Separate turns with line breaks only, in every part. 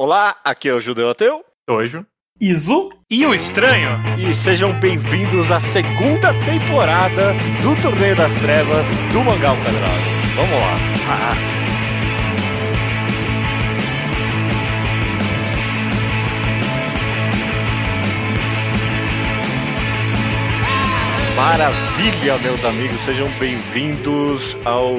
Olá, aqui é o Judeu Ateu.
Hoje.
Iso.
E o Estranho.
E sejam bem-vindos à segunda temporada do Torneio das Trevas do Mangal Quadrado. Vamos lá.
Ah.
Maravilha, meus amigos, sejam bem-vindos ao,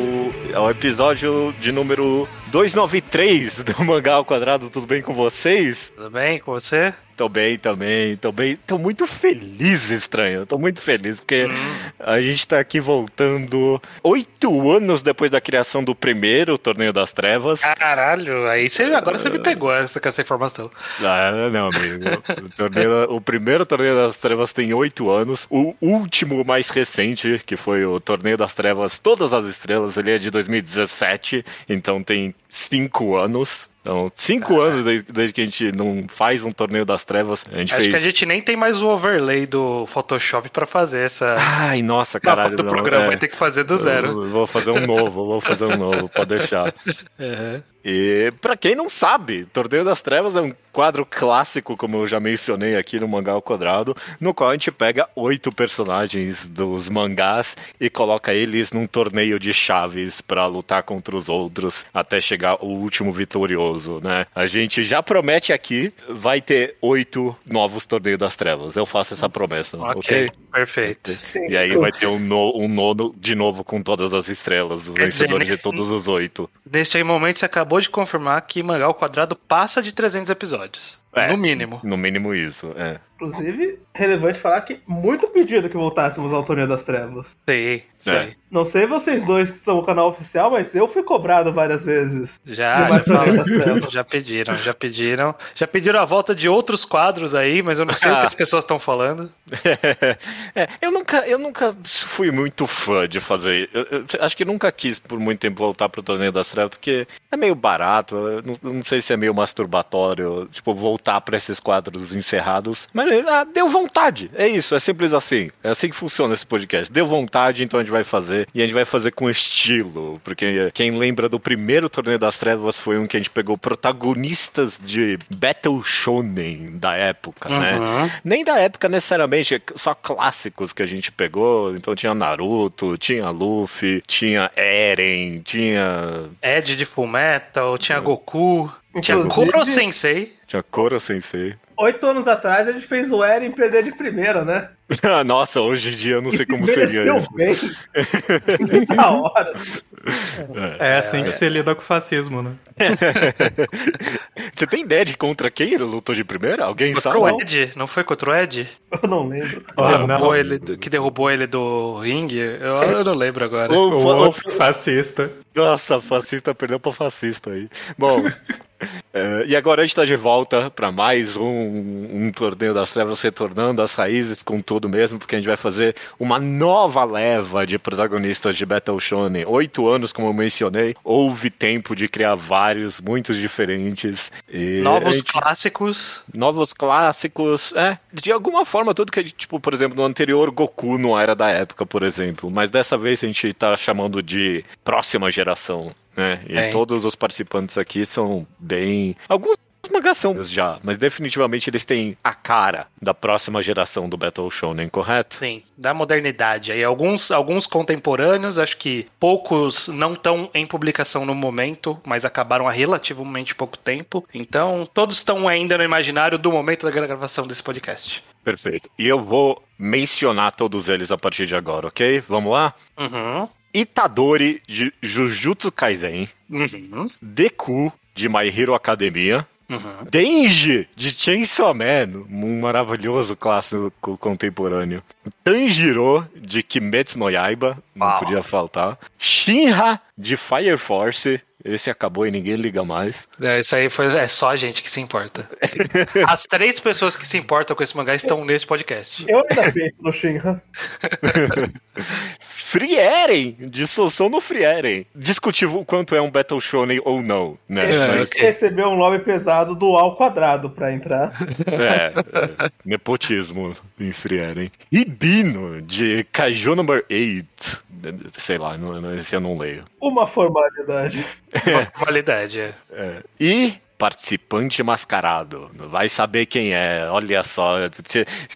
ao episódio de número 293 do Mangá ao Quadrado. Tudo bem com vocês?
Tudo bem com você?
Tô bem também, tô bem. Tô muito feliz, estranho. Tô muito feliz, porque hum. a gente tá aqui voltando oito anos depois da criação do primeiro Torneio das Trevas.
Caralho, aí você, agora você me pegou essa, essa informação.
Ah, não, amigo. o, torneio, o primeiro Torneio das Trevas tem oito anos. O último mais recente, que foi o Torneio das Trevas Todas as Estrelas, ele é de 2017, então tem cinco anos. Então, cinco anos desde, desde, que a gente não faz um torneio das trevas. A gente
Acho
fez...
que a gente nem tem mais o overlay do Photoshop para fazer essa.
Ai, nossa, caralho.
do programa é... vai ter que fazer do zero.
Eu vou fazer um novo, vou fazer um novo, pode deixar. Uhum. E para quem não sabe, Torneio das Trevas é um quadro clássico, como eu já mencionei aqui no Mangá ao Quadrado, no qual a gente pega oito personagens dos mangás e coloca eles num torneio de chaves para lutar contra os outros até chegar o último vitorioso, né? A gente já promete aqui, vai ter oito novos Torneios das Trevas. Eu faço essa promessa, ok? okay?
Perfeito.
E aí vai ter um, no, um nono de novo com todas as estrelas, o vencedor de todos os oito.
Neste momento você acabou de confirmar que Mangá ao Quadrado passa de 300 episódios. É, no mínimo.
No mínimo isso, é.
Inclusive, relevante falar que muito pedido que voltássemos ao Torneio das Trevas.
Sim, sim. É.
Não sei vocês dois que são o canal oficial, mas eu fui cobrado várias vezes.
Já, já, já, pediram, já pediram. Já pediram a volta de outros quadros aí, mas eu não sei o que as pessoas estão falando.
é, eu nunca, eu nunca fui muito fã de fazer. Eu, eu, acho que nunca quis por muito tempo voltar pro Torneio das Trevas, porque é meio barato. Não, não, sei se é meio masturbatório, tipo, voltar para esses quadros encerrados. Mas ah, deu vontade. É isso, é simples assim. É assim que funciona esse podcast. Deu vontade, então a gente vai fazer. E a gente vai fazer com estilo. Porque quem lembra do primeiro Torneio das Trevas foi um que a gente pegou protagonistas de Battle Shonen da época, né? uhum. né? Nem da época necessariamente, só clássicos que a gente pegou. Então tinha Naruto, tinha Luffy, tinha Eren, tinha.
Ed de Full Metal, tinha Goku. Tinha Koro Sensei.
Tinha Koro Sensei
oito anos atrás a gente fez o Eren perder de primeira, né?
Nossa, hoje em dia eu não sei como seria isso.
bem. Na hora.
É, é assim que você lida com o fascismo, né?
você tem ideia de contra quem ele lutou de primeira? Alguém
contra
sabe?
Contra o Ed? Não foi contra o Ed?
Eu não lembro.
Que, derrubou, não. Ele, que derrubou ele do ringue? Eu, eu não lembro agora.
O, o, o fascista. Nossa, fascista perdeu pra fascista aí. Bom, é, e agora a gente está de volta para mais um, um, torneio das trevas, retornando às raízes com tudo mesmo, porque a gente vai fazer uma nova leva de protagonistas de Battle Shonen. Oito anos, como eu mencionei, houve tempo de criar vários, muitos diferentes.
novos gente... clássicos.
Novos clássicos, é. De alguma forma, tudo que a gente, tipo, por exemplo, no anterior Goku não era da época, por exemplo, mas dessa vez a gente está chamando de próxima geração né? E é. todos os participantes aqui são bem. Alguns são já, mas definitivamente eles têm a cara da próxima geração do Battle Shonen, correto?
Sim, da modernidade. Aí alguns, alguns contemporâneos, acho que poucos não estão em publicação no momento, mas acabaram há relativamente pouco tempo. Então, todos estão ainda no imaginário do momento da gravação desse podcast.
Perfeito. E eu vou mencionar todos eles a partir de agora, ok? Vamos lá?
Uhum.
Itadori de Jujutsu Kaisen,
uhum.
Deku de My Hero Academia,
uhum.
Denji de Chainsaw Man, um maravilhoso clássico contemporâneo, Tanjiro de Kimetsu no Yaiba, não podia faltar, Shinra de Fire Force, esse acabou e ninguém liga mais.
É, isso aí foi, é só a gente que se importa. As três pessoas que se importam com esse mangá estão nesse podcast.
Eu ainda penso no Shinra.
Frieren, de Sousou no Frieren. Discutível quanto é um Battle Shonen ou não, né? Esse
Mas... recebeu um nome pesado do ao quadrado pra entrar.
É, é nepotismo em Frieren. Ibino, de Kaiju Number 8. Sei lá, não, esse eu não leio.
Uma formalidade.
Uma formalidade, é.
é. E participante mascarado. Vai saber quem é. Olha só.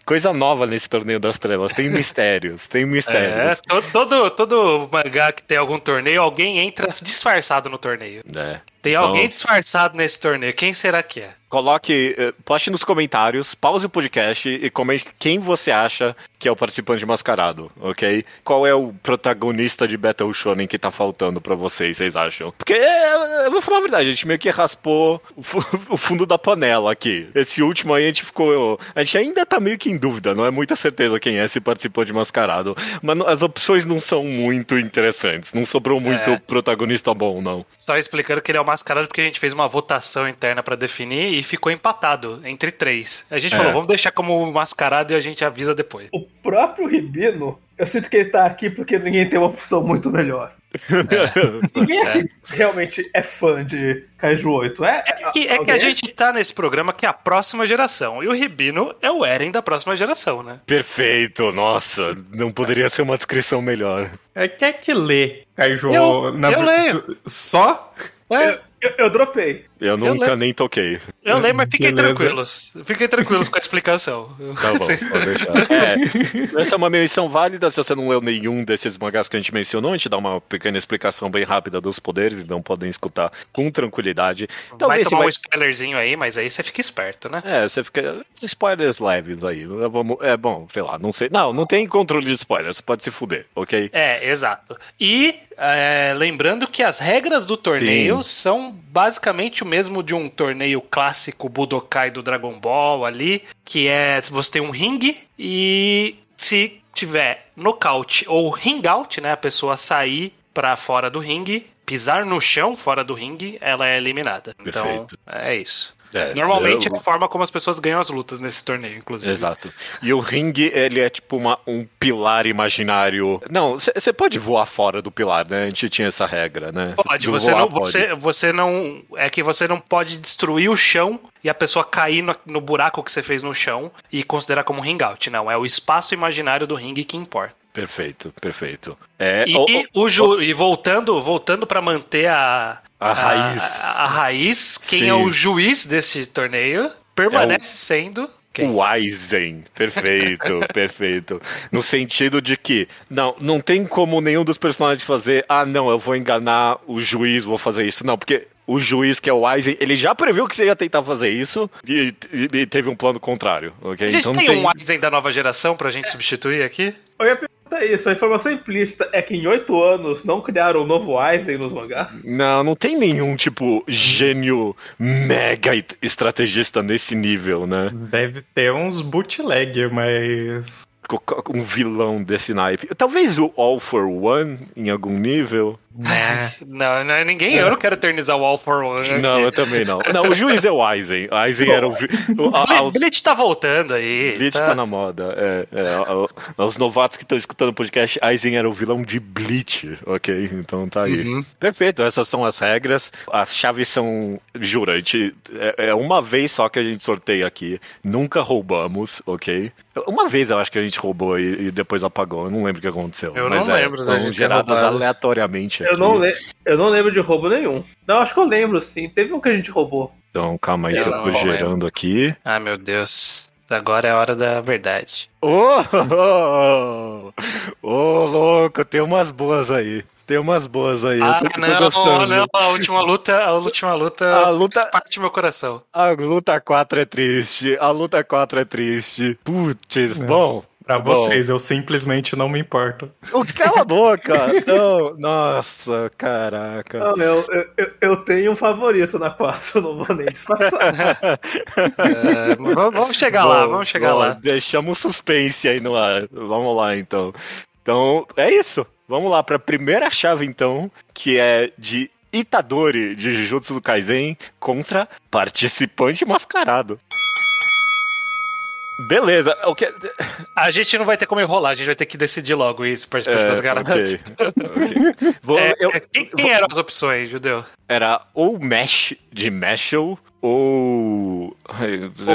Coisa nova nesse torneio das trevas. Tem mistérios. Tem mistérios.
É, todo, todo mangá que tem algum torneio, alguém entra disfarçado no torneio.
É.
Tem
Então-
alguém disfarçado nesse torneio. Quem será que é?
Coloque, eh, poste nos comentários, pause o podcast e comente quem você acha que é o participante mascarado, ok? Qual é o protagonista de Battle Shonen que tá faltando pra vocês, vocês acham? Porque, eh, eu vou falar a verdade, a gente meio que raspou o fu- o fundo da panela aqui. Esse último aí a gente ficou... A gente ainda tá meio que em dúvida, não é muita certeza quem é esse participante mascarado. Mas as opções não são muito interessantes, não sobrou muito
É.
protagonista bom, não.
Só explicando que ele é o mascarado porque a gente fez uma votação interna pra definir e ficou empatado entre três. A gente
É.
falou, vamos deixar como mascarado e a gente avisa depois.
O próprio Ribino, eu sinto que ele tá aqui porque ninguém tem uma opção muito melhor. Ninguém aqui realmente é fã de Kaiju 8, é?
É que, é que a gente tá nesse programa que é a próxima geração. E o Ribino é o Eren da próxima geração, né?
Perfeito, nossa, não poderia ser uma descrição melhor.
É quem é que lê Kaiju
Eu-
na
eu leio.
Só?
É,
Eu, eu dropei.
Eu nunca
lembro.
nem toquei.
eu lembro, mas fiquem
Beleza.
tranquilos. Fiquem tranquilos com a explicação.
Tá bom, pode deixar. É, essa é uma menção válida. Se você não leu nenhum desses mangás que a gente mencionou, a gente dá uma pequena explicação bem rápida dos poderes, então podem escutar com tranquilidade.
vai
Talvez
tomar
você
um spoilerzinho aí, mas aí você fica esperto, né?
É, você fica. Spoilers leves aí. Vamos... É bom, sei lá, não sei. Não, não tem controle de spoilers, pode se fuder, ok?
É, exato. E é, lembrando que as regras do torneio são basicamente mesmo de um torneio clássico Budokai do Dragon Ball ali, que é você tem um ringue e se tiver nocaute ou ring out, né, a pessoa sair pra fora do ringue, pisar no chão fora do ringue, ela é eliminada. Então,
Perfeito.
é isso.
É,
Normalmente
eu-
é a forma como as pessoas ganham as lutas nesse torneio, inclusive.
Exato. E o ringue, ele é tipo uma, um pilar imaginário. Não, você pode voar fora do pilar, né? A gente tinha essa regra, né?
Pode,
Do
você
voar
não,
pode.
você, você não. É que você não pode destruir o chão e a pessoa cair no, no buraco que você fez no chão e considerar como ring out. Não, é o espaço imaginário do ringue que importa.
Perfeito, perfeito. É,
E,
o-
o ju, e voltando, voltando para manter a,
A raiz.
A, a raiz, quem
Sim.
é o juiz desse torneio permanece sendo. Quem?
O Aizen, perfeito, perfeito. No sentido de que, não, não tem como nenhum dos personagens fazer, ah, não, eu vou enganar o juiz, vou fazer isso. Não, porque o juiz, que é o Aizen, ele já previu que você ia tentar fazer isso e, e- e teve um plano contrário, ok?
A gente
então não
tem, um Aizen da nova geração pra gente substituir aqui?
Eu ia perguntar isso, a informação implícita é que em oito anos não criaram um novo Aizen nos mangás?
Não, não tem nenhum, tipo, gênio mega estrategista nesse nível, né?
Deve ter uns bootleg, mas.
Um vilão desse naipe. Talvez o All for One, em algum nível.
Né?
Não, não ninguém. Eu não quero eternizar o All for One.
Não, eu também não. Não, o juiz é o Aizen. O Aizen era o. o a-
Blitz
aos-
Blitz tá voltando aí.
Blitz tá na moda. É, é, aos novatos que estão escutando o podcast, Aizen era o vilão de Bleach, ok? Então tá aí.
Uhum.
Perfeito, essas são as regras. As chaves são. Juro, a gente, é, é uma vez só que a gente sorteia aqui. Nunca roubamos, ok? Uma vez eu acho que a gente roubou e, e depois apagou. Eu não lembro o que aconteceu.
Eu
mas
não
é,
lembro
São geradas
roubado.
aleatoriamente
Eu
aqui.
não, le- eu não lembro de roubo nenhum. Não, acho que eu lembro, sim. Teve um que a gente roubou.
Então calma aí
Eu
que eu tô gerando aqui.
Ah, meu Deus. Agora é a hora da verdade.
Ô, oh, ô, louco, tem umas boas aí. Tem umas boas aí.
Ah,
eu tô, tô
não,
gostando.
não, a última luta, a última luta
A luta,
parte meu coração.
a luta 4 é triste. A luta 4 é triste. Putz, bom.
Pra
bom.
vocês, eu simplesmente não me importo.
Cala a boca. Não, nossa, caraca.
Não, eu, eu, eu- tenho um favorito na 4, eu não vou nem disfarçar.
É, vamos, vamos chegar lá,
Bom,
vamos chegar
bom,
lá.
Deixamos suspense aí no ar. Vamos lá, então. Então, é isso. Vamos lá para a primeira chave, então, que é de Itadori de Jujutsu do Kaisen contra participante mascarado. Beleza, o que
A gente não vai ter como enrolar, a gente vai ter que decidir logo isso,
ok. Vou-
É,
eu-
é, quem, eram as opções, Judeu?
Era ou Mesh de Meshel ou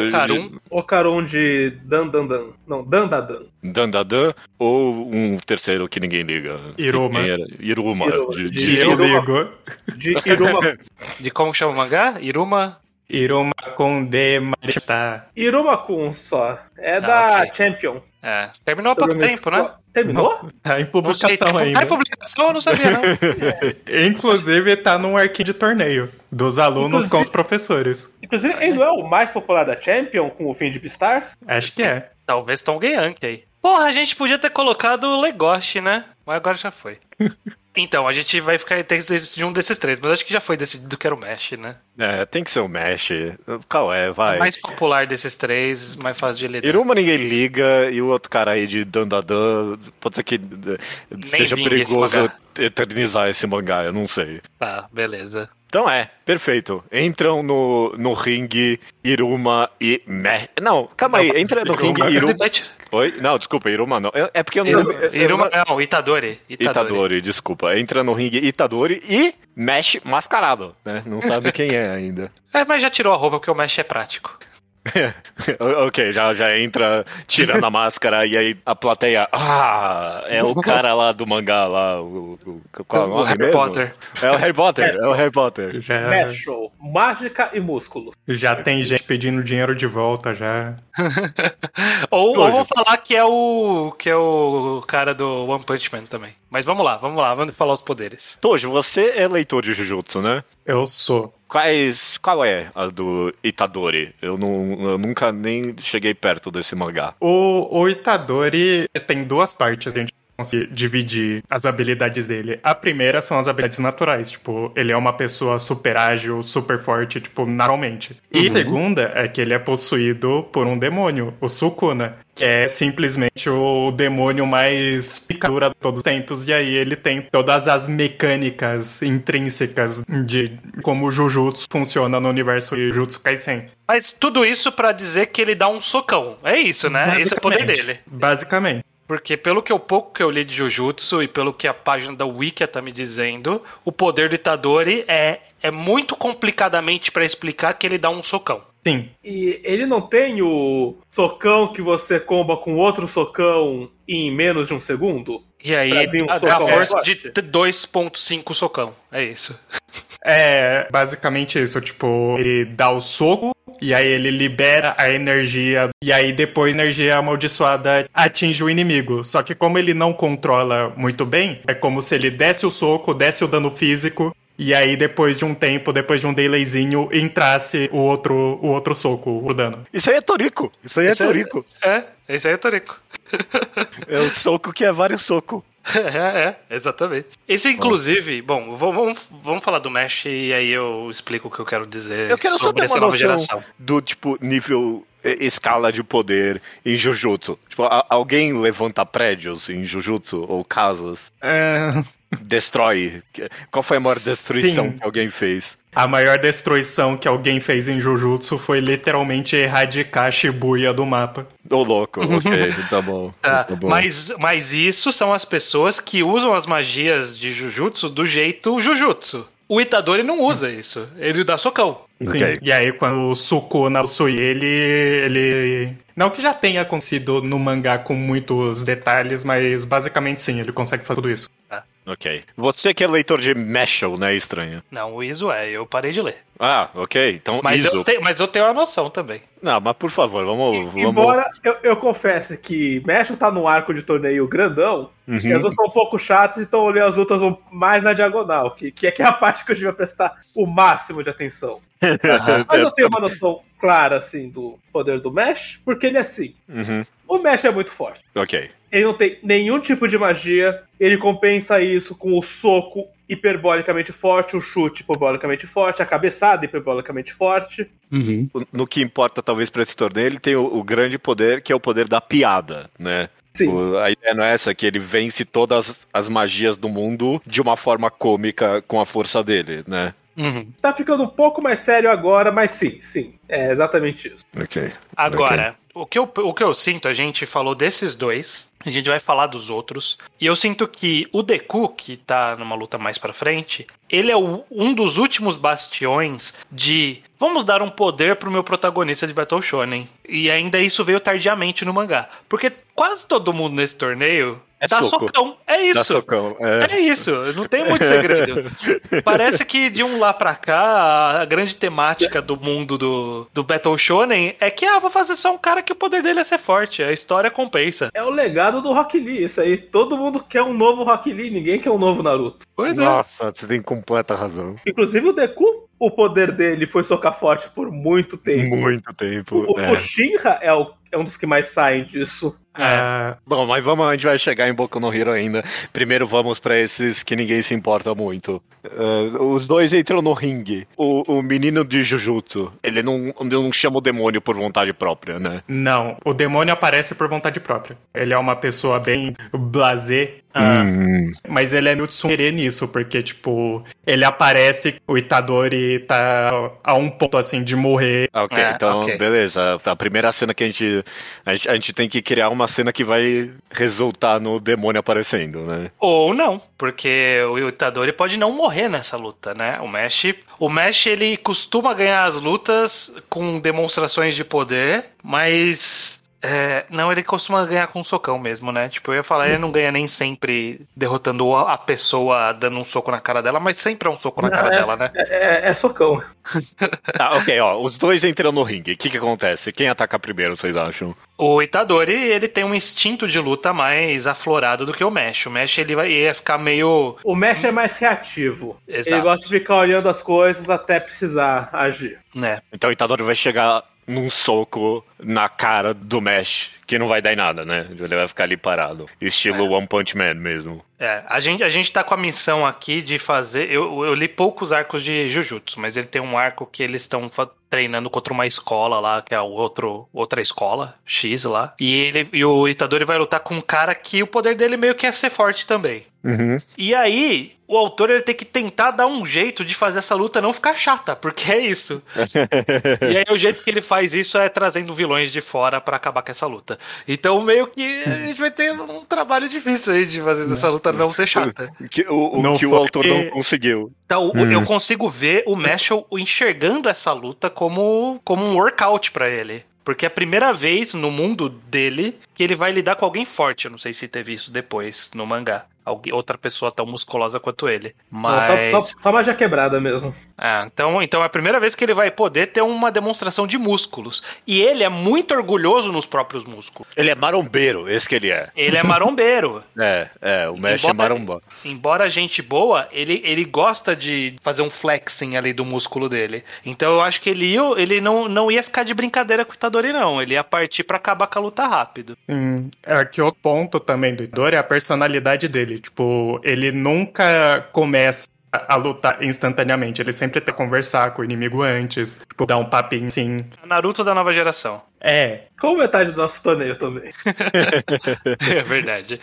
Ocarum.
Ocarum de Dandandan. Não, Dandadan.
Dandadan ou um terceiro que ninguém liga.
Iruma.
Iruma.
Iruma.
De,
De
de-
Iruma. De Iruma.
De como chama o mangá? Iruma.
Iruma com D Marita.
Iruma-kun só. É da
ok.
Champion.
É, terminou há pouco tempo, né?
Terminou?
Tá em
Não sei,
publicação
tem-
ainda.
Tá em publicação? Eu não sabia, não.
Inclusive tá num arquivo de torneio dos alunos
Inclusive-
com os professores.
Inclusive, ele não é o mais popular da Champion com o fim de Beastars?
Acho que é.
Talvez Tom Geyank aí. Porra, a gente podia ter colocado o Legoshi, né? Mas agora já foi. Então, a gente vai ficar tem que decidir um desses três, mas acho que já foi decidido que era o Mesh, né?
É, tem que ser o Mesh. Qual é? Vai.
O mais popular desses três, mais fácil de lidar.
Iruma ninguém liga e o outro cara aí de Dandadan pode ser que eh, seja perigoso
esse
eternizar esse mangá, eu não sei.
Tá, beleza.
Então é, perfeito. Entram no, no ringue Iruma e Mesh. Não, calma aí, entra no ringue Iruma. Oi? Não, desculpa, Iruma não. É é porque eu não.
Iruma,
eu- eu-
Iruma não, Itadori. Itadori.
Itadori, desculpa. Entra no ringue Itadori e Mesh mascarado, né? Não sabe quem é ainda.
É, mas já tirou a roupa porque o Mesh é prático.
ok, já, já entra tirando a máscara e aí a plateia. Ah, é o cara lá do mangá lá. O, o, qual é o
O Harry
mesmo?
Potter.
É o Harry Potter, é o Harry Potter.
Já,
Mesh Show. Mágica e músculo.
já tem gente pedindo dinheiro de volta já.
Ou, ou falar que é o que é o cara do One Punch Man também. Mas vamos lá, vamos lá, vamos falar os poderes.
Tojo, você é leitor de Jujutsu, né?
Eu sou.
Quais, qual é a do Itadori? Eu, não, eu nunca nem cheguei perto desse mangá.
O, o Itadori tem duas partes gente consegue dividir as habilidades dele. A primeira são as habilidades naturais, tipo, ele é uma pessoa super ágil, super forte, tipo, naturalmente. E a segunda é que ele é possuído por um demônio, o Sukuna, que é simplesmente o demônio mais picadura de todos os tempos, e aí ele tem todas as mecânicas intrínsecas de como o Jujutsu funciona no universo de Jujutsu Kaisen.
Mas tudo isso pra dizer que ele dá um socão. É isso, né? Esse é o poder dele.
Basicamente.
Porque pelo que eu pouco que eu li de Jujutsu e pelo que a página da Wikia tá me dizendo, o poder do Itadori é, é muito complicadamente pra explicar que ele dá um socão.
Sim,
E ele não tem o socão que você comba com outro socão em menos de um segundo?
E aí
um
dá a
socão
força de
forte?
2.5 socão. É isso.
É basicamente isso, tipo, ele dá o soco e aí ele libera a energia e aí depois a energia amaldiçoada atinge o inimigo. Só que como ele não controla muito bem, é como se ele desse o soco, desse o dano físico e aí depois de um tempo, depois de um delayzinho, entrasse o outro o outro soco, o dano.
Isso aí é Toriko. Isso aí é
Isso é-. É, esse aí é Torico.
É o soco que é vários socos.
É, é, exatamente. Esse, inclusive, bom, vamos, vamos, vamos falar do Mesh e aí eu explico o que eu quero dizer
Eu quero
sobre essa nova geração.
do, tipo, nível, escala de poder em Jujutsu. Tipo, a- alguém levanta prédios em Jujutsu ou casas?
É,
Destrói? Qual foi a maior destruição
Sim.
que alguém fez?
A maior destruição que alguém fez em Jujutsu foi literalmente erradicar a Shibuya do mapa.
Ô, louco, ok, tá bom.
Tá,
tá bom.
mas, mas isso são as pessoas que usam as magias de Jujutsu do jeito Jujutsu. O Itadori não usa isso. Ele dá socão.
Sim,
Ok.
e aí quando o Sukuna possui ele, ele... Não que já tenha acontecido no mangá com muitos detalhes, mas basicamente sim, ele consegue fazer tudo isso.
Ok. Você que é leitor de Meshel, né, estranho?
Não, o Iso é, eu parei de ler.
Ah, ok. Então,
Mas,
Iso.
eu, te, mas eu tenho a noção também.
Não, mas por favor, vamos... vamos...
Embora eu, eu confesse que Mesh tá num arco de torneio grandão,
Uhum.
e as lutas estão um pouco chatas e estão olhando as lutas mais na diagonal, que, que é que é a parte que eu devia prestar o máximo de atenção. Mas eu tenho uma noção clara, assim, do poder do Mesh, porque ele é assim.
Uhum.
O Mesh é muito forte.
Ok.
Ele não tem nenhum tipo de magia, ele compensa isso com o soco hiperbolicamente forte, o chute hiperbolicamente forte, a cabeçada hiperbolicamente forte.
O- No que importa, talvez, pra esse torneio, ele tem o, o grande poder, que é o poder da piada, né?
Sim.
O- a ideia não é essa, que ele vence todas as magias do mundo de uma forma cômica com a força dele, né?
Uhum.
Tá ficando um pouco mais sério agora, mas sim, sim. É exatamente isso.
Ok.
Agora, o, que eu, o que eu sinto, a gente falou desses dois, a gente vai falar dos outros, e eu sinto que o Deku, que tá numa luta mais pra frente, ele é o- um dos últimos bastiões de vamos dar um poder pro meu protagonista de Battle Shonen. E ainda isso veio tardiamente no mangá. Porque quase todo mundo nesse torneio
É
dá
soco.
socão. É isso.
Dá socão. É.
É isso, não tem muito segredo. Parece que de um lá pra cá, a grande temática do mundo do, do Battle Shonen é que, ah, vou fazer só um cara que o poder dele é ser forte, a história compensa.
É o legado do Rock Lee, isso aí. Todo mundo quer um novo Rock Lee, ninguém quer um novo Naruto.
Pois é.
Nossa, você tem completa razão.
Inclusive o Deku, o poder dele foi socar forte por muito tempo.
Muito tempo.
O,
é.
o Shinra é, o- é um dos que mais saem disso.
Ah,
Bom, mas vamos, a gente vai chegar em Boku no Hero ainda. Primeiro vamos pra esses que ninguém se importa muito. Ah, os dois entram no ringue. O, o menino de Jujutsu, ele não, não chama o demônio por vontade própria, né?
não, o demônio aparece por vontade própria. Ele é uma pessoa bem blasé,
Ah,
Hum,
mas ele é meio tsundere nisso, porque, tipo, ele aparece, o Itadori tá a um ponto, assim, de morrer.
ok,
É,
então
ok.
beleza. A primeira cena que a gente, a gente. A gente tem que criar uma cena que vai resultar no demônio aparecendo, né?
Ou não, porque o Itadori pode não morrer nessa luta, né? O Mesh, o Mesh ele costuma ganhar as lutas com demonstrações de poder, mas é, não, ele costuma ganhar com um socão mesmo, né? Tipo, eu ia falar, ele não ganha nem sempre derrotando a pessoa dando um soco na cara dela, mas sempre é um soco na
Não,
cara
é-
dela, né?
É, é- é socão.
Tá, ok, ó. Os dois entram no ringue. O que que acontece? Quem ataca primeiro, vocês acham?
O Itadori, ele tem um instinto de luta mais aflorado do que o Mesh. O Mesh, ele vai ia ficar meio...
O Mesh é mais reativo.
Exato.
Ele gosta de ficar olhando as coisas até precisar agir.
né?
Então o Itadori vai chegar num soco na cara do Mesh, que não vai dar em nada, né? Ele vai ficar ali parado. Estilo One Punch Man mesmo.
É, a gente, a gente tá com a missão aqui de fazer. Eu, eu li poucos arcos de Jujutsu, mas ele tem um arco que eles estão treinando contra uma escola lá, que é outro, outra escola, X lá. E, ele, e o Itadori vai lutar com um cara que o poder dele meio que é ser forte também.
Uhum.
E aí, o autor ele tem que tentar dar um jeito de fazer essa luta não ficar chata, porque é isso. e aí, o jeito que ele faz isso é trazendo vilões de fora pra acabar com essa luta. Então, meio que a gente vai ter um trabalho difícil aí de fazer essa luta não ser chata.
Que, o o
Não
que o autor não conseguiu.
Então, o- eu consigo ver o Mashal enxergando essa luta como, como um workout pra ele. Porque é a primeira vez no mundo dele que ele vai lidar com alguém forte. Eu não sei se teve isso depois no mangá. Alguém, outra pessoa tão musculosa quanto ele.
Não,
Mas.
só, só, só magia quebrada mesmo.
Ah, então, então é a primeira vez que ele vai poder ter uma demonstração de músculos. E ele é muito orgulhoso nos próprios músculos.
Ele é marombeiro, esse que ele é.
Ele é marombeiro.
É, é, o Mesh é
Embora-
maromba.
Embora gente boa, ele, ele gosta de fazer um flexing ali do músculo dele. Então eu acho que ele, ia, ele não, não ia ficar de brincadeira com o Itadori, não. Ele ia partir pra acabar com a luta rápido.
Sim. É que o ponto também do Itadori é a personalidade dele. Tipo, ele nunca começa a lutar instantaneamente. Ele sempre tem que conversar com o inimigo antes, tipo, dar um papinho assim.
Naruto da nova geração.
É,
Como metade do nosso torneio também.
É verdade.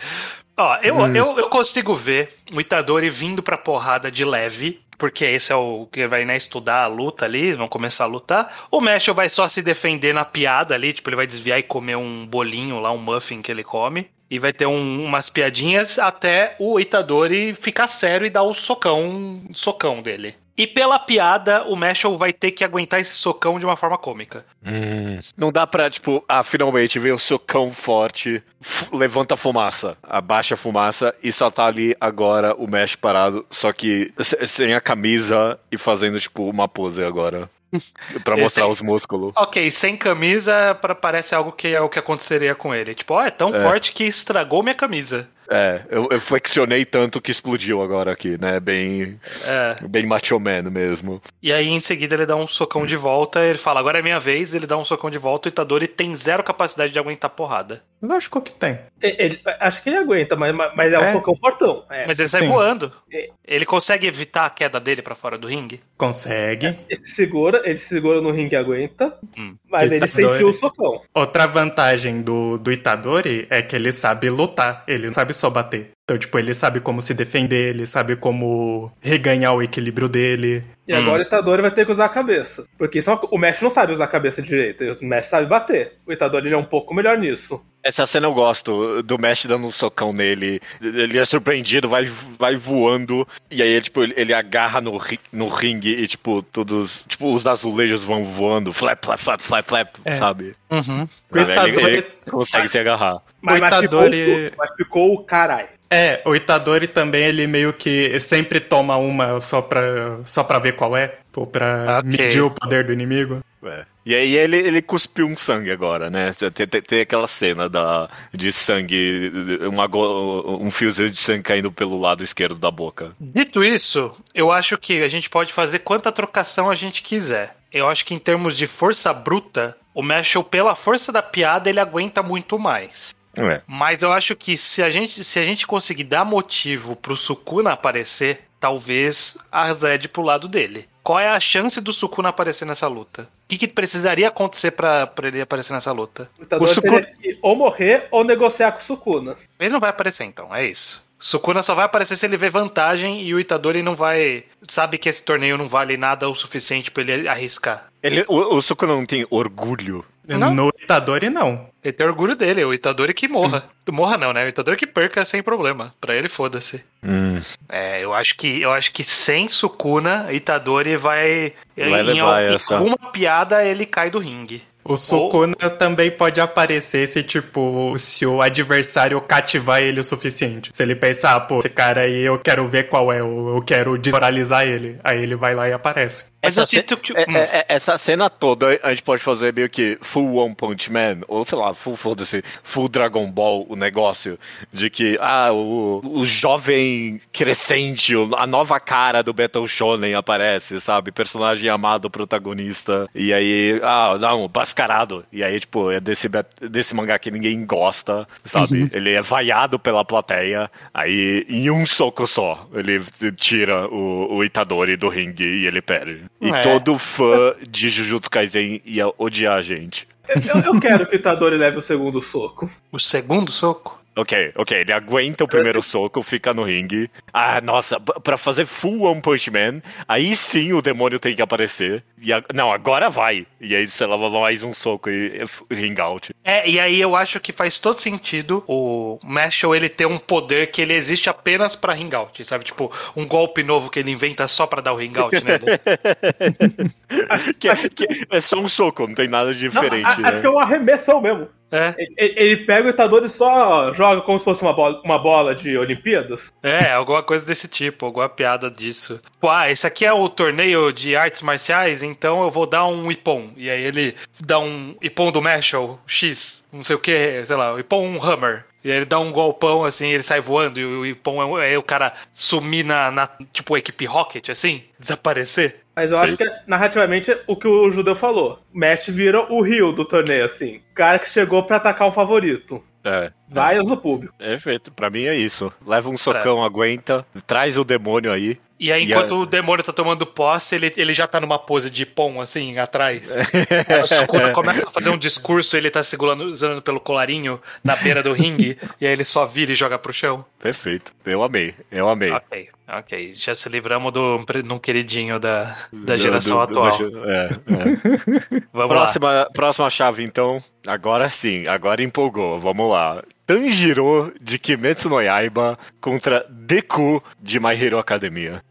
Ó, eu, eu, eu consigo ver o Itadori vindo pra porrada de leve. Porque esse é o que vai né, estudar a luta ali, eles vão começar a lutar. O Meshel vai só se defender na piada ali, tipo, ele vai desviar e comer um bolinho lá, um muffin que ele come. E vai ter um- umas piadinhas até o Itadori ficar sério e dar o socão, socão dele. E pela piada, o Meshel vai ter que aguentar esse socão de uma forma cômica.
Não dá pra, tipo, ah, finalmente veio o socão forte, levanta a fumaça, abaixa a fumaça e só tá ali agora o Mesh parado, só que se- sem a camisa e fazendo, tipo, uma pose agora. pra mostrar
Esse-
os músculos.
Ok, sem camisa pra, parece algo que é o que aconteceria com ele. Tipo, ó, é tão forte que estragou minha camisa.
É, eu, eu flexionei tanto que explodiu agora aqui, né? Bem,
É.
bem macho man mesmo.
E aí, em seguida, ele dá um socão de volta. Ele fala, agora é minha vez. Ele dá um socão de volta. O Itadori tem zero capacidade de aguentar porrada.
Lógico que tem.
Ele- ele- acho que ele aguenta, mas, mas é um
É.
socão fortão. É.
Mas ele sai
sim.
voando.
É.
Ele consegue evitar a queda dele pra fora do ringue?
Consegue.
Ele se segura, ele se segura no ringue e aguenta,
Hum.
mas ele
Ele
sentiu o socão.
Outra vantagem do, do Itadori é que ele sabe lutar, ele não sabe só bater. Então, tipo, ele sabe como se defender, ele sabe como reganhar o equilíbrio dele.
E
Hum.
agora o Itadori vai ter que usar a cabeça. Porque isso é uma co- o Mesh não sabe usar a cabeça direito, o Mesh sabe bater. O Itadori ele é um pouco melhor nisso.
Essa cena eu gosto, do Mesh dando um socão nele. Ele é surpreendido, vai, vai voando. E aí, tipo, ele, ele agarra no, ri- no ringue e, tipo, todos. Tipo, os azulejos vão voando. Flap, flap, flap, flap, flap,
É.
sabe?
Uhum.
Ele,
Itadori-
ele consegue se agarrar.
Mas,
O
mas, ficou, mas ficou o caralho.
É, o Itadori também, ele meio que sempre toma uma só pra, só pra ver qual é, pô, pra
Ok.
medir o poder do inimigo.
É. E aí ele, ele cuspiu um sangue agora, né? Tem, tem, tem aquela cena da, de sangue, uma, um fiozinho de sangue caindo pelo lado esquerdo da boca.
Dito isso, eu acho que a gente pode fazer quanta trocação a gente quiser. Eu acho que em termos de força bruta, o Mashal, pela força da piada, ele aguenta muito mais.
É.
Mas eu acho que se a gente, se a gente conseguir dar motivo pro Sukuna aparecer, talvez a Zed pro lado dele. Qual é a chance do Sukuna aparecer nessa luta? O que, que precisaria acontecer pra, pra ele aparecer nessa luta?
O Itadori
O Sukuna-
ou morrer ou negociar com o Sukuna.
Ele não vai aparecer então, é isso. Sukuna só vai aparecer se ele vê vantagem e o Itadori não vai. Sabe que esse torneio não vale nada o suficiente pra ele arriscar.
Ele, o, o Sukuna não tem orgulho.
Não.
No Itadori, não.
Ele tem orgulho dele, o Itadori que morra. Morra não, né? O Itadori que perca sem problema. Pra ele, foda-se.
Hum.
É, eu acho que eu acho que sem Sukuna, Itadori vai.
Vai
em alguma piada ele cai do ringue.
O Sukuna também pode aparecer se, tipo, se o adversário cativar ele o suficiente. Se ele pensar, ah, pô, esse cara aí eu quero ver qual é, eu eu quero desmoralizar ele. Aí ele vai lá e aparece.
Mas
Essa
eu sinto que.
É-
hum.
é- é- essa cena toda a gente pode fazer meio que full One Punch Man, ou sei lá, full foda-se, full Dragon Ball, o negócio de que, ah, o, o jovem crescente, a nova cara do Battle Shonen aparece, sabe? Personagem amado, protagonista, e aí, ah, não, mascarado. E aí, tipo, é desse, desse mangá que ninguém gosta, sabe? Ele é vaiado pela plateia, aí em um soco só, ele tira o, o Itadori do ringue e ele perde. E
É.
todo fã de Jujutsu Kaisen ia odiar a gente.
Eu, eu quero que o Itadori leve o segundo soco.
O segundo soco?
Ok, ok, ele aguenta o primeiro soco, fica no ringue. Ah, nossa, p- pra fazer full One Punch Man, aí sim o demônio tem que aparecer. E a- não, agora vai. E aí você leva mais um soco e, e ring out.
É, e aí eu acho que faz todo sentido o Mashal ele ter um poder que ele existe apenas pra ring out, sabe? Tipo, um golpe novo que ele inventa só pra dar o ring out nele.
Que, que é só um soco, não tem nada de
Não,
diferente.
a-
né?
Acho que é uma arremessão mesmo.
É,
Ele, ele- pega o Itadori e só joga como se fosse uma bola, uma bola de Olimpíadas.
é, alguma coisa desse tipo, alguma piada disso. Pô, ah, esse aqui é o torneio de artes marciais, então eu vou dar um Ippon. E aí ele dá um Ippon do Mashal, X, não sei o que, sei lá, o Ippon um Hammer. E aí ele dá um golpão assim, ele sai voando e o Ippon é, é o cara sumir na, na tipo equipe Rocket, assim, desaparecer.
Mas eu acho que é, narrativamente o que o Judeu falou. O Mesh vira o Rio do torneio, assim. O cara que chegou pra atacar um favorito.
É.
Vai usa o público.
Perfeito, pra mim é isso. Leva um socão, aguenta, traz o demônio aí.
E aí,
E
enquanto
a-
o demônio tá tomando posse, ele, ele já tá numa pose de pom, assim, atrás. Aí o Sukuna começa a fazer um discurso, ele tá segurando usando pelo colarinho na beira do ringue, e aí ele só vira e joga pro chão.
Perfeito. Eu amei, eu amei.
Ok, ok. Já se livramos do, de um queridinho da, da geração
do- do-
atual.
do- é, é.
Vamos
próxima, próxima chave, então. Agora sim, agora empolgou. Vamos lá. Tanjiro de Kimetsu no Yaiba contra Deku de My Hero Academia.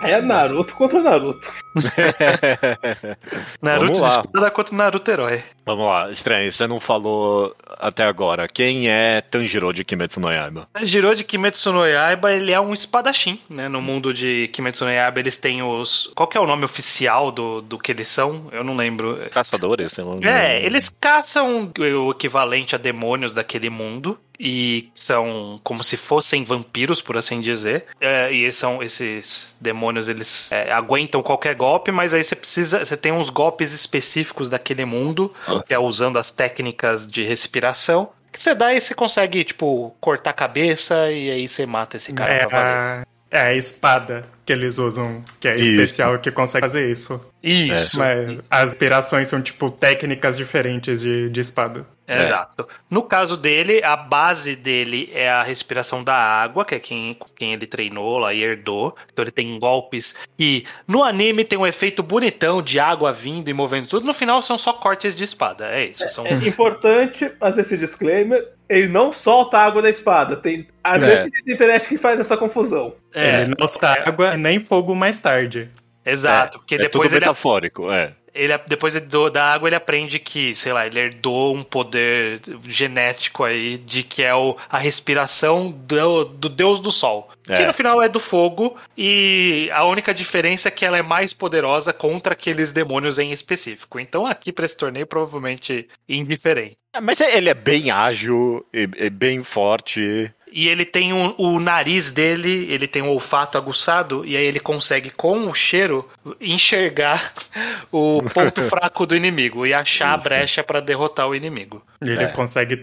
É Naruto contra Naruto.
Naruto espada contra Naruto herói.
Vamos lá, estranho, você não falou até agora. Quem é Tanjiro de Kimetsu no Yaiba?
Jiro de Kimetsu no Yaiba, ele é um espadachim, né? No mundo de Kimetsu no Yaiba, eles têm os... Qual que é o nome oficial do, do que eles são? Eu não lembro.
Caçadores? sei lá.
É, eles caçam o equivalente a demônios daquele mundo e são como se fossem vampiros, por assim dizer. É, e são esses demônios, eles é, aguentam qualquer golpe, mas aí você precisa, você tem uns golpes específicos daquele mundo, que é usando as técnicas de respiração. Que você dá e você consegue, tipo, cortar a cabeça e aí você mata esse cara
É
pra valer.
é a espada que eles usam, que é
Isso.
especial, que consegue fazer isso.
Isso.
Mas as inspirações são, tipo, técnicas diferentes de, de espada.
Exato. No caso dele, a base dele é a respiração da água, que é quem, quem ele treinou lá e herdou. Então ele tem golpes e no anime tem um efeito bonitão de água vindo e movendo tudo. No final são só cortes de espada. É isso. São...
É importante fazer esse disclaimer. Ele não solta a água da espada. Tem, às
É.
vezes tem internet que faz essa confusão.
É,
ele não solta água nem fogo mais tarde.
exato. Porque
é
depois
tudo
ele
metafórico, é.
Ele depois do- da água ele aprende que, sei lá, ele herdou um poder genético aí de que é o, a respiração do, do deus do sol. Que
É.
no final é do fogo, e a única diferença é que ela é mais poderosa contra aqueles demônios em específico. Então aqui pra esse torneio provavelmente indiferente.
É, Mas ele é bem ágil, e bem forte.
E ele tem um- o nariz dele, ele tem um olfato aguçado, e aí ele consegue, com o cheiro, enxergar o ponto fraco do inimigo e achar
Isso.
a brecha pra derrotar o inimigo.
Ele
É.
consegue,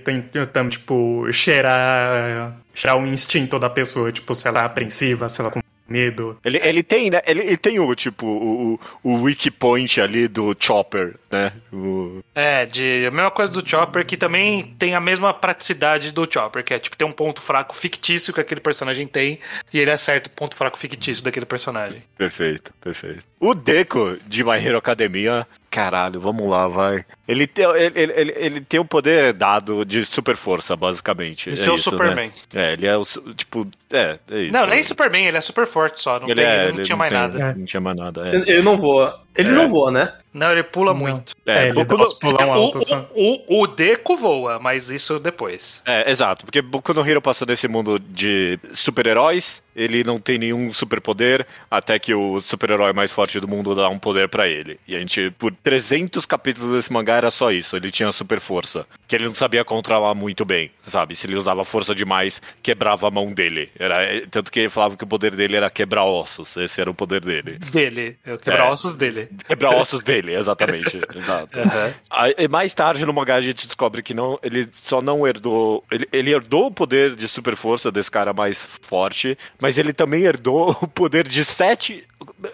tipo, cheirar, cheirar o instinto da pessoa, tipo, se ela é apreensiva, se ela medo.
Ele, ele tem, né? Ele, ele tem o tipo o, o, wiki point ali do Chopper, né? O,
É, de a mesma coisa do Chopper, que também tem a mesma praticidade do Chopper, que é tipo ter um ponto fraco fictício que aquele personagem tem, e ele acerta o ponto fraco fictício daquele personagem.
perfeito, perfeito. O Deco de My Hero Academia, caralho, vamos lá, vai. Ele tem, ele, ele, ele, ele tem o poder dado de super força, basicamente.
Esse é, o
isso,
Superman.
Né? É, ele é o tipo, é, é isso.
Não, nem Superman, ele é super forte só, não,
Ele,
tem,
é,
ele não tinha mais
tem-
nada.
Não tinha mais nada. É.
Ele não voa. Ele
É.
não voa, né?
Não, ele pula
Não.
muito.
É,
É, ele
Boku
dá
no-
o,
alto
o, o, o Deco voa, mas isso depois.
É, exato, porque Boku no Hero passou desse mundo de super-heróis, ele não tem nenhum superpoder, até que o super-herói mais forte do mundo dá um poder pra ele. E a gente, por 300 capítulos desse mangá, era só isso, ele tinha super força, que ele não sabia controlar muito bem, sabe? Se ele usava força demais, quebrava a mão dele. Era, é, tanto que ele falava que o poder dele era quebrar ossos, esse era o poder dele.
Dele, eu quebrar
É.
ossos dele.
Quebrar ossos dele, exatamente. exato.
Aham.
Aí, e mais tarde no mangá a gente descobre que não, ele só não herdou. Ele, ele herdou o poder de super força desse cara mais forte, mas ele também herdou o poder de sete.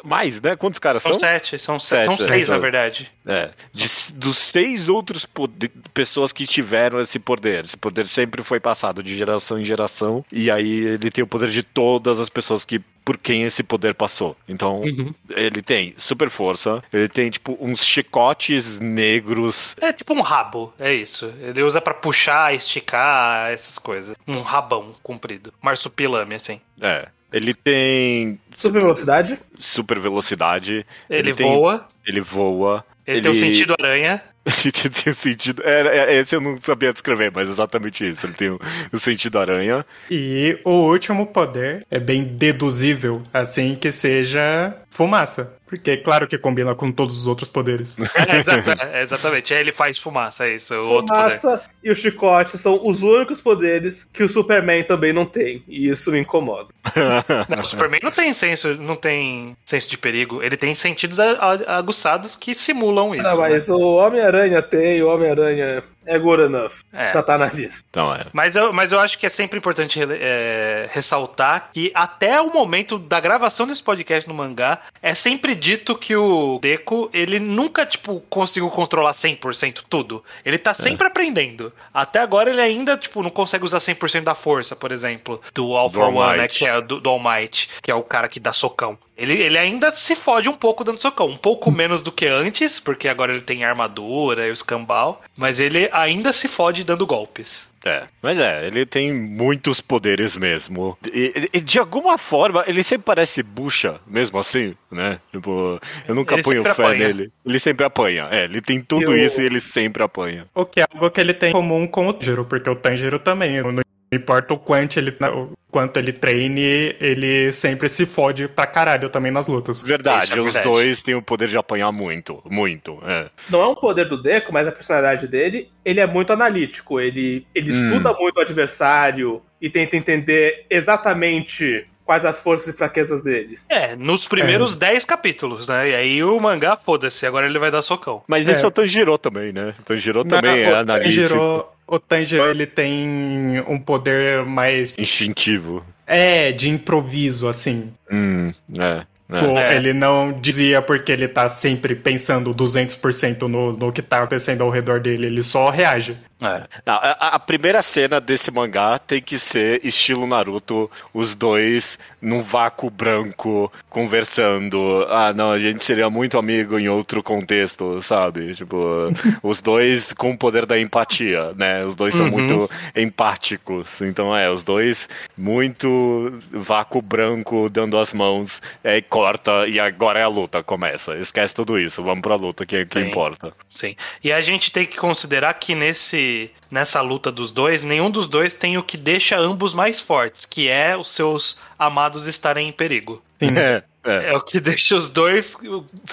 Mais, né? Quantos caras
São
são?
sete, são,
Sete,
são
sete,
seis,
são.
na verdade.
É, de- dos seis outros pode- pessoas que tiveram esse poder. Esse poder sempre foi passado de geração em geração. E aí ele tem o poder de todas as pessoas que por quem esse poder passou. Então,
Uhum.
ele tem super força, ele tem, tipo, uns chicotes negros.
É tipo um rabo, é isso. Ele usa pra puxar, esticar, essas coisas. Um rabão comprido. Marsupilame, assim.
É. Ele tem
Super velocidade.
super velocidade.
Ele,
tem-
voa,
Ele voa.
ele, tem o sentido aranha.
Ele tem o sentido. É, é, esse eu não sabia descrever, mas exatamente isso. Ele tem o, o sentido aranha.
E o último poder é bem deduzível, assim que seja fumaça. Porque é claro que combina com todos os outros poderes.
É, exata- é, exatamente. Aí ele faz fumaça, é isso. O outro poder.
Fumaça e o chicote são os únicos poderes que o Superman também não tem. E isso me incomoda.
Não, o Superman não tem senso, não tem senso de perigo. Ele tem sentidos aguçados que simulam isso.
Não,
né?
mas o Homem-Aranha tem, o Homem-Aranha é good enough.
É.
Pra tá na lista.
Então é.
Mas eu, mas eu acho que é sempre importante é, ressaltar que até o momento da gravação desse podcast no mangá, é sempre dito que o Deco, ele nunca, tipo, conseguiu controlar 100% tudo. Ele tá sempre aprendendo. Até agora ele ainda, tipo, não consegue usar 100% da força, por exemplo, do All
Do
for
All
One, né, que é do, do All Might, que é o cara que dá socão. Ele, ele ainda se fode um pouco dando socão. Um pouco menos do que antes, porque agora ele tem armadura e o escambau. Mas ele ainda se fode dando golpes.
É, mas é, ele tem muitos poderes mesmo. E, e de alguma forma, ele sempre parece bucha, mesmo assim, né? Tipo, eu nunca
Ele
ponho fé
apanha.
nele. Ele sempre apanha. É, ele tem tudo
Eu-
isso e ele sempre apanha.
O que é algo que ele tem em comum com o Tanjiro, porque o Tanjiro também, não importa o quanto ele, o quanto ele treine, ele sempre se fode pra caralho também nas lutas.
Verdade,
é
os
verdade.
dois têm o poder de apanhar muito, muito. É.
Não é um poder do Deco, mas a personalidade dele, ele é muito analítico. Ele, ele
Hum.
estuda muito o adversário e tenta entender exatamente quais as forças e fraquezas dele.
É, nos primeiros 10 capítulos, né? E aí o mangá, foda-se, agora ele vai dar socão.
Mas
É.
esse é o Tanjiro também, né? O Tanjiro também
Não,
é
o
analítico,
Tanjiro, o Tanjiro, ele tem um poder mais,
instintivo.
é, de improviso, assim.
Hum, é. é.
Pô,
É.
Ele não desvia porque ele tá sempre pensando 200% no, no que tá acontecendo ao redor dele, ele só reage.
É. Não, a, a, primeira cena desse mangá tem que ser estilo Naruto, os dois num vácuo branco conversando. Ah, não, a gente seria muito amigo em outro contexto, sabe? Tipo, os dois com o poder da empatia, né? Os dois são uhum. muito empáticos. Então, é, os dois muito vácuo branco dando as mãos, aí corta e agora é a luta, começa. Esquece tudo isso, vamos pra luta que, que importa.
Sim. E a gente tem que considerar que nesse nessa luta dos dois, nenhum dos dois tem o que deixa ambos mais fortes, que é os seus amados estarem em perigo.
Sim. É,
é. é o que deixa os dois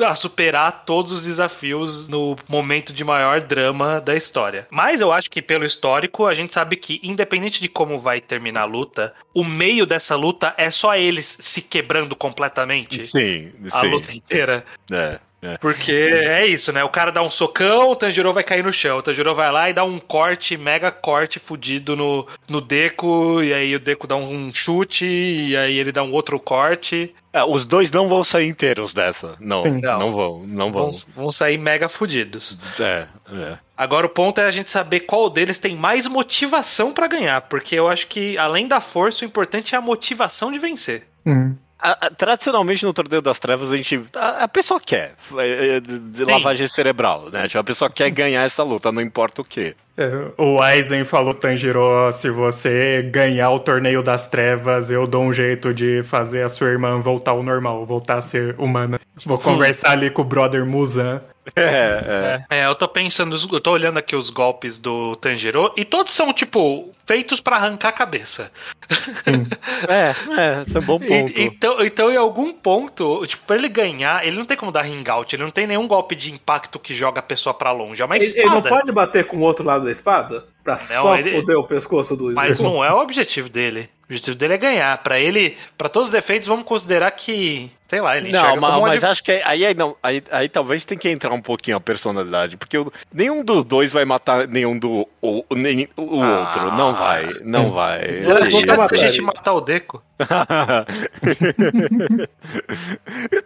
a superar todos os desafios no momento de maior drama da história. Mas eu acho que pelo histórico, a gente sabe que, independente de como vai terminar a luta, o meio dessa luta é só eles se quebrando completamente.
Sim,
a
sim.
luta inteira.
É.
É. Porque é isso, né? O cara dá um socão, o Tanjiro vai cair no chão. O Tanjiro vai lá e dá um corte, mega corte fudido no, no Deco, e aí o Deco dá um chute, e aí ele dá um outro corte.
É, os dois não vão sair inteiros dessa. Não, não, não vão, não vão.
vão. Vão sair mega fudidos.
É, é.
Agora o ponto é a gente saber qual deles tem mais motivação para ganhar, porque eu acho que além da força, o importante é a motivação de vencer.
Hum. A, a, tradicionalmente no Torneio das Trevas a gente. A, a pessoa quer. É, é, de, de lavagem cerebral, né? Tipo, a pessoa quer ganhar essa luta, não importa o que.
É, o Aizen falou, Tanjiro, se você ganhar o Torneio das Trevas, eu dou um jeito de fazer a sua irmã voltar ao normal, voltar a ser humana. Vou conversar ali com o brother Muzan.
É, é. é, eu tô pensando, eu tô olhando aqui os golpes do Tanjiro e todos são, tipo, feitos para arrancar a cabeça.
é, é, esse é um bom ponto.
E, então, então, em algum ponto, tipo, pra ele ganhar, ele não tem como dar ring out, ele não tem nenhum golpe de impacto que joga a pessoa para longe. É uma
ele, ele, não pode bater com o outro lado da espada? Pra não, só ele... foder o pescoço do
Mas não é o objetivo dele. O objetivo dele é ganhar. Para ele, para todos os defeitos, vamos considerar que, sei lá, ele
Não, mas, mas acho que aí, aí, não, aí, aí talvez tem que entrar um pouquinho a personalidade, porque eu, nenhum dos dois vai matar nenhum do o, nem, o ah, outro. Não vai, não vai.
Se a gente matar o Deco.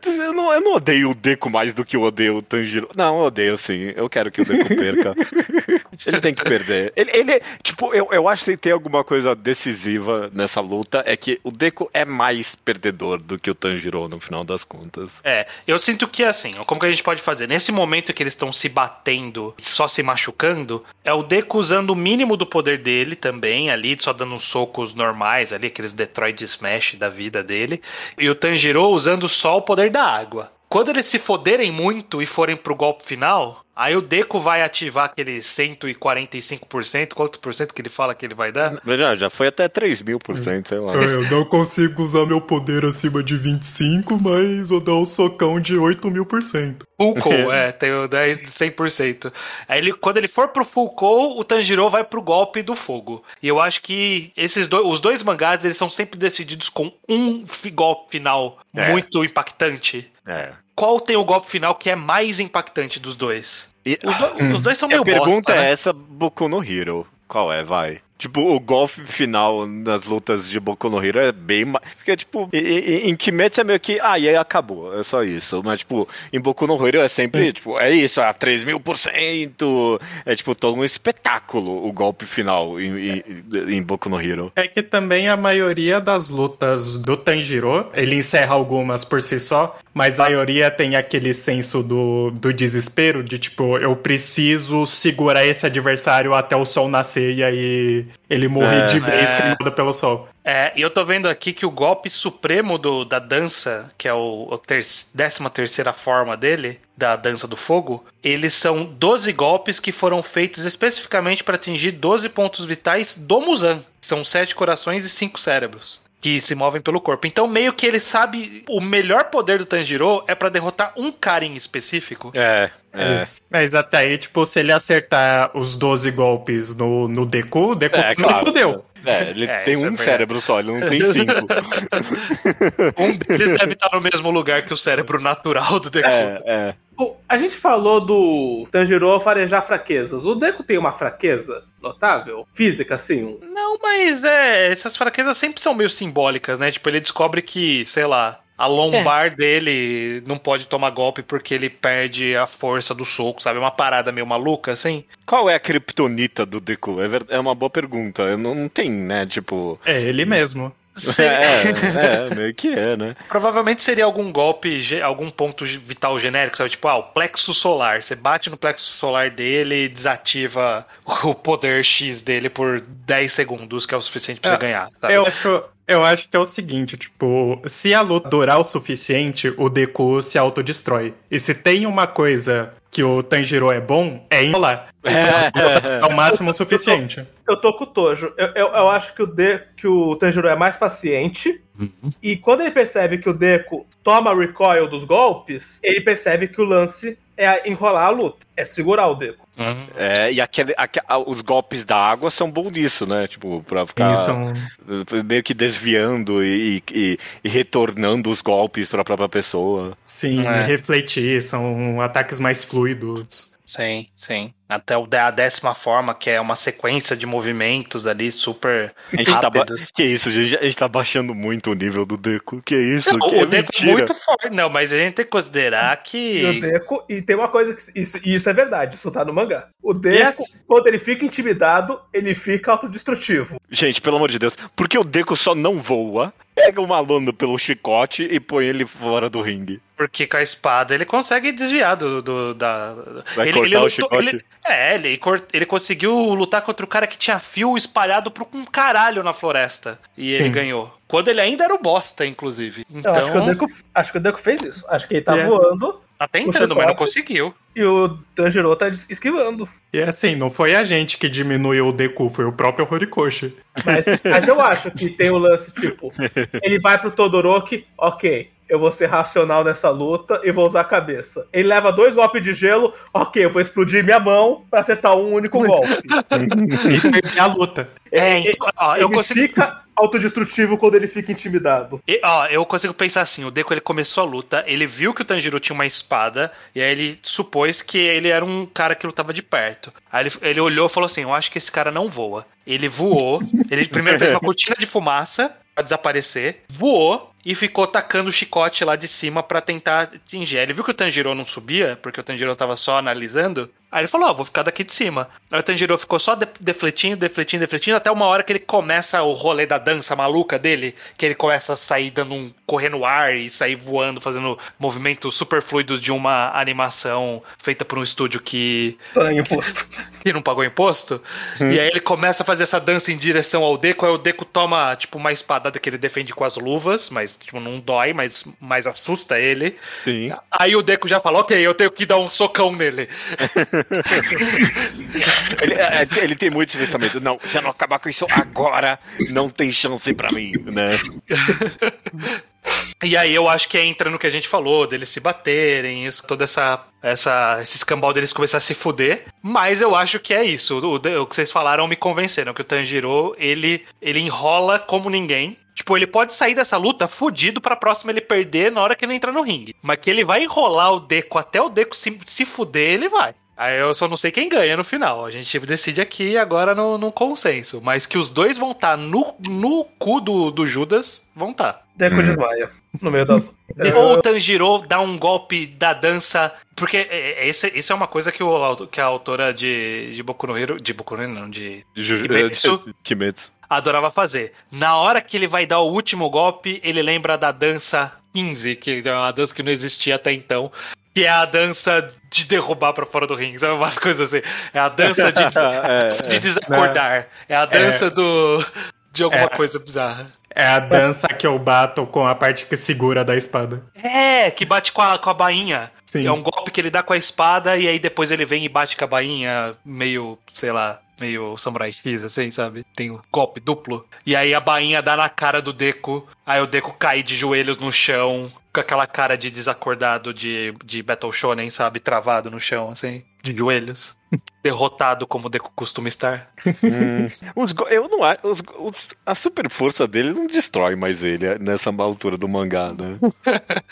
eu, não, eu não odeio o Deco mais do que eu odeio o Tanjiro. Não, eu odeio sim. Eu quero que o Deco perca. ele tem que perder. Ele, ele tipo, eu, eu acho que tem alguma coisa decisiva nessa luta é que o Deco é mais perdedor do que o Tanjiro no final das contas.
É, eu sinto que assim, como que a gente pode fazer? Nesse momento que eles estão se batendo, só se machucando, é o Deco usando o mínimo do poder dele também ali, só dando uns socos normais ali, aqueles Detroit Smash da vida dele, e o Tanjiro usando só o poder da água. Quando eles se foderem muito e forem pro golpe final, aí o Deco vai ativar aquele 145%, quanto por cento que ele fala que ele vai dar?
Já, já foi até 3 mil por cento, sei lá.
É, eu não consigo usar meu poder acima de 25, mas eu dou um socão de 8 mil por cento.
Full call, é, tem o 10, 100%. Aí ele, quando ele for pro full call, o Tanjiro vai pro golpe do fogo. E eu acho que esses dois, os dois mangás, eles são sempre decididos com um golpe final é. muito impactante.
É.
Qual tem o golpe final que é mais impactante dos dois? E, os, do, hum. os, dois são meio
A pergunta
bosta,
é
né?
essa, Boku no Hero. Qual é? Vai. Tipo, o golpe final nas lutas de Boku no Hero é bem mais. Porque, tipo, em, em Kimetsu é meio que. Ah, e aí acabou. É só isso. Mas, tipo, em Boku no Hero é sempre, tipo, é isso, é 3 mil por cento. É, tipo, todo um espetáculo o golpe final em, em, em, Boku no Hero.
É que também a maioria das lutas do Tanjiro, ele encerra algumas por si só, mas a maioria tem aquele senso do, do desespero, de tipo, eu preciso segurar esse adversário até o sol nascer e aí ele morre é, de vez é. queimado pelo sol.
É, e eu tô vendo aqui que o golpe supremo do, da dança, que é o, o ter, décima terceira forma dele, da dança do fogo, eles são 12 golpes que foram feitos especificamente para atingir 12 pontos vitais do Muzan. São sete corações e cinco cérebros que se movem pelo corpo. Então, meio que ele sabe o melhor poder do Tanjiro é para derrotar um cara em específico.
É. É.
Mas até aí, tipo, se ele acertar os 12 golpes no, no Deku, o Deku
é,
claro. fudeu.
É, ele é, tem um é cérebro só, ele não tem cinco.
um deles deve estar no mesmo lugar que o cérebro natural do Deku.
É, é.
Bom, a gente falou do Tanjiro farejar fraquezas. O Deku tem uma fraqueza notável? Física, assim? Um...
Não, mas é. Essas fraquezas sempre são meio simbólicas, né? Tipo, ele descobre que, sei lá, A lombar é. dele não pode tomar golpe porque ele perde a força do soco, sabe? Uma parada meio maluca, assim.
Qual é a criptonita do Deku? É, é uma boa pergunta. Não, não tem, né? Tipo.
É ele mesmo.
É, é, meio que é, né?
Provavelmente seria algum golpe, algum ponto vital genérico, sabe? Tipo, ah, o plexo solar. Você bate no plexo solar dele e desativa o poder X dele por 10 segundos, que é o suficiente pra é, você ganhar.
Sabe? Eu acho, eu acho que é o seguinte, tipo, se a luta durar o suficiente, o Deku se autodestrói. E se tem uma coisa que o Tanjiro é bom, é enrolar. É, é o máximo suficiente.
Eu tô, eu tô com o Tojo. Eu, eu, eu, acho que o, De, que o Tanjiro é mais paciente. Uhum. E quando ele percebe que o Deku toma recoil dos golpes, ele percebe que o lance é enrolar a luta, é segurar o Deku.
Uhum. É, e aquele, aquele, os golpes da água são bons nisso, né? Tipo, pra ficar são... meio que desviando e, e, e, retornando os golpes pra própria pessoa.
Sim, é. refletir, são ataques mais fluidos.
Sim, sim. Até o, a décima forma, que é uma sequência de movimentos ali super
a gente tá rápidos. Tá que isso, gente? A gente tá baixando muito o nível do Deku. Que isso? Não, que
o é Deku é muito forte. Não, mas a gente tem que considerar que.
E o Deku, e tem uma coisa que. Isso, isso é verdade, isso tá no mangá. O Deku, yes. quando ele fica intimidado, ele fica autodestrutivo.
Gente, pelo amor de Deus, porque o Deku só não voa, pega o malandro pelo chicote e põe ele fora do ringue.
Porque com a espada ele consegue desviar do. do da...
Vai
ele,
cortar ele, o chicote?
Ele, é, ele, ele conseguiu lutar contra o cara que tinha fio espalhado por um caralho na floresta. E ele Sim. ganhou. Quando ele ainda era o bosta, inclusive. Então...
Eu acho que, o Deku, acho que o Deku fez isso. Acho que ele tá é. voando.
Tá tentando, mas não conseguiu.
E o Tanjiro tá esquivando.
E assim, não foi a gente que diminuiu o Deku, foi o próprio Horikoshi.
Mas, mas eu acho que tem o lance, tipo, ele vai pro Todoroki, ok, eu vou ser racional nessa luta e vou usar a cabeça. Ele leva dois golpes de gelo, ok, eu vou explodir minha mão para acertar um único golpe.
e a luta.
É, então, ó, eu consigo...
fica autodestrutivo quando ele fica intimidado.
E, ó, eu consigo pensar assim, o Deku ele começou a luta, ele viu que o Tanjiro tinha uma espada, e aí ele supôs que ele era um cara que lutava de perto. Aí ele, ele olhou e falou assim, eu acho que esse cara não voa. Ele voou, ele primeiro fez uma cortina de fumaça pra desaparecer, voou, e ficou tacando o chicote lá de cima para tentar atingir. Ele viu que o Tanjiro não subia, porque o Tanjiro tava só analisando. Aí ele falou: Ó, oh, vou ficar daqui de cima. Aí o Tanjiro ficou só de defletindo, defletindo, defletindo, até uma hora que ele começa o rolê da dança maluca dele, que ele começa a sair dando um. correr no ar e sair voando, fazendo movimentos super fluidos de uma animação feita por um estúdio que.
Tá imposto.
Que, que não pagou imposto. Hum. E aí ele começa a fazer essa dança em direção ao Deco, aí o Deco toma, tipo, uma espadada que ele defende com as luvas, mas tipo, não dói, mas, mas assusta ele.
Sim.
Aí o Deco já falou, ok, eu tenho que dar um socão nele.
ele, é, é, ele, tem muito pensamento. Não, se eu não acabar com isso agora, não tem chance para mim, né?
E aí eu acho que entra no que a gente falou, deles se baterem, isso, toda essa, essa esse escambau deles começar a se fuder. Mas eu acho que é isso. O, o, que vocês falaram me convenceram, que o Tanjiro, ele, ele enrola como ninguém. Tipo, ele pode sair dessa luta fudido pra próxima ele perder na hora que ele entra no ringue. Mas que ele vai enrolar o Deco até o Deco se, se fuder, ele vai. Aí eu só não sei quem ganha no final. A gente decide aqui agora no, no consenso. Mas que os dois vão estar tá no, no cu do, do Judas, vão estar. Tá.
Deco hum. desmaia. No meio da.
Ou o Tanjiro dá um golpe da dança. Porque é, é, esse, isso é uma coisa que, o, que a autora de, de Boku no Hero. De Boku no Hero, não, de.
Kimetsu, Kimetsu
adorava fazer. Na hora que ele vai dar o último golpe, ele lembra da dança 15, que é uma dança que não existia até então. Que é a dança de derrubar para fora do ringue, sabe? Umas coisas assim. É a dança de, des... é, de desacordar. É a dança é. do. de alguma é. coisa bizarra.
É a dança que eu bato com a parte que segura da espada.
É, que bate com a, com a bainha. Sim. É um golpe que ele dá com a espada e aí depois ele vem e bate com a bainha, meio, sei lá, meio Samurai X, assim, sabe? Tem um golpe duplo. E aí a bainha dá na cara do Deco. Aí o Deco cai de joelhos no chão. Com aquela cara de desacordado de, de Battle Shonen, sabe? Travado no chão, assim, de joelhos. Derrotado como Deku costuma estar.
Hum, os eu não acho. os- os- a super força dele não destrói mais ele nessa altura do mangá, né?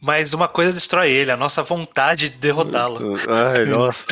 Mas uma coisa destrói ele, a nossa vontade de derrotá-lo.
Ai, nossa.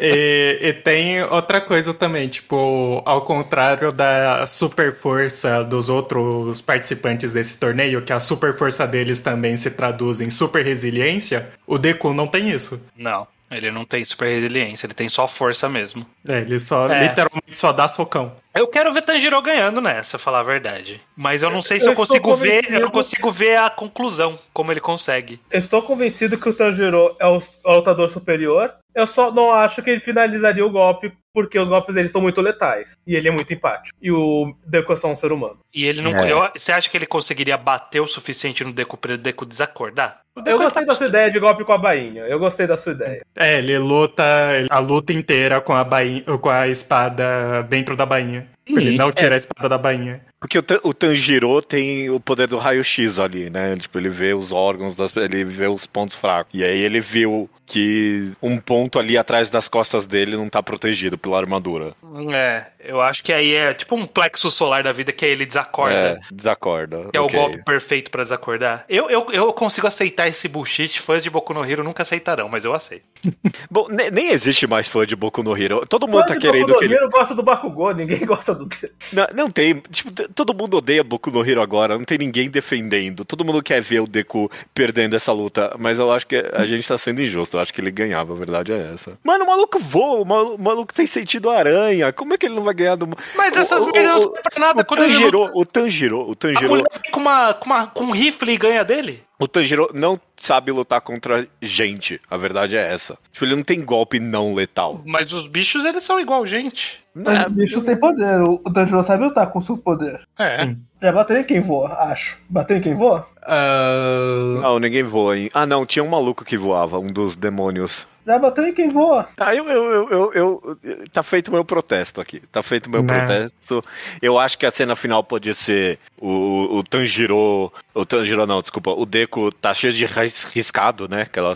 E, e tem outra coisa também, tipo, ao contrário da super força dos outros participantes desse torneio, que a super força deles também se traduz em super resiliência, o Deku não tem isso.
Não, ele não tem super resiliência, ele tem só força mesmo.
É, ele só,
É.
literalmente só dá socão.
Eu quero ver Tanjiro ganhando nessa, falar a verdade. Mas eu não sei se
Eu
eu, consigo ver, eu não consigo ver a conclusão, como ele consegue.
Eu estou convencido que o Tanjiro é o, é o lutador superior. Eu só não acho que ele finalizaria o golpe, porque os golpes dele são muito letais. E ele é muito empático. E o Deku é só um ser humano.
E ele não.
É.
eu- você acha que ele conseguiria bater o suficiente no Deku pra o Deku desacordar? O Deku
Eu
é
gostei da sua ideia de golpe com a bainha. Eu gostei da sua ideia.
É, ele luta a luta inteira com a, bainha, com a espada dentro da bainha. Ele não tira a espada da bainha.
Porque o, o Tanjiro tem o poder do raio-x ali, né? Tipo, ele vê os órgãos, das, ele vê os pontos fracos. E aí ele viu que um ponto ali atrás das costas dele não tá protegido pela armadura.
É, eu acho que aí é tipo um plexo solar da vida que aí ele desacorda.
É, desacorda.
Que é
ok.
o golpe perfeito pra desacordar. Eu, eu, eu consigo aceitar esse bullshit. Fãs de Boku no Hero nunca aceitarão, mas eu aceito.
Bom, ne- nem existe mais fã de Boku no Hero. Todo mundo
Fã
tá
de
querendo
Boku
que
no
ele...
Hero gosta do Bakugou, ninguém gosta do.
Não, não tem. Tipo, todo mundo odeia Boku no Hero agora. Não tem ninguém defendendo. Todo mundo quer ver o Deku perdendo essa luta. Mas eu acho que a gente tá sendo injusto. Eu acho que ele ganhava. A verdade é essa. Mano, o maluco voa. O malu- o maluco tem sentido aranha. Como é que ele não vai ganhar do.
Mas
O-
essas merdas não servem pra nada
O
ele
Tanjiro,
luta.
o Tanjiro, o
A
Tanjiro,
mulher vem com, uma, com, uma, com um rifle e ganha dele?
O Tanjiro não sabe lutar contra gente. A verdade é essa. Tipo, ele não tem golpe não letal.
Mas os bichos, eles são igual gente.
Mas os bichos têm poder. O, Tanjiro sabe lutar com seu poder.
É.
Já bateu em quem voa, acho. Bateu em quem voa?
Ah,
Não, ninguém voa, hein? Ah, não, tinha um maluco que voava, um dos demônios.
Já bateu em quem voa.
Ah, eu, eu, eu, eu, eu- Tá feito meu protesto aqui. Tá feito meu
Né.
protesto. Eu acho que a cena final podia ser o, o Tanjiro. O Tanjiro não, desculpa. O Deku tá cheio de ris- riscado, né? Aquela,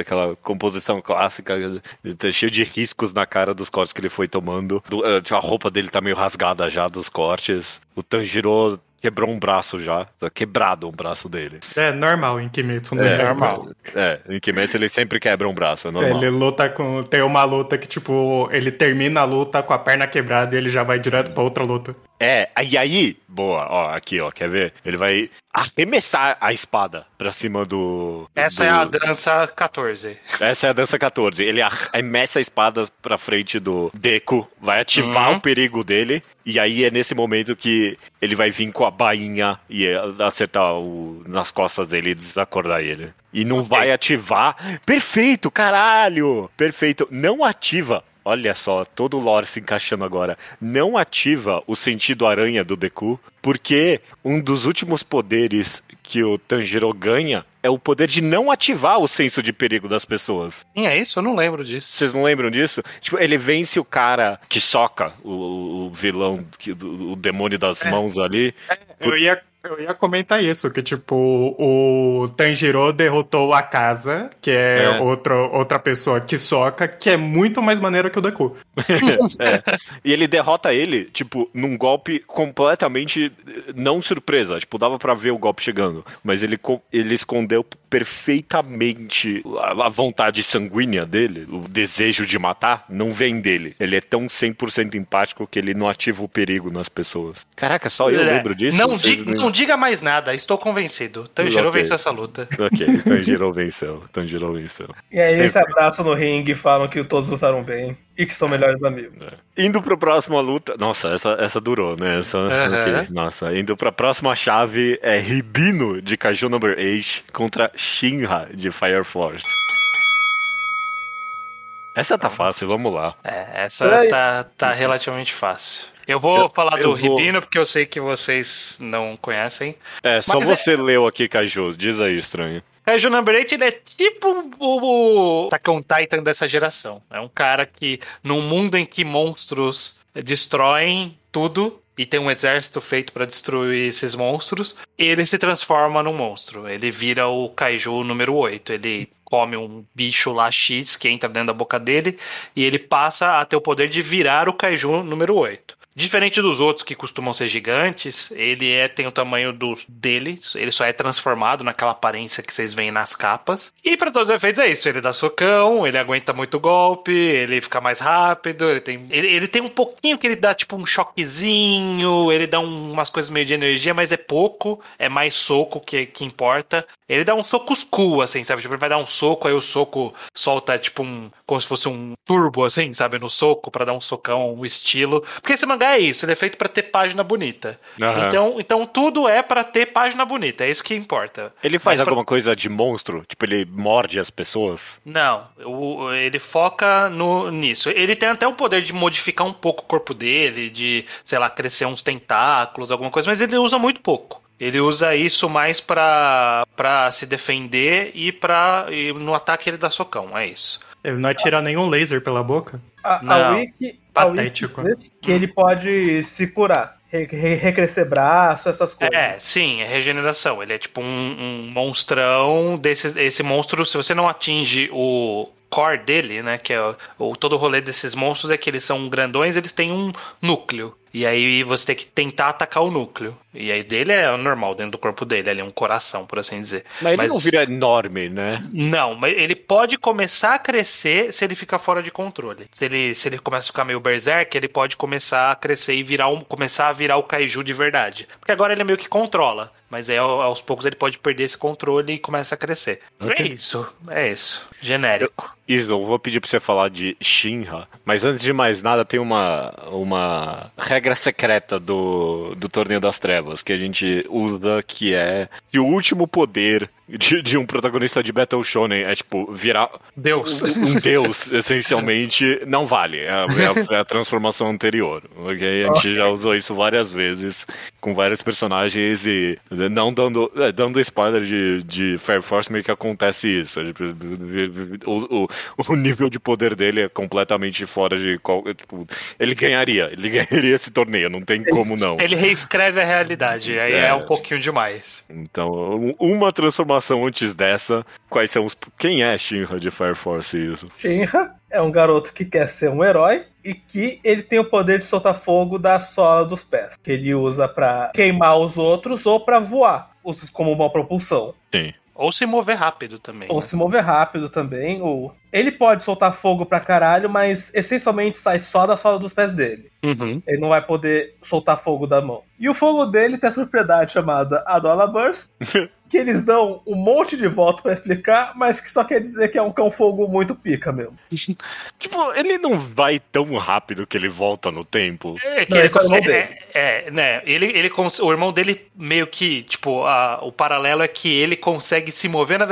aquela composição clássica. Tá cheio de riscos na cara dos cortes que ele foi tomando. Do- eh, A roupa dele tá meio rasgada já dos cortes. O Tanjiro quebrou um braço já. Tá quebrado o braço dele.
é normal em Kimetsu. no
É,
Japão.
normal.
É, em Kimetsu ele sempre quebra um braço, é normal.
Ele luta com. Tem uma luta que, tipo, ele termina a luta com a perna quebrada e ele já vai direto pra outra luta.
É, e aí, boa, ó, aqui, ó, quer ver? Ele vai arremessar a espada pra cima do.
Essa
do-
é a dança 14.
Essa é a dança 14. Ele arremessa a espada pra frente do Deku, vai ativar
Uhum.
o perigo dele, e aí é nesse momento que ele vai vir com a bainha e acertar o, nas costas dele e desacordar ele. E não vai ativar. Perfeito, caralho! Perfeito. Não ativa. Olha só, todo o lore se encaixando agora. Não ativa o sentido aranha do Deku, porque um dos últimos poderes que o Tanjiro ganha é o poder de não ativar o senso de perigo das pessoas.
Sim, é isso? Eu não lembro disso.
Vocês não lembram disso? Tipo, ele vence o cara que soca o, o vilão, que- o demônio das mãos ali.
Eu ia, eu ia comentar isso, que tipo, o Tanjiro derrotou a casa, que é,
É.
Outro, outra pessoa que soca, que é muito mais maneiro que o Deku.
E ele derrota ele, tipo, num golpe completamente eh, não surpresa. Tipo, dava pra ver o golpe chegando. Mas ele, ele escondeu perfeitamente a, a vontade sanguínea dele, o desejo de matar, não vem dele. Ele é tão 100% empático que ele não ativa o perigo nas pessoas. Caraca, só eu
É,
lembro disso?
Não, di- não diga mais nada, estou convencido. Tanjiro
Ok.
venceu essa luta.
Ok, Tanjiro venceu. Tanjiro venceu.
E aí eles se abraçam no ringue e falam que todos usaram bem e que são melhores amigos.
Indo pra próxima luta. Nossa, essa, essa durou, né? Essa,
Aham.
ok. Nossa, indo pra próxima chave é Ribino de Kaiju Number 8 contra Shinra de Fire Force. Essa tá fácil, vamos lá.
É, essa tá, tá relativamente fácil. Eu vou
Eu-
falar
eu
do
vou-
Ribino, porque eu sei que vocês não conhecem.
É, só
Mas é-
você leu aqui, Kaiju. Diz aí, estranho.
Kaiju Number 8, ele é tipo o Attack on Titan dessa geração. É um cara que, num mundo em que monstros destroem tudo, e tem um exército feito pra destruir esses monstros, ele se transforma num monstro. Ele vira o Kaiju número 8. Ele come um bicho lá X que entra dentro da boca dele e ele passa a ter o poder de virar o Kaiju número 8. Diferente dos outros que costumam ser gigantes, ele é tem o tamanho do dele, ele só é transformado naquela aparência que vocês veem nas capas. E para todos os efeitos é isso, ele dá socão, ele aguenta muito golpe, ele fica mais rápido, ele tem ele, ele tem um pouquinho que ele dá tipo um choquezinho, ele dá um- umas coisas meio de energia, mas é pouco, é mais soco que que importa. Ele dá um socos cool assim, sabe? Tipo, ele vai dar um soco, aí o soco solta tipo um como se fosse um turbo assim, sabe, no soco pra dar um socão, um estilo. Porque esse mangá é isso, ele é feito pra ter página bonita.
Aham.
Então, então tudo é pra ter página bonita, é isso que importa.
Ele faz
Mas pra-
alguma coisa de monstro? Tipo, ele morde as pessoas?
Não, o- ele foca no, nisso. Ele tem até o poder de modificar um pouco o corpo dele, de, sei lá, crescer uns tentáculos, alguma coisa, mas ele usa muito pouco. Ele usa isso mais pra, pra se defender e pra. E no ataque ele dá socão, é isso.
Ele não atira nenhum laser pela boca?
A, a
Não.
Wiki, a Wiki
Patético.
diz que ele pode se curar, re- re- recrescer braço, essas coisas.
É, sim, é regeneração. Ele é tipo um, um monstrão. Desse, esse monstro, se você não atinge o core dele, né? Que é o, o- todo o rolê desses monstros é que eles são grandões, eles têm um núcleo. E aí você tem que tentar atacar o núcleo. E aí dele é normal, dentro do corpo dele, ali, um coração, por assim dizer.
Mas ele
Mas-
não vira enorme, né?
Não, mas ele pode começar a crescer se ele ficar fora de controle. Se ele, se ele começa a ficar meio berserk, ele pode começar a crescer e virar um, começar a virar o kaiju de verdade. Porque agora ele meio que controla. Mas aí ao- aos poucos ele pode perder esse controle e começa a crescer.
Ok.
É isso, é isso. Genérico.
Isso, eu vou pedir pra você falar de Shinra, mas antes de mais nada tem uma, uma regra secreta do, do Torneio das Trevas que a gente usa, que é que o último poder de, de um protagonista de Battle Shonen é, tipo, virar
Deus.
um deus, essencialmente, não vale. É a, é a- é transformação anterior, ok? A gente já usou isso várias vezes com vários personagens e não dando, é, dando spoiler de, de Fair Force, meio que acontece isso. Tipo, O, o, o nível de poder dele é completamente fora de qual. Tipo, ele ganharia, ele ganharia esse torneio, não tem como não.
Ele reescreve a realidade, aí é,
É.
um pouquinho demais.
Então, um- uma transformação antes dessa, quais são os. Quem é Shinra de Fire Force isso?
Shinra é um garoto que quer ser um herói e que ele tem o poder de soltar fogo da sola dos pés, que ele usa pra queimar os outros ou pra voar, como uma propulsão.
Sim.
Ou se mover rápido também.
Ou se mover rápido também, ou ele pode soltar fogo pra caralho, mas essencialmente sai só da sola dos pés dele.
Uhum.
Ele não vai poder soltar fogo da mão. E o fogo dele tem essa propriedade chamada Adola Burst, que eles dão um monte de volta pra explicar, mas que só quer dizer que é um, é um fogo muito pica mesmo.
Tipo, ele não vai tão rápido que ele volta no tempo.
É, que
Não,
ele consegue, é, é, né? Ele, ele cons- o irmão dele meio que, tipo, a- o paralelo é que ele consegue se mover na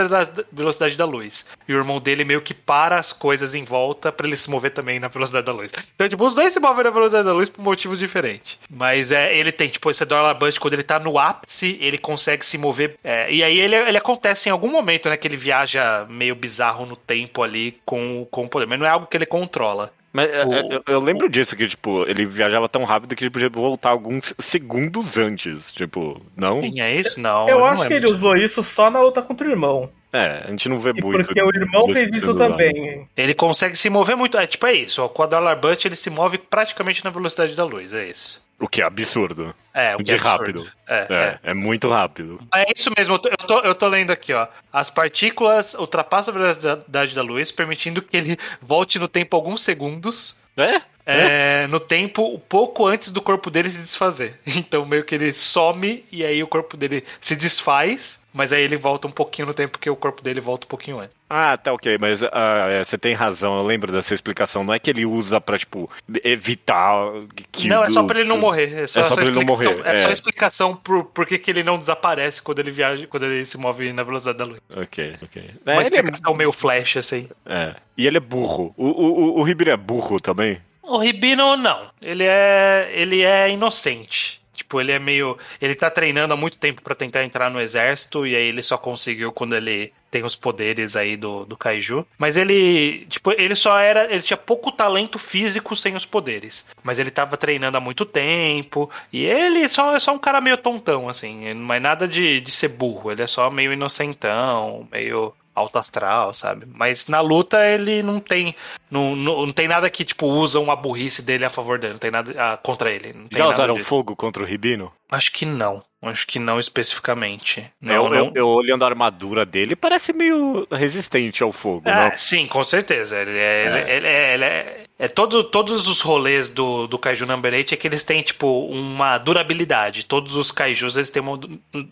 velocidade, da luz. E o irmão dele meio que para as coisas em volta pra ele se mover também na velocidade da luz. Então, tipo, os dois se movem na velocidade da luz por motivos diferentes. Mas é, ele tem, tipo, esse Dollar Burst, quando ele tá no ápice, ele consegue se mover. é, e aí ele, ele acontece em algum momento, né? Que ele viaja meio bizarro no tempo ali com, com o poder. Mas não é algo que ele controla.
Mas é,
O-
é, eu, eu lembro disso, que, tipo, ele viajava tão rápido que ele podia voltar alguns segundos antes. Tipo, não?
Tinha isso? Não.
Eu
não
acho que
lembro
ele usou isso só na luta contra o irmão.
É, a gente não vê
E
muito.
porque o irmão
disso
fez isso também.
Ele consegue se mover muito. É tipo é isso. ó, a Dollar Bust ele se move praticamente na velocidade da luz. É isso.
O que é absurdo.
É, o que
De
é absurdo.
rápido.
É, é.
É, é muito rápido.
É isso mesmo, eu tô, eu, tô, eu tô lendo aqui, ó. As partículas ultrapassam a velocidade da luz, permitindo que ele volte no tempo alguns segundos.
É?
é, no tempo pouco antes do corpo dele se desfazer. Então meio que ele some e aí o corpo dele se desfaz, mas aí ele volta um pouquinho no tempo porque o corpo dele volta um pouquinho antes.
Ah, tá ok, mas é, você tem razão, eu lembro dessa explicação. Não é que ele usa pra, tipo, evitar que.
não, é só pra ele não morrer. É só,
É só pra ele não morrer,
É, só
é.
explicação por, por que, que ele não desaparece quando ele viaja, quando ele se move na velocidade da luz.
Ok, ok.
Uma
É, ele é,
explicação meio flash, assim.
é. E ele é burro. O, o, o, o Ribeiro é burro também?
O Ribino, não. Ele é. Ele é inocente. Tipo, ele é meio. Ele tá treinando há muito tempo pra tentar entrar no exército, e aí ele só conseguiu quando ele tem os poderes aí do, do Kaiju. Mas ele, tipo, ele só era. Ele tinha pouco talento físico sem os poderes. Mas ele tava treinando há muito tempo. E ele só, é só um cara meio tontão, assim. Não é nada de, de ser burro. Ele é só meio inocentão, meio alto astral, sabe? Mas na luta ele não tem não, não, não, tem nada que tipo usam a burrice dele a favor dele, não tem nada ah, contra ele. Não
Já usaram fogo contra o Ribino?
Acho que não. Acho que não especificamente. Não,
eu, eu, eu, olhando a armadura dele, parece meio resistente ao fogo.
É, não? sim, com certeza. Ele é, é. Ele é, ele é, é todo, todos os rolês do, do Kaiju Number 8 é que eles têm, tipo, uma durabilidade. Todos os Kaijus eles têm uma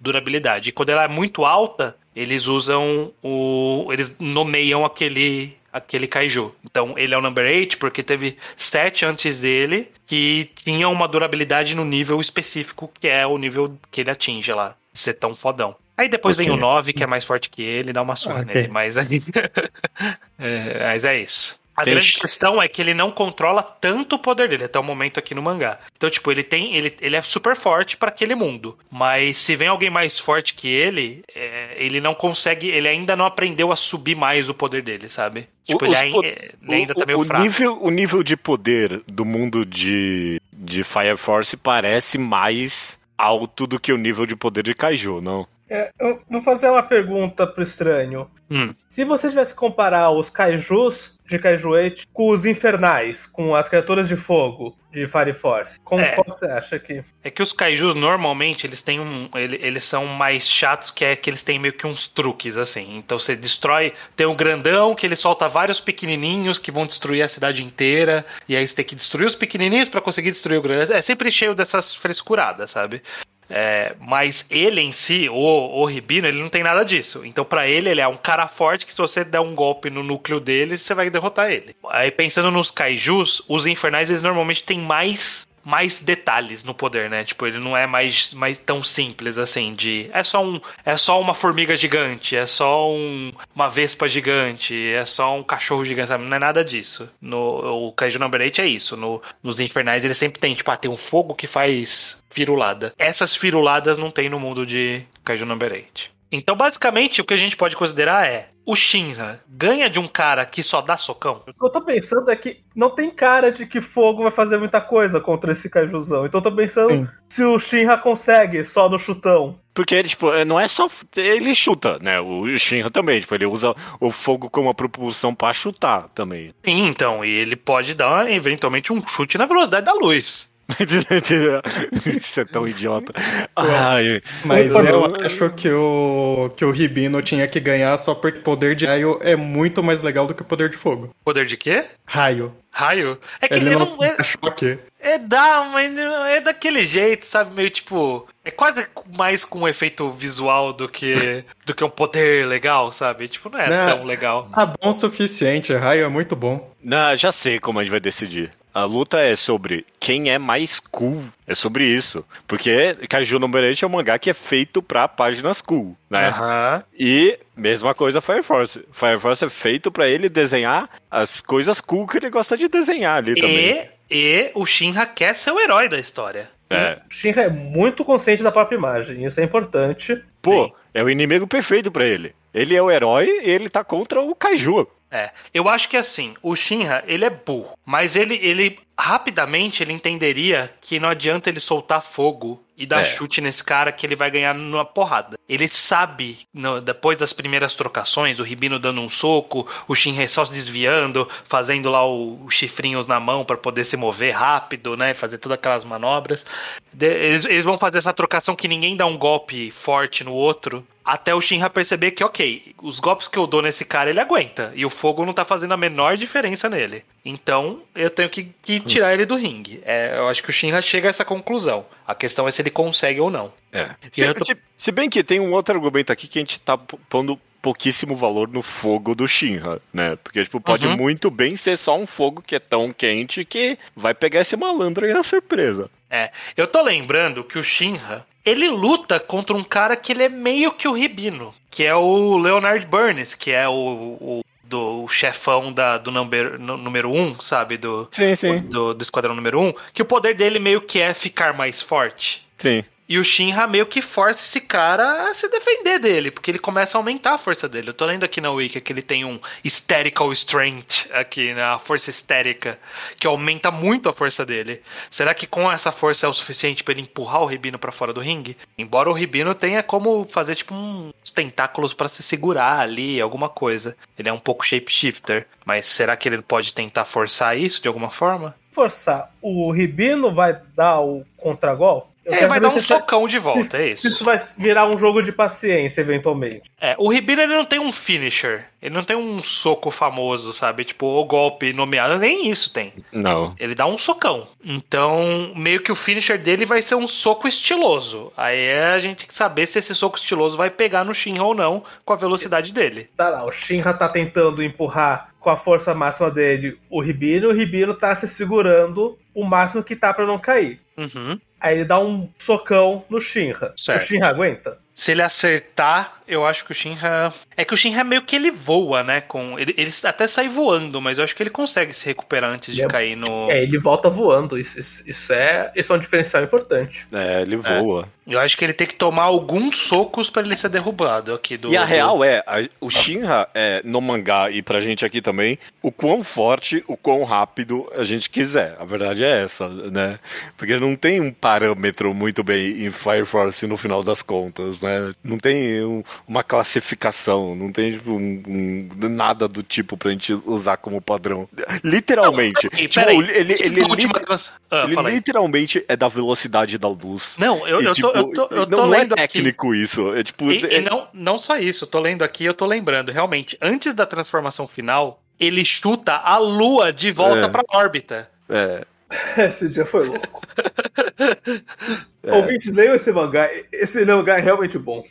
durabilidade. E quando ela é muito alta, eles usam o. Eles nomeiam aquele aquele kaiju. Então, ele é o number 8 porque teve sete antes dele que tinham uma durabilidade no nível específico, que é o nível que ele atinge lá, ser tão fodão. Aí depois okay. vem o 9, que é mais forte que ele, dá uma surra okay. nele, mas aí... é, mas é isso. A tem grande questão é que ele não controla tanto o poder dele até o momento aqui no mangá. Então, tipo, ele tem. Ele, ele é super forte para aquele mundo. Mas se vem alguém mais forte que ele, é, ele não consegue. Ele ainda não aprendeu a subir mais o poder dele, sabe? Tipo, ele, ainda, ele ainda tá meio
o
fraco.
Nível, o nível de poder do mundo de, de Fire Force parece mais alto do que o nível de poder de Kaiju, não?
É, eu vou fazer uma pergunta pro estranho. Hum. Se você tivesse que comparar os kaijus de Kaiju 8 com os infernais, com as criaturas de fogo de Fire Force, como é. qual você acha que.
É que os kaijus normalmente eles têm um. Eles são mais chatos, que é que eles têm meio que uns truques, assim. Então você destrói. Tem um grandão que ele solta vários pequenininhos que vão destruir a cidade inteira. E aí você tem que destruir os pequenininhos para conseguir destruir o grande. É sempre cheio dessas frescuradas, sabe? É, mas ele em si, o, o Ribino, ele não tem nada disso. Então, para ele, ele é um cara forte que se você der um golpe no núcleo dele, você vai derrotar ele. Aí, pensando nos kaijus, os infernais, eles normalmente têm mais mais detalhes no poder, né? Tipo, ele não é mais, mais tão simples assim de é só um é só uma formiga gigante, é só um, uma vespa gigante, é só um cachorro gigante, sabe? Não é nada disso. No o Kaiju Number 8 é isso. No, nos infernais ele sempre tem, tipo, ah, tem um fogo que faz firulada. Essas firuladas não tem no mundo de Kaiju Number 8. Então, basicamente, o que a gente pode considerar é o Shinra ganha de um cara que só dá socão?
O que eu tô pensando é que não tem cara de que fogo vai fazer muita coisa contra esse Kaijuzão. Então eu tô pensando Sim. se o Shinra consegue só no chutão.
Porque ele, tipo, não é só. Ele chuta, né? O Shinra também, tipo, ele usa o fogo como uma propulsão para chutar também.
Sim, então, e ele pode dar eventualmente um chute na velocidade da luz.
Isso é tão idiota.
Ai, mas eu acho que o, que o Ribino tinha que ganhar só porque o poder de raio é muito mais legal do que o poder de fogo.
Poder de quê?
Raio.
Raio?
É que ele, ele não, não é, choque.
É dá, mas é daquele jeito, sabe? Meio tipo. É quase mais com um efeito visual do que do que um poder legal, sabe? Tipo, não é não, tão legal.
Ah, bom o suficiente. Raio é muito bom.
Não, já sei como a gente vai decidir. A luta é sobre quem é mais cool. É sobre isso. Porque Kaiju Number 8 é um mangá que é feito pra páginas cool, né?
Uhum.
E mesma coisa Fire Force. Fire Force é feito para ele desenhar as coisas cool que ele gosta de desenhar ali
e,
também.
E o Shinra quer ser o herói da história.
É. O Shinra é muito consciente da própria imagem, isso é importante.
Pô, Sim. é o inimigo perfeito para ele. Ele é o herói e ele tá contra o Kaiju.
É, eu acho que assim, o Shinra, ele é burro, mas ele, ele rapidamente ele entenderia que não adianta ele soltar fogo e dar é. chute nesse cara que ele vai ganhar numa porrada. Ele sabe, no, depois das primeiras trocações, o Ribino dando um soco, o Shinra só se desviando, fazendo lá os chifrinhos na mão para poder se mover rápido, né? Fazer todas aquelas manobras. De, eles, eles vão fazer essa trocação que ninguém dá um golpe forte no outro até o Shinra perceber que, ok, os golpes que eu dou nesse cara ele aguenta. E o fogo não tá fazendo a menor diferença nele. Então eu tenho que, que tirar ele do ringue. É, eu acho que o Shinra chega a essa conclusão. A questão é se ele consegue ou não.
É. Se, tô... se, se, bem que tem um outro argumento aqui que a gente tá pondo pouquíssimo valor no fogo do Shinra, né? Porque, tipo, pode uhum. muito bem ser só um fogo que é tão quente que vai pegar esse malandro aí na surpresa.
É, eu tô lembrando que o Shinra, ele luta contra um cara que ele é meio que o Ribino, que é o Leonard Burns, que é o, o do chefão da, do number, número 1, um, sabe? Do,
sim, sim.
Do, do esquadrão número 1, um, que o poder dele meio que é ficar mais forte.
Sim.
E o Shinra meio que força esse cara a se defender dele, porque ele começa a aumentar a força dele. Eu tô lendo aqui na Wiki que ele tem um Hysterical Strength aqui, né? A força histérica, que aumenta muito a força dele. Será que com essa força é o suficiente para ele empurrar o Ribino para fora do ringue? Embora o Ribino tenha como fazer tipo uns tentáculos para se segurar ali, alguma coisa. Ele é um pouco shapeshifter, mas será que ele pode tentar forçar isso de alguma forma?
Forçar. O Ribino vai dar o contragol?
Eu é, vai dar um socão de volta, se, é isso.
Isso vai virar um jogo de paciência, eventualmente.
É, o Ribino ele não tem um finisher. Ele não tem um soco famoso, sabe? Tipo, o golpe nomeado. Nem isso tem.
Não.
Ele dá um socão. Então, meio que o finisher dele vai ser um soco estiloso. Aí é a gente tem que saber se esse soco estiloso vai pegar no Shinra ou não com a velocidade dele.
Tá lá, o Shinra tá tentando empurrar com a força máxima dele o Ribino, o Ribino tá se segurando o máximo que tá para não cair.
Uhum.
Aí ele dá um socão no Shinra. Certo. O Shinra aguenta?
Se ele acertar, eu acho que o Shinra. É que o Shinra meio que ele voa, né? Com... Ele, ele até sai voando, mas eu acho que ele consegue se recuperar antes de é... cair no.
É, ele volta voando. Isso, isso, isso, é, isso é um diferencial importante.
É, ele voa.
É. Eu acho que ele tem que tomar alguns socos para ele ser derrubado aqui do.
E a real é, a, o Shinra é, no mangá e pra gente aqui também, o quão forte, o quão rápido a gente quiser. A verdade é essa, né? Porque não tem um parâmetro muito bem em Fire Force no final das contas, né? Não tem um, uma classificação, não tem tipo, um, um, nada do tipo pra gente usar como padrão. Literalmente. Não, tipo, ele, ele, ele, última... ah, ele literalmente é da velocidade da luz.
Não, eu, e, eu, tipo, tô, eu tô, eu tô
não
lendo
é técnico
aqui.
isso. É tipo.
E, é... e, não, não só isso, eu tô lendo aqui, eu tô lembrando. Realmente, antes da transformação final, ele chuta a lua de volta é. pra órbita.
É.
Esse dia foi louco. É. Ouvintes, leiam esse mangá. Esse mangá é realmente bom.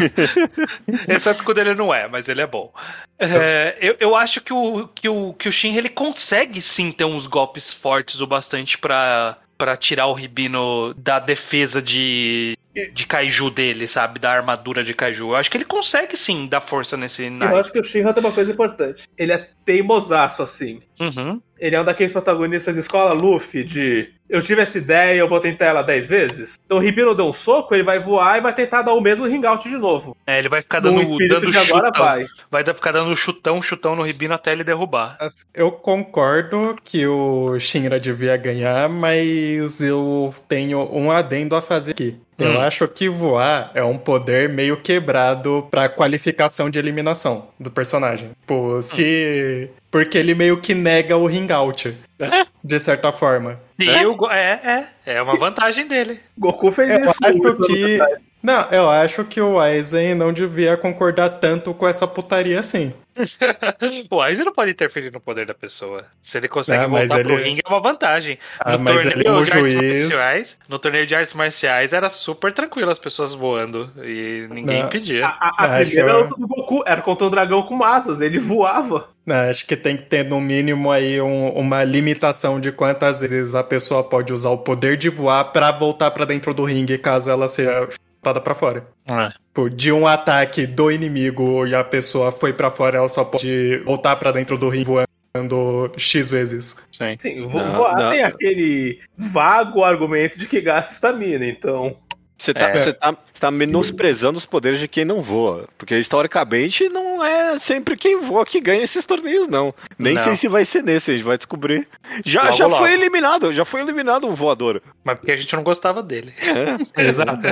Exceto quando ele não é, mas ele é bom. É, eu, eu acho que o, que o, que o Shin ele consegue sim ter uns golpes fortes o bastante para para tirar o Ribino da defesa de de kaiju dele, sabe? Da armadura de kaiju. Eu acho que ele consegue sim dar força nesse
Eu acho que o Shinra tem uma coisa importante. Ele é teimosaço, assim.
Uhum.
Ele é um daqueles protagonistas de escola Luffy, de eu tive essa ideia e eu vou tentar ela dez vezes. Então o Ribino deu um soco, ele vai voar e vai tentar dar o mesmo ring out de novo.
É, ele vai ficar dando, um dando de chutão. Agora vai. vai ficar dando chutão, chutão no Ribino até ele derrubar.
Eu concordo que o Shinra devia ganhar, mas eu tenho um adendo a fazer aqui. Eu hum. acho que voar é um poder meio quebrado pra qualificação de eliminação do personagem. Pô, se. Porque ele meio que nega o ring out. É? De certa forma.
É? é, é. É uma vantagem dele.
Goku fez eu isso.
Acho que. Não, eu acho que o Aizen não devia concordar tanto com essa putaria assim.
o Aizen não pode interferir no poder da pessoa. Se ele consegue ah, voltar ele... pro ringue, é uma vantagem.
Ah, no torneio de artes
marciais, no torneio de artes marciais era super tranquilo as pessoas voando e ninguém não. impedia.
A, a, a primeira era do Goku era contra o dragão com asas, ele voava.
Não, acho que tem que ter no mínimo aí um, uma limitação de quantas vezes a pessoa pode usar o poder de voar para voltar para dentro do ringue caso ela seja chutada para fora.
É.
Tipo, de um ataque do inimigo e a pessoa foi para fora, ela só pode voltar para dentro do ringue voando X vezes.
Sim, Sim voar não, tem aquele vago argumento de que gasta estamina, então.
Você tá, é. tá, tá menosprezando os poderes de quem não voa. Porque historicamente não é sempre quem voa que ganha esses torneios, não. Nem não. sei se vai ser nesse, a gente vai descobrir. Já, logo, já logo. foi eliminado, já foi eliminado um voador.
Mas porque a gente não gostava dele.
É. Exato.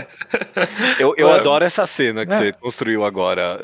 Eu, eu adoro essa cena que é. você construiu agora,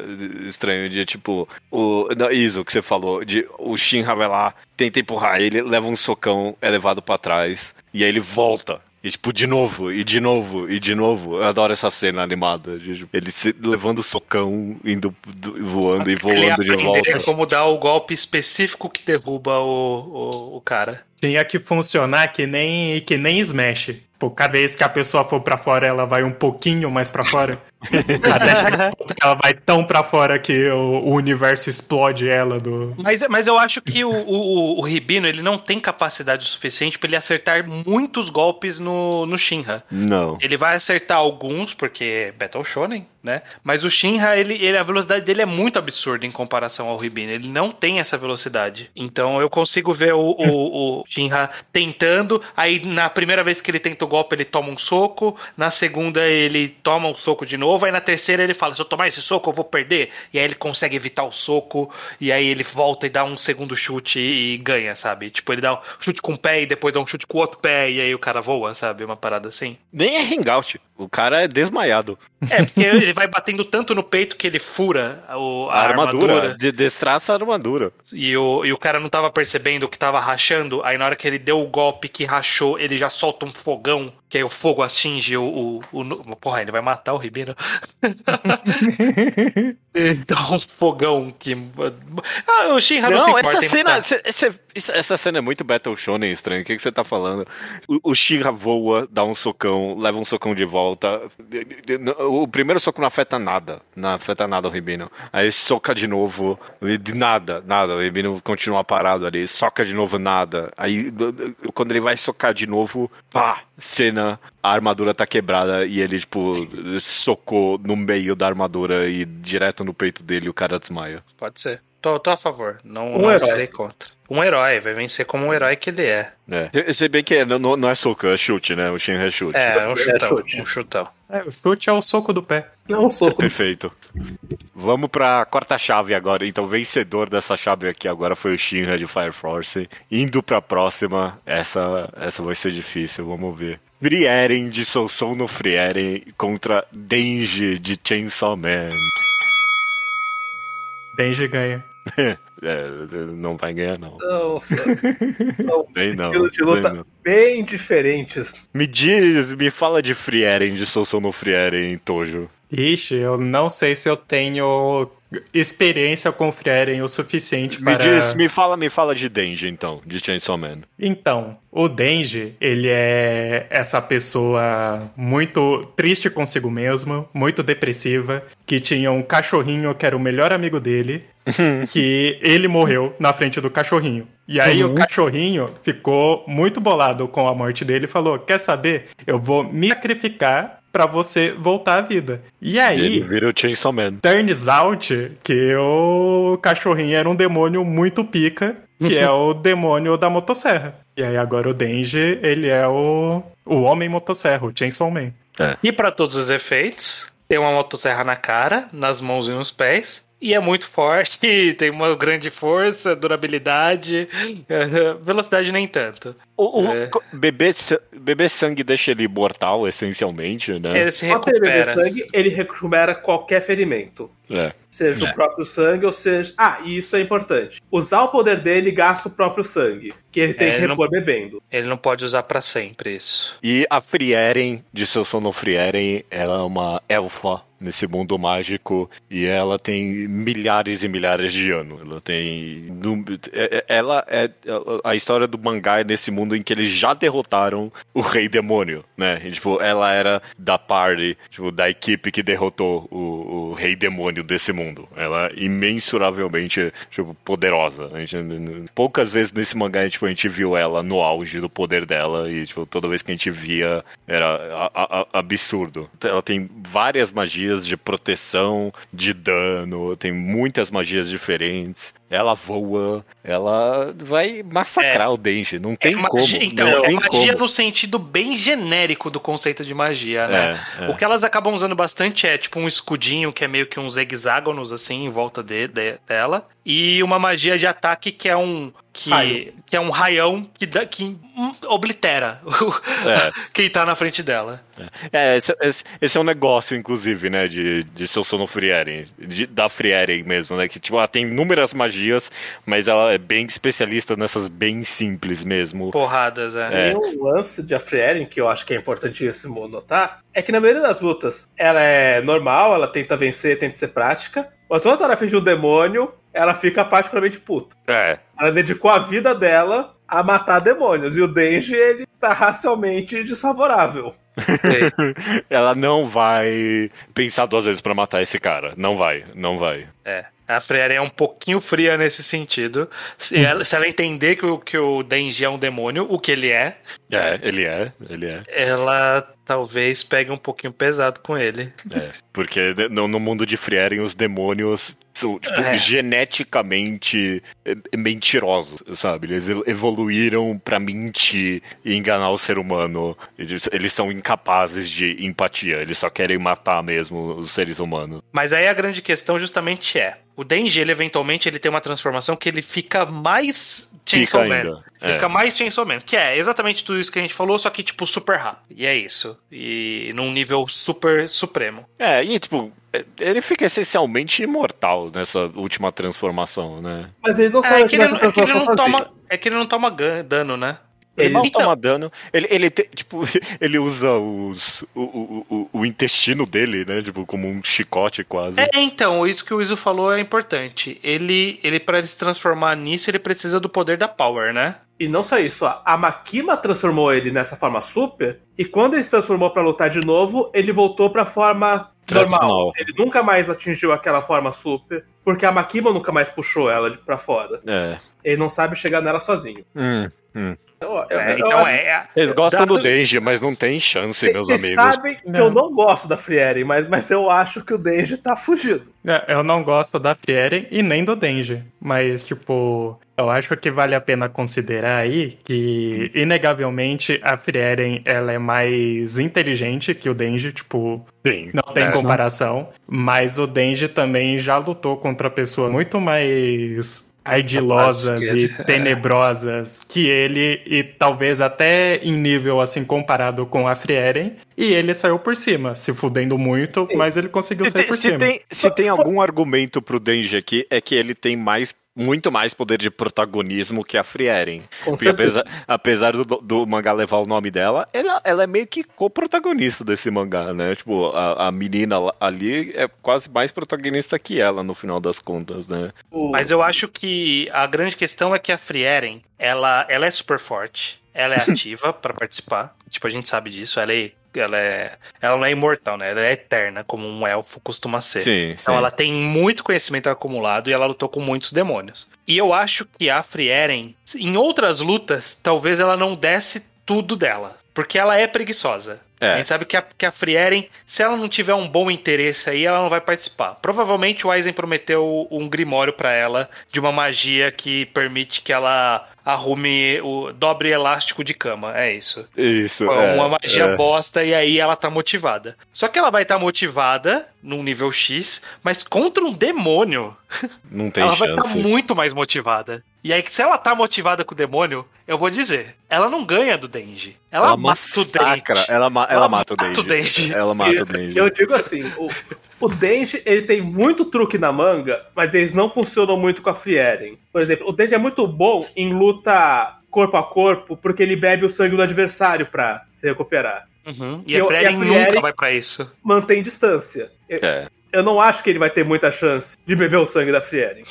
estranho, de tipo, o Iso que você falou, de o Shinra vai lá, tenta empurrar ele, leva um socão, é levado para trás, e aí ele volta e tipo, de novo, e de novo, e de novo. Eu adoro essa cena animada. De, ele se, levando o socão, indo voando e voando de volta.
como dar o golpe específico que derruba o, o, o cara.
Tinha que funcionar que nem, que nem Smash. Pô, cada vez que a pessoa for para fora, ela vai um pouquinho mais para fora. Até ela vai tão pra fora que o, o, universo explode ela do.
Mas, mas eu acho que o, o, o Ribino ele não tem capacidade suficiente para ele acertar muitos golpes no, no Shinra.
Não.
Ele vai acertar alguns, porque é Battle Shonen, né? Mas o Shinra, ele, ele, a velocidade dele é muito absurda em comparação ao Ribino. Ele não tem essa velocidade. Então eu consigo ver o, o, o Shinra tentando. Aí na primeira vez que ele tenta o golpe, ele toma um soco. Na segunda, ele toma um soco de novo. Aí na terceira, ele fala: se eu tomar esse soco, eu vou perder. E aí ele consegue evitar o soco. E aí ele volta e dá um segundo chute e ganha, sabe? Tipo, ele dá um chute com o pé e depois dá um chute com o outro pé. E aí o cara voa, sabe? Uma parada assim.
Nem é hangout. O cara é desmaiado.
É, porque ele vai batendo tanto no peito que ele fura o, a, a armadura. armadura.
De, destraça a armadura.
E o, e o cara não tava percebendo que tava rachando. Aí na hora que ele deu o golpe que rachou, ele já solta um fogão. Que aí o fogo atinge o. o, o porra, ele vai matar o Ribeiro. Dá um fogão que. Ah, o Shinra não, não
essa cena. Essa, essa, cena é muito Battle Shonen estranho. O que, que você tá falando? O, o Shinra voa, dá um socão, leva um socão de volta. O primeiro soco não afeta nada. Não afeta nada o Ribino. Aí soca de novo. De nada, nada. O Ribino continua parado ali. Soca de novo, nada. Aí quando ele vai socar de novo, pá, cena, a armadura tá quebrada e ele, tipo, socou no meio da armadura e direto no peito dele o cara desmaia.
Pode ser. Tô, tô a favor. Não, um não serei contra. Um herói, vai vencer como um herói que ele é.
É. Se bem que é, não, não é soco, é chute, né? O Shinra é chute.
É, é um chutão. É chute. Um chutão.
É, o chute é o soco do pé.
Não, é um soco.
Perfeito. Vamos pra quarta chave agora. Então, o vencedor dessa chave aqui agora foi o Shinra de Fire Force. Indo pra próxima, essa, essa vai ser difícil, vamos ver. Frieren de Sousou no Frieren contra Denji de Chainsaw Man.
Denji ganha.
É, não vai ganhar, não.
Não, são, não, estilos de luta não. bem diferentes.
Me diz, me fala de Frieren, de Sousou no Frieren, Tojo.
Ixi, eu não sei se eu tenho experiência com Frieren o suficiente
me
para...
Diz, me fala, me fala de Denji, então, de Chainsaw Man.
Então, o Denji, ele é essa pessoa muito triste consigo mesmo, muito depressiva, que tinha um cachorrinho que era o melhor amigo dele, que ele morreu na frente do cachorrinho. E aí uhum. o cachorrinho ficou muito bolado com a morte dele e falou: Quer saber? Eu vou me sacrificar para você voltar à vida. E aí.
Ele vira o Chainsaw Man.
Turns out que o cachorrinho era um demônio muito pica, que é o demônio da motosserra. E aí agora o Denji, ele é o, o homem motosserra, o Chainsaw Man.
É. E para todos os efeitos, tem uma motosserra na cara, nas mãos e nos pés. E é muito forte, tem uma grande força, durabilidade, velocidade nem tanto.
O, o é. bebê, bebê sangue deixa ele mortal, essencialmente, né?
Ele se recupera.
Sangue, ele recupera qualquer ferimento.
É.
Seja é. o próprio sangue, ou seja. Ah, e isso é importante. Usar o poder dele gasta o próprio sangue. Que ele tem é, que repor não... bebendo.
Ele não pode usar para sempre isso.
E a Frieren, de seu sono Frieren, ela é uma elfa nesse mundo mágico e ela tem milhares e milhares de anos. Ela tem. É, é, ela é. A história do mangá é nesse mundo em que eles já derrotaram o Rei Demônio, né? E, tipo, ela era da party, tipo, da equipe que derrotou o, o Rei Demônio desse mundo. Ela é imensuravelmente tipo, poderosa. Gente, poucas vezes nesse mangá tipo, a gente viu ela no auge do poder dela e tipo, toda vez que a gente via era a, a, absurdo. Ela tem várias magias magias de proteção, de dano, tem muitas magias diferentes. Ela voa, ela vai massacrar é. o Denji, não tem é, como.
Então,
não
é magia como. no sentido bem genérico do conceito de magia, né? É, é, o que elas acabam usando bastante é tipo um escudinho que é meio que uns hexágonos assim em volta de, de dela e uma magia de ataque que é um que, que é um raião que, dá, que oblitera é. quem tá na frente dela.
É, é esse, esse, esse, é um negócio, inclusive, né, de, de seu sono Frieren, de, da Frieren mesmo, né, que tipo, ela tem inúmeras magias magias, mas ela é bem especialista nessas bem simples mesmo.
Porradas, é.
é. E o lance de Afrieren, que eu acho que é importantíssimo notar, é que na maioria das lutas ela é normal, ela tenta vencer, tenta ser prática, mas quando ela de um demônio, ela fica particularmente puta.
É.
Ela dedicou a vida dela a matar demônios, e o Denji, ele tá racialmente desfavorável.
ela não vai pensar duas vezes para matar esse cara. Não vai, não vai.
É. A Frieren é um pouquinho fria nesse sentido. Se ela, se ela entender que o, que o Denji é um demônio, o que ele é.
É, ele é, ele é.
Ela talvez pegue um pouquinho pesado com ele.
É, porque no, no mundo de Frieren os demônios são tipo, é. geneticamente é, mentirosos, sabe? Eles evoluíram para mentir e enganar o ser humano. Eles, eles, são incapazes de empatia, eles só querem matar mesmo os seres humanos.
Mas aí a grande questão justamente é: o Denji, ele eventualmente ele tem uma transformação que ele fica mais Chainsaw Man. Ele é. fica mais Chainsaw Man, que é exatamente tudo isso que a gente falou, só que tipo super rápido. E é isso. E num nível super supremo.
É, e tipo, ele fica essencialmente imortal nessa última transformação, né?
Mas ele não sabe é, que, ele, é que ele não toma, é que ele não toma dano, né?
Ele então, toma dano. Ele, ele te, tipo, ele usa os, o, o, o, intestino dele, né? Tipo, como um chicote quase.
É, então, isso que o Iso falou é importante. Ele, ele para se transformar nisso, ele precisa do poder da Power, né?
E não só isso, a Makima transformou ele nessa forma super, e quando ele se transformou para lutar de novo, ele voltou pra forma normal. Ele nunca mais atingiu aquela forma super, porque a Makima nunca mais puxou ela pra fora.
É.
Ele não sabe chegar nela sozinho.
Hum, hum.
Eu, eu, é, então acho... é.
Eles gostam do Denji, mas não tem chance, Cê, meus amigos. Vocês sabem
que eu não gosto da Frieren, mas, mas eu acho que o Denji tá fugido.
É, eu não gosto da Frieren e nem do Denji. Mas, tipo, eu acho que vale a pena considerar aí que, inegavelmente, a Frieren ela é mais inteligente que o Denji, tipo, Sim, não tem é, comparação. Não. Mas o Denji também já lutou contra pessoas muito mais ardilosas e tenebrosas que ele, e talvez até em nível assim comparado com a Frieren, e ele saiu por cima, se fudendo muito, mas ele conseguiu sair por
se
cima.
Tem, se tem algum argumento pro Denji aqui, é que ele tem mais muito mais poder de protagonismo que a Frieren. Porque apesar, apesar do, do, mangá levar o nome dela, ela, ela é meio que co-protagonista desse mangá, né? Tipo, a, a menina ali é quase mais protagonista que ela, no final das contas, né?
Mas eu acho que a grande questão é que a Frieren, ela, ela é super forte, ela é ativa para participar. Tipo, a gente sabe disso, ela é ela é. Ela não é imortal, né? Ela é eterna, como um elfo costuma ser. Sim, então sim. ela tem muito conhecimento acumulado e ela lutou com muitos demônios. E eu acho que a Frieren, em outras lutas, talvez ela não desse tudo dela. Porque ela é preguiçosa. É. A gente sabe que a, que a Frieren, se ela não tiver um bom interesse aí, ela não vai participar. Provavelmente o Aizen prometeu um grimório para ela de uma magia que permite que ela arrume o dobre elástico de cama. É isso.
Isso.
É uma magia é. bosta e aí ela tá motivada. Só que ela vai estar tá motivada num nível X, mas contra um demônio.
Não tem
ela
chance.
Ela vai estar tá muito mais motivada. E aí, se ela tá motivada com o demônio, eu vou dizer, ela não ganha do Denji. Ela, ela mata o Denji.
Ela, ma ela, ela mata o Denji. Denji. Ela mata o Denji.
Eu digo assim, o, o Denji, ele tem muito truque na manga, mas eles não funcionam muito com a Frieren. Por exemplo, o Denji é muito bom em luta corpo a corpo, porque ele bebe o sangue do adversário pra se recuperar.
Uhum. E, e, a Frieren nunca vai para isso.
Mantém distância. É. Eu não acho que ele vai ter muita chance de beber o sangue da Frieren.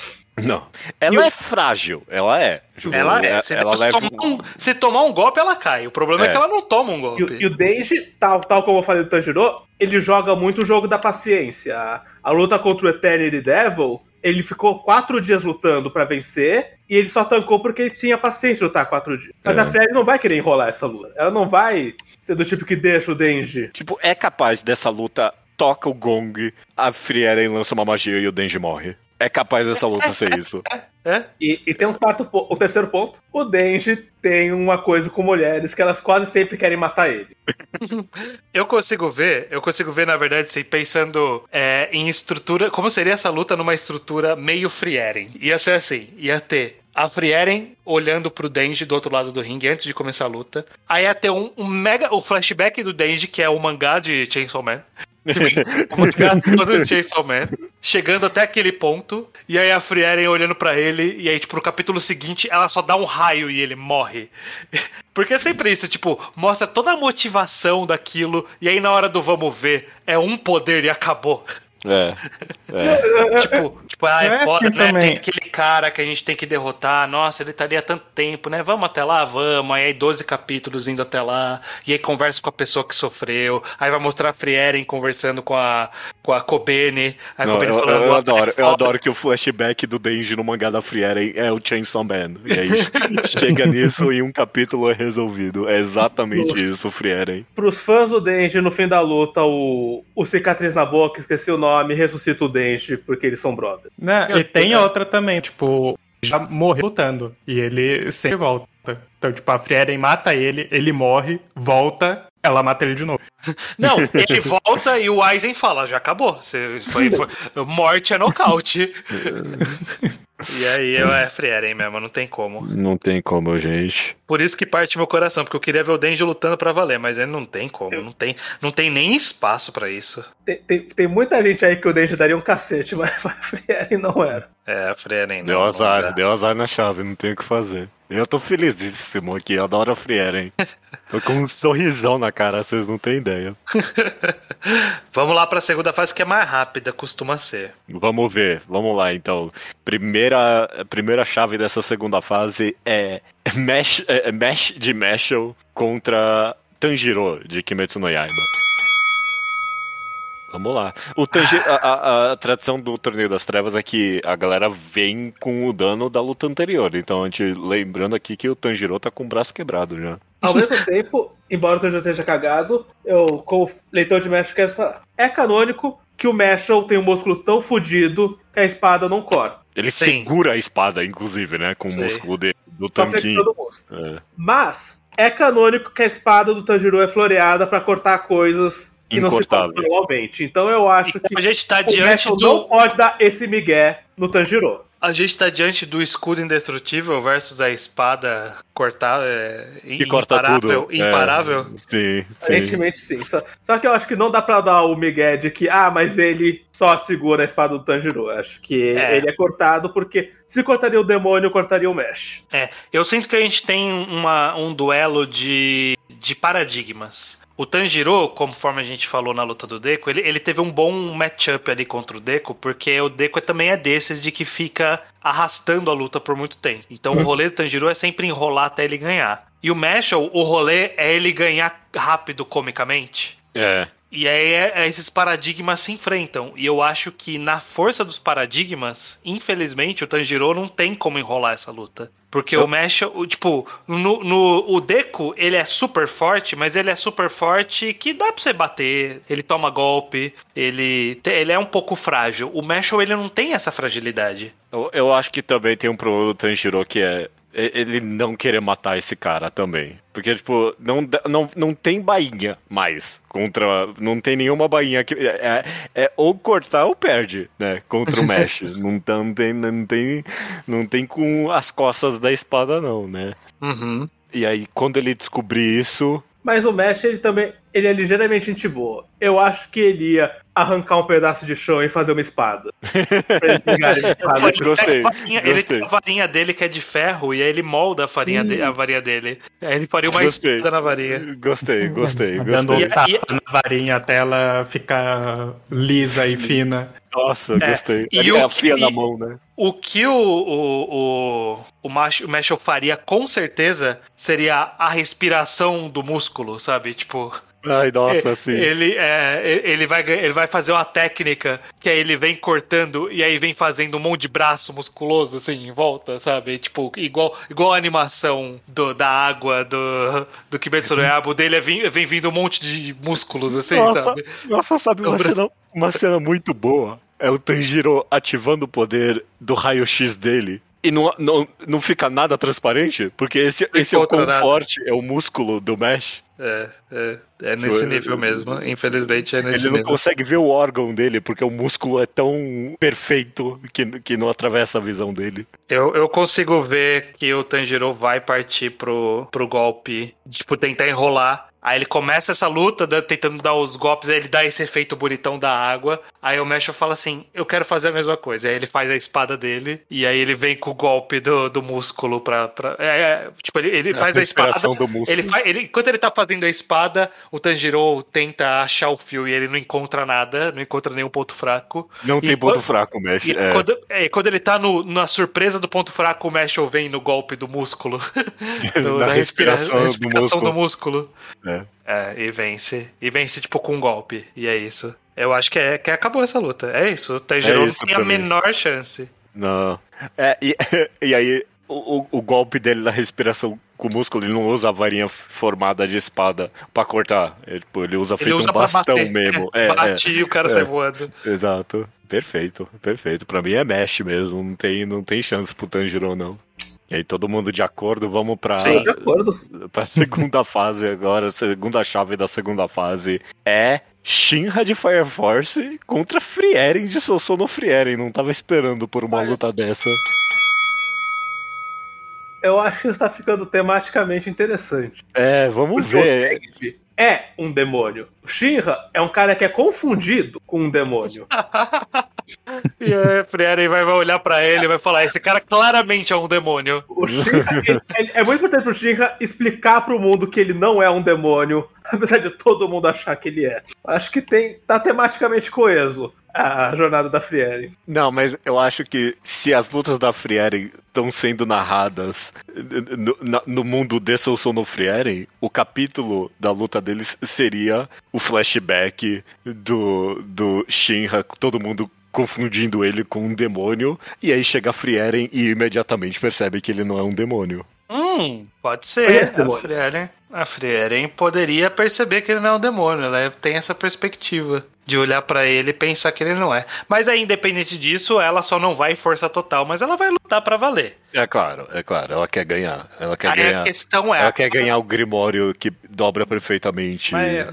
Não. Ela e é o... frágil, ela é.
Tipo, ela é. Se, ela leva... tomar um, se tomar um golpe, ela cai. O problema é, é que ela não toma um golpe.
E, e, o Denji, tal, tal como eu falei do Tanjiro, ele joga muito o jogo da paciência. A, a luta contra o Eternity Devil, ele ficou quatro dias lutando para vencer e ele só tancou porque ele tinha paciência de lutar quatro dias. Mas é. a Fred não vai querer enrolar essa luta. Ela não vai ser do tipo que deixa o Denji.
Tipo, é capaz dessa luta toca o gong, a Frieren lança uma magia e o Denji morre. É capaz dessa luta ser isso.
É? E, e, tem um quarto, o terceiro ponto. O Denji tem uma coisa com mulheres que elas quase sempre querem matar ele.
eu consigo ver, eu consigo ver, na verdade, assim, pensando é, em estrutura. Como seria essa luta numa estrutura meio Frieren? Ia ser assim: ia ter a Frieren olhando pro Denji do outro lado do ringue antes de começar a luta. Aí ia ter um, um mega. O flashback do Denji, que é o mangá de Chainsaw Man. O mangá todo Chainsaw Man. Chegando até aquele ponto. E aí a Frieren olhando para ele. E aí, tipo, no capítulo seguinte, ela só dá um raio e ele morre. Porque é sempre isso, tipo, mostra toda a motivação daquilo. E aí, na hora do vamos ver, é um poder e acabou.
É. é.
tipo, tipo, ah, é foda, assim né? Tem aquele cara que a gente tem que derrotar. Nossa, ele estaria tá há tanto tempo, né? Vamos até lá, vamos. Aí 12 capítulos indo até lá. E aí conversa com a pessoa que sofreu. Aí vai mostrar a Frieren conversando com a, com a Kobene.
A Não, eu, falando, eu, adoro, eu adoro que o flashback do Denji no mangá da Frieren é o Chainsaw Man. E aí chega nisso e um capítulo é resolvido. É exatamente isso, Frieren.
Pros fãs do Denji, no fim da luta, o, o cicatriz na boca, esqueci o nome, ressuscita o Denji porque eles são brother.
Né? E tem outra também, tipo, já morreu lutando. E ele sempre volta. Então, tipo, a Frieren mata ele, ele morre, volta, ela mata ele de novo.
Não, ele volta e o Aizen fala, já acabou. Você foi, foi... Morte é nocaute. E aí eu é Frieren mesmo, não tem como.
Não tem como, gente.
Por isso que parte meu coração, porque eu queria ver o Denji lutando para valer, mas ele não tem como, não tem, não tem nem espaço para isso.
Tem, tem, tem, muita gente aí que o Denji daria um cacete, mas, mas Frieren não era.
É, Frieren não.
Deu azar, não deu azar na chave, não tem o que fazer. Eu tô felizíssimo aqui, adoro a Frieren. Tô com um sorrisão na cara, vocês não têm ideia.
vamos lá pra segunda fase que é mais rápida, costuma ser.
Vamos ver, vamos lá então. Primeira, primeira chave dessa segunda fase é Mesh, é, Mesh de Meshel contra Tanjiro de Kimetsu no Yaiba. Vamos lá. O Tanji, a, a, a, tradição do Torneio das Trevas é que a galera vem com o dano da luta anterior. Então, a gente lembrando aqui que o Tanjiro tá com o braço quebrado já.
Ao mesmo tempo, embora o Tanjiro esteja cagado, eu, como leitor de Meshul, quero falar. É canônico que o Meshul tem um músculo tão fodido que a espada não corta.
Ele Sim. segura a espada, inclusive, né? Com Sim. o músculo dele, do tanquinho.
É. Mas é canônico que a espada do Tanjiro é floreada para cortar coisas que não se corta normalmente. Então eu acho então, que
a gente tá diante do...
não pode dar esse migué no Tanjiro.
A gente tá diante do escudo indestrutível versus a espada cortável, é,
que corta tudo.
imparável.
É, sim,
Aparentemente sim. Só, só, que eu acho que não dá pra dar o migué de que, ah, mas ele só segura a espada do Tanjiro. Eu acho que é. ele é cortado porque se cortaria o demônio, cortaria o Mesh.
É, eu sinto que a gente tem uma, um duelo de, de paradigmas. O Tanjiro, conforme a gente falou na luta do Deco, ele, ele teve um bom matchup ali contra o Deco, porque o Deco também é desses de que fica arrastando a luta por muito tempo. Então o rolê do Tanjiro é sempre enrolar até ele ganhar. E o Mashal, o rolê é ele ganhar rápido comicamente.
É.
E aí é, é, esses paradigmas se enfrentam. E eu acho que na força dos paradigmas, infelizmente, o Tanjiro não tem como enrolar essa luta. Porque eu... o Mesh, o, tipo, no, no, o Deku, ele é super forte, mas ele é super forte que dá pra você bater, ele toma golpe, ele, ele é um pouco frágil. O Mesh, ele não tem essa fragilidade.
Eu, eu acho que também tem um problema do Tanjiro que é ele não querer matar esse cara também. Porque, tipo, não, não, não tem bainha mais contra. Não tem nenhuma bainha que. É, é, é ou cortar ou perde, né? Contra o Mesh. não, não, tem, não, tem, não tem com as costas da espada, não, né?
Uhum.
E aí, quando ele descobrir isso.
Mas o Mesh, ele também. Ele é ligeiramente gente boa. Eu acho que ele ia arrancar um pedaço de chão e fazer uma espada. pra ele
pegar espada.
Ele gostei, Ele tem a varinha dele que é de ferro e aí ele molda a, farinha de, a varinha dele. Aí ele faria uma gostei. espada na varinha.
Gostei, gostei, gostei.
Dando um tapa na varinha até ela ficar lisa e fina.
Nossa, é, gostei. E o, fia na mão, né?
O que o, o, o, o, macho, o Meshel faria com certeza seria a respiração do músculo, sabe? Tipo.
Ai, nossa, sim.
Ele, é, ele, vai, ele vai fazer uma técnica que aí ele vem cortando e aí vem fazendo um monte de braço musculoso assim em volta, sabe? Tipo, igual, igual a animação do, da água do, do Kimetsu no Yaiba, dele é vem, vem vindo um monte de músculos assim,
nossa,
sabe?
Nossa, sabe uma cena, uma cena muito boa? É o Tanjiro ativando o poder do raio-x dele e não, não, não fica nada transparente? Porque esse, esse é o quão forte é o músculo do Mesh.
É, é, é nesse nível mesmo. Infelizmente é nesse
nível. Ele não consegue ver o órgão dele, porque o músculo é tão perfeito que, que não atravessa a visão dele.
Eu, eu consigo ver que o Tanjiro vai partir pro, pro golpe, tipo, tentar enrolar Aí ele começa essa luta, tentando dar os golpes, aí ele dá esse efeito bonitão da água. Aí o Mesho fala assim: Eu quero fazer a mesma coisa. Aí ele faz a espada dele, e aí ele vem com o golpe do, do músculo pra. pra é, é, tipo, ele, ele faz a, a espada. Do músculo. Ele faz, ele, enquanto ele tá fazendo a espada, o Tanjiro tenta achar o fio e ele não encontra nada, não encontra nenhum ponto fraco.
Não
e
tem ponto fraco, Mesh.
É. Quando, é, quando ele tá no, na surpresa do ponto fraco, o Mesh vem no golpe do músculo.
do, da, respiração, respiração
do músculo. Do músculo.
É.
É, e vence. E vence, tipo, com um golpe. E é isso. Eu acho que, é, que acabou essa luta. É isso. O Tanjiro é tem a mim. menor chance.
Não. É, e, e aí, o, o golpe dele na respiração com o músculo, ele não usa a varinha formada de espada pra cortar. Ele, tipo, ele usa feito ele usa um bastão mesmo.
É, Bate é, e o cara
é,
sai voando.
Exato. Perfeito, perfeito. Pra mim é mesh mesmo. Não tem, não tem chance pro Tanjiro, não. E aí, todo mundo de acordo, vamos
acordo.
pra segunda fase agora. Segunda chave da segunda fase é Shinra de Fire Force contra Frieren de Sousou Frieren. Não tava esperando por uma luta dessa.
Eu acho que está ficando tematicamente interessante.
É, vamos ver
é um demônio. O Shinra é um cara que é confundido com um demônio.
e a Frieren vai, vai olhar para ele e vai falar: esse cara claramente é um demônio.
O Shinra, ele, ele, é muito importante pro Shinra explicar pro mundo que ele não é um demônio, apesar de todo mundo achar que ele é. Acho que tem tá tematicamente coeso a jornada da Frieren.
Não, mas eu acho que se as lutas da Frieren estão sendo narradas no, no mundo de Sono Frieren, o capítulo da luta deles seria o flashback do, do Shinra, todo mundo confundindo ele com um demônio, e aí chega a Frieren e imediatamente percebe que ele não é um demônio.
Hum, pode ser. A Frieren, a Frieren poderia perceber que ele não é um demônio, ela tem essa perspectiva de olhar para ele e pensar que ele não é. Mas aí, independente disso, ela só não vai força total, mas ela vai lutar para valer.
É claro, é claro, ela quer ganhar. Ela quer
aí
ganhar.
A questão é.
Ela quer ganhar o Grimório que dobra perfeitamente.
Mas,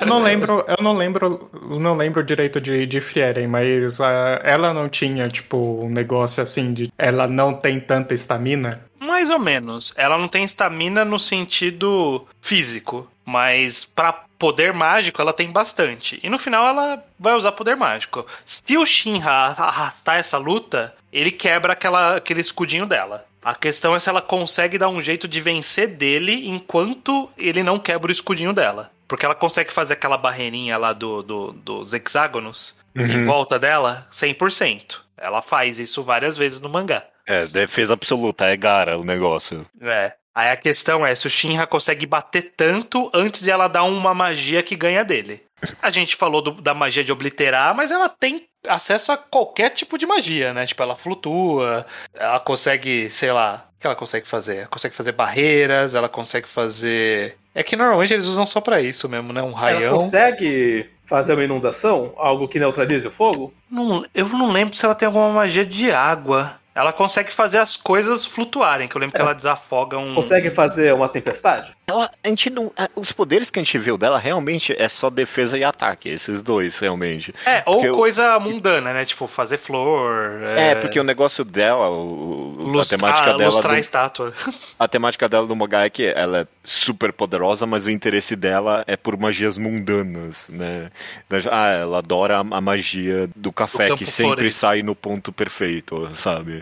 eu não lembro, eu não lembro, não lembro direito de, de Frieren, mas uh, ela não tinha, tipo, um negócio assim de ela não tem tanta estamina.
Mais ou menos. Ela não tem estamina no sentido físico, mas para poder mágico ela tem bastante. E no final ela vai usar poder mágico. Se o Shinra arrastar essa luta, ele quebra aquela, aquele escudinho dela. A questão é se ela consegue dar um jeito de vencer dele enquanto ele não quebra o escudinho dela. Porque ela consegue fazer aquela barreirinha lá do, do dos hexágonos uhum. em volta dela 100%. Ela faz isso várias vezes no mangá.
É, defesa absoluta, é Gara o negócio.
É. Aí a questão é se o Shinra consegue bater tanto antes de ela dar uma magia que ganha dele. A gente falou do, da magia de obliterar, mas ela tem acesso a qualquer tipo de magia, né? Tipo, ela flutua, ela consegue, sei lá, o que ela consegue fazer? Ela consegue fazer barreiras, ela consegue fazer. É que normalmente eles usam só para isso mesmo, né? Um raião.
Ela consegue fazer uma inundação? Algo que neutralize o fogo?
Não, eu não lembro se ela tem alguma magia de água. Ela consegue fazer as coisas flutuarem, que eu lembro é. que ela desafoga um.
Consegue fazer uma tempestade?
Ela, a gente não. Os poderes que a gente viu dela realmente é só defesa e ataque, esses dois, realmente.
É, ou porque coisa eu... mundana, né? Tipo, fazer flor.
É... é, porque o negócio dela, o, Lustra, a temática dela.
Lustrar do... a estátua.
A temática dela do mangá é que ela é super poderosa, mas o interesse dela é por magias mundanas, né? Ah, ela adora a magia do café, do que sempre sai no ponto perfeito, sabe?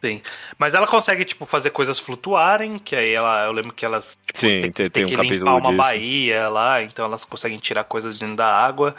Sim. Mas ela consegue, tipo, fazer coisas flutuarem, que aí ela, eu lembro que elas tipo,
Sim, tem, tem, tem
que
um
limpar uma
disso.
baía lá, então elas conseguem tirar coisas dentro da água.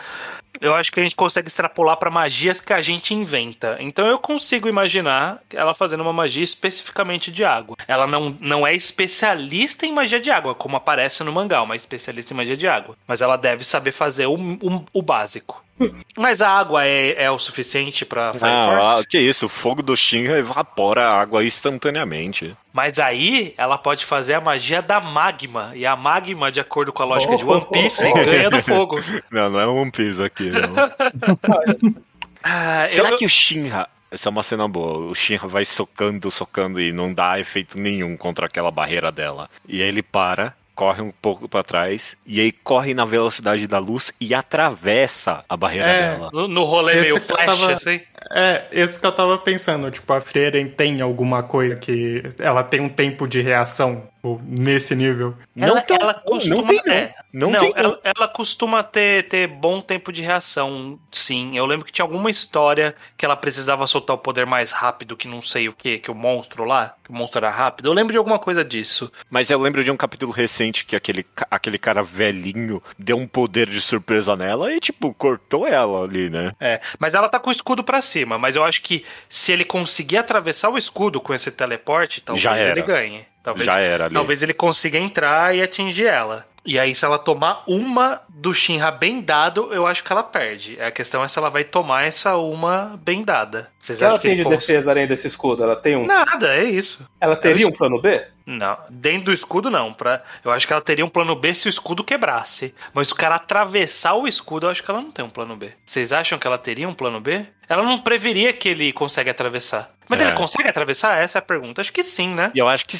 Eu acho que a gente consegue extrapolar para magias que a gente inventa. Então eu consigo imaginar ela fazendo uma magia especificamente de água. Ela não, não é especialista em magia de água, como aparece no mangá, uma especialista em magia de água. Mas ela deve saber fazer o, o, o básico. Mas a água é, é o suficiente pra Fire ah, Force?
que isso, o fogo do Shinra evapora a água instantaneamente.
Mas aí ela pode fazer a magia da magma. E a magma, de acordo com a lógica oh, de One Piece, oh, oh, ganha do fogo.
Não, não é One Piece aqui, não. ah, Será eu... que o Shinra essa é uma cena boa. O Shinra vai socando, socando e não dá efeito nenhum contra aquela barreira dela. E aí ele para, corre um pouco para trás e aí corre na velocidade da luz e atravessa a barreira
é,
dela.
No, no rolê esse meio flash, tava, assim.
É, isso que eu tava pensando, tipo, a Frieren tem alguma coisa que ela tem um tempo de reação nesse nível.
Não ela, ela costuma, não tem, não. É, não, não, tem, ela, ela, costuma ter, ter bom tempo de reação, sim. Eu lembro que tinha alguma história que ela precisava soltar o poder mais rápido que não sei o que, que o monstro lá, que o monstro era rápido. Eu lembro de alguma coisa disso.
Mas eu lembro de um capítulo recente que aquele, aquele cara velhinho deu um poder de surpresa nela e, tipo, cortou ela ali, né?
É, mas ela tá com o escudo para cima. Mas eu acho que se ele conseguir atravessar o escudo com esse teleporte, talvez ele ganhe. Talvez,
Já era ali.
Talvez ele consiga entrar e atingir ela. E aí, se ela tomar uma do Shinra bem dado, eu acho que ela perde. A questão é se ela vai tomar essa uma bem dada.
Vocês que ela tem de cons... defesa além desse escudo? Ela tem um.
Nada, é isso.
Ela teria um plano B?
Não, dentro do escudo não. Pra... Eu acho que ela teria um plano B se o escudo quebrasse. Mas se o cara atravessar o escudo, eu acho que ela não tem um plano B. Vocês acham que ela teria um plano B? Ela não preveria que ele consegue atravessar. Mas é. ele consegue atravessar? Essa é a pergunta. Acho que sim, né?
E eu acho que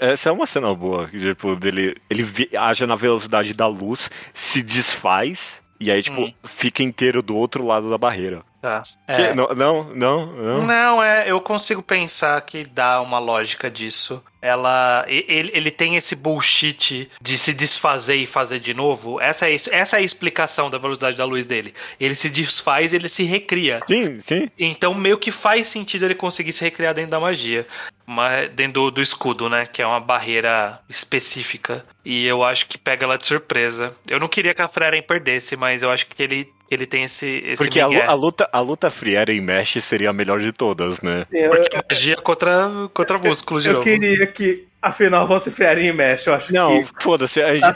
essa é uma cena boa. Tipo, dele, ele age na velocidade da luz, se desfaz e aí, tipo, hum. fica inteiro do outro lado da barreira.
Tá.
É. Não, não, não, não.
Não, é, eu consigo pensar que dá uma lógica disso. Ela. Ele, ele tem esse bullshit de se desfazer e fazer de novo. Essa é, essa é a explicação da velocidade da luz dele. Ele se desfaz e ele se recria.
Sim, sim.
Então meio que faz sentido ele conseguir se recriar dentro da magia. Mas dentro do, do escudo, né? Que é uma barreira específica. E eu acho que pega ela de surpresa. Eu não queria que a Freren perdesse, mas eu acho que ele ele tem esse. esse
Porque a, a, luta, a luta Friera em Mesh seria a melhor de todas, né?
Eu, Porque magia contra, contra músculo de
eu,
novo.
Eu queria que afinal fosse Frieren em Mesh, eu acho
não, que. Não, foda-se. Tá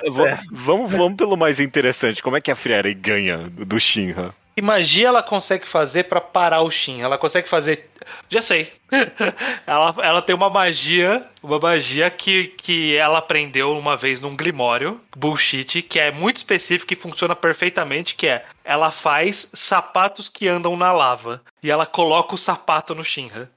vamos, vamos pelo mais interessante. Como é que a Friera ganha do Shinra?
Que magia ela consegue fazer para parar o Shin? Ela consegue fazer. Já sei. ela, ela tem uma magia, uma magia que, que ela aprendeu uma vez num Glimório, bullshit, que é muito específico e funciona perfeitamente, que é ela faz sapatos que andam na lava. E ela coloca o sapato no Shinra.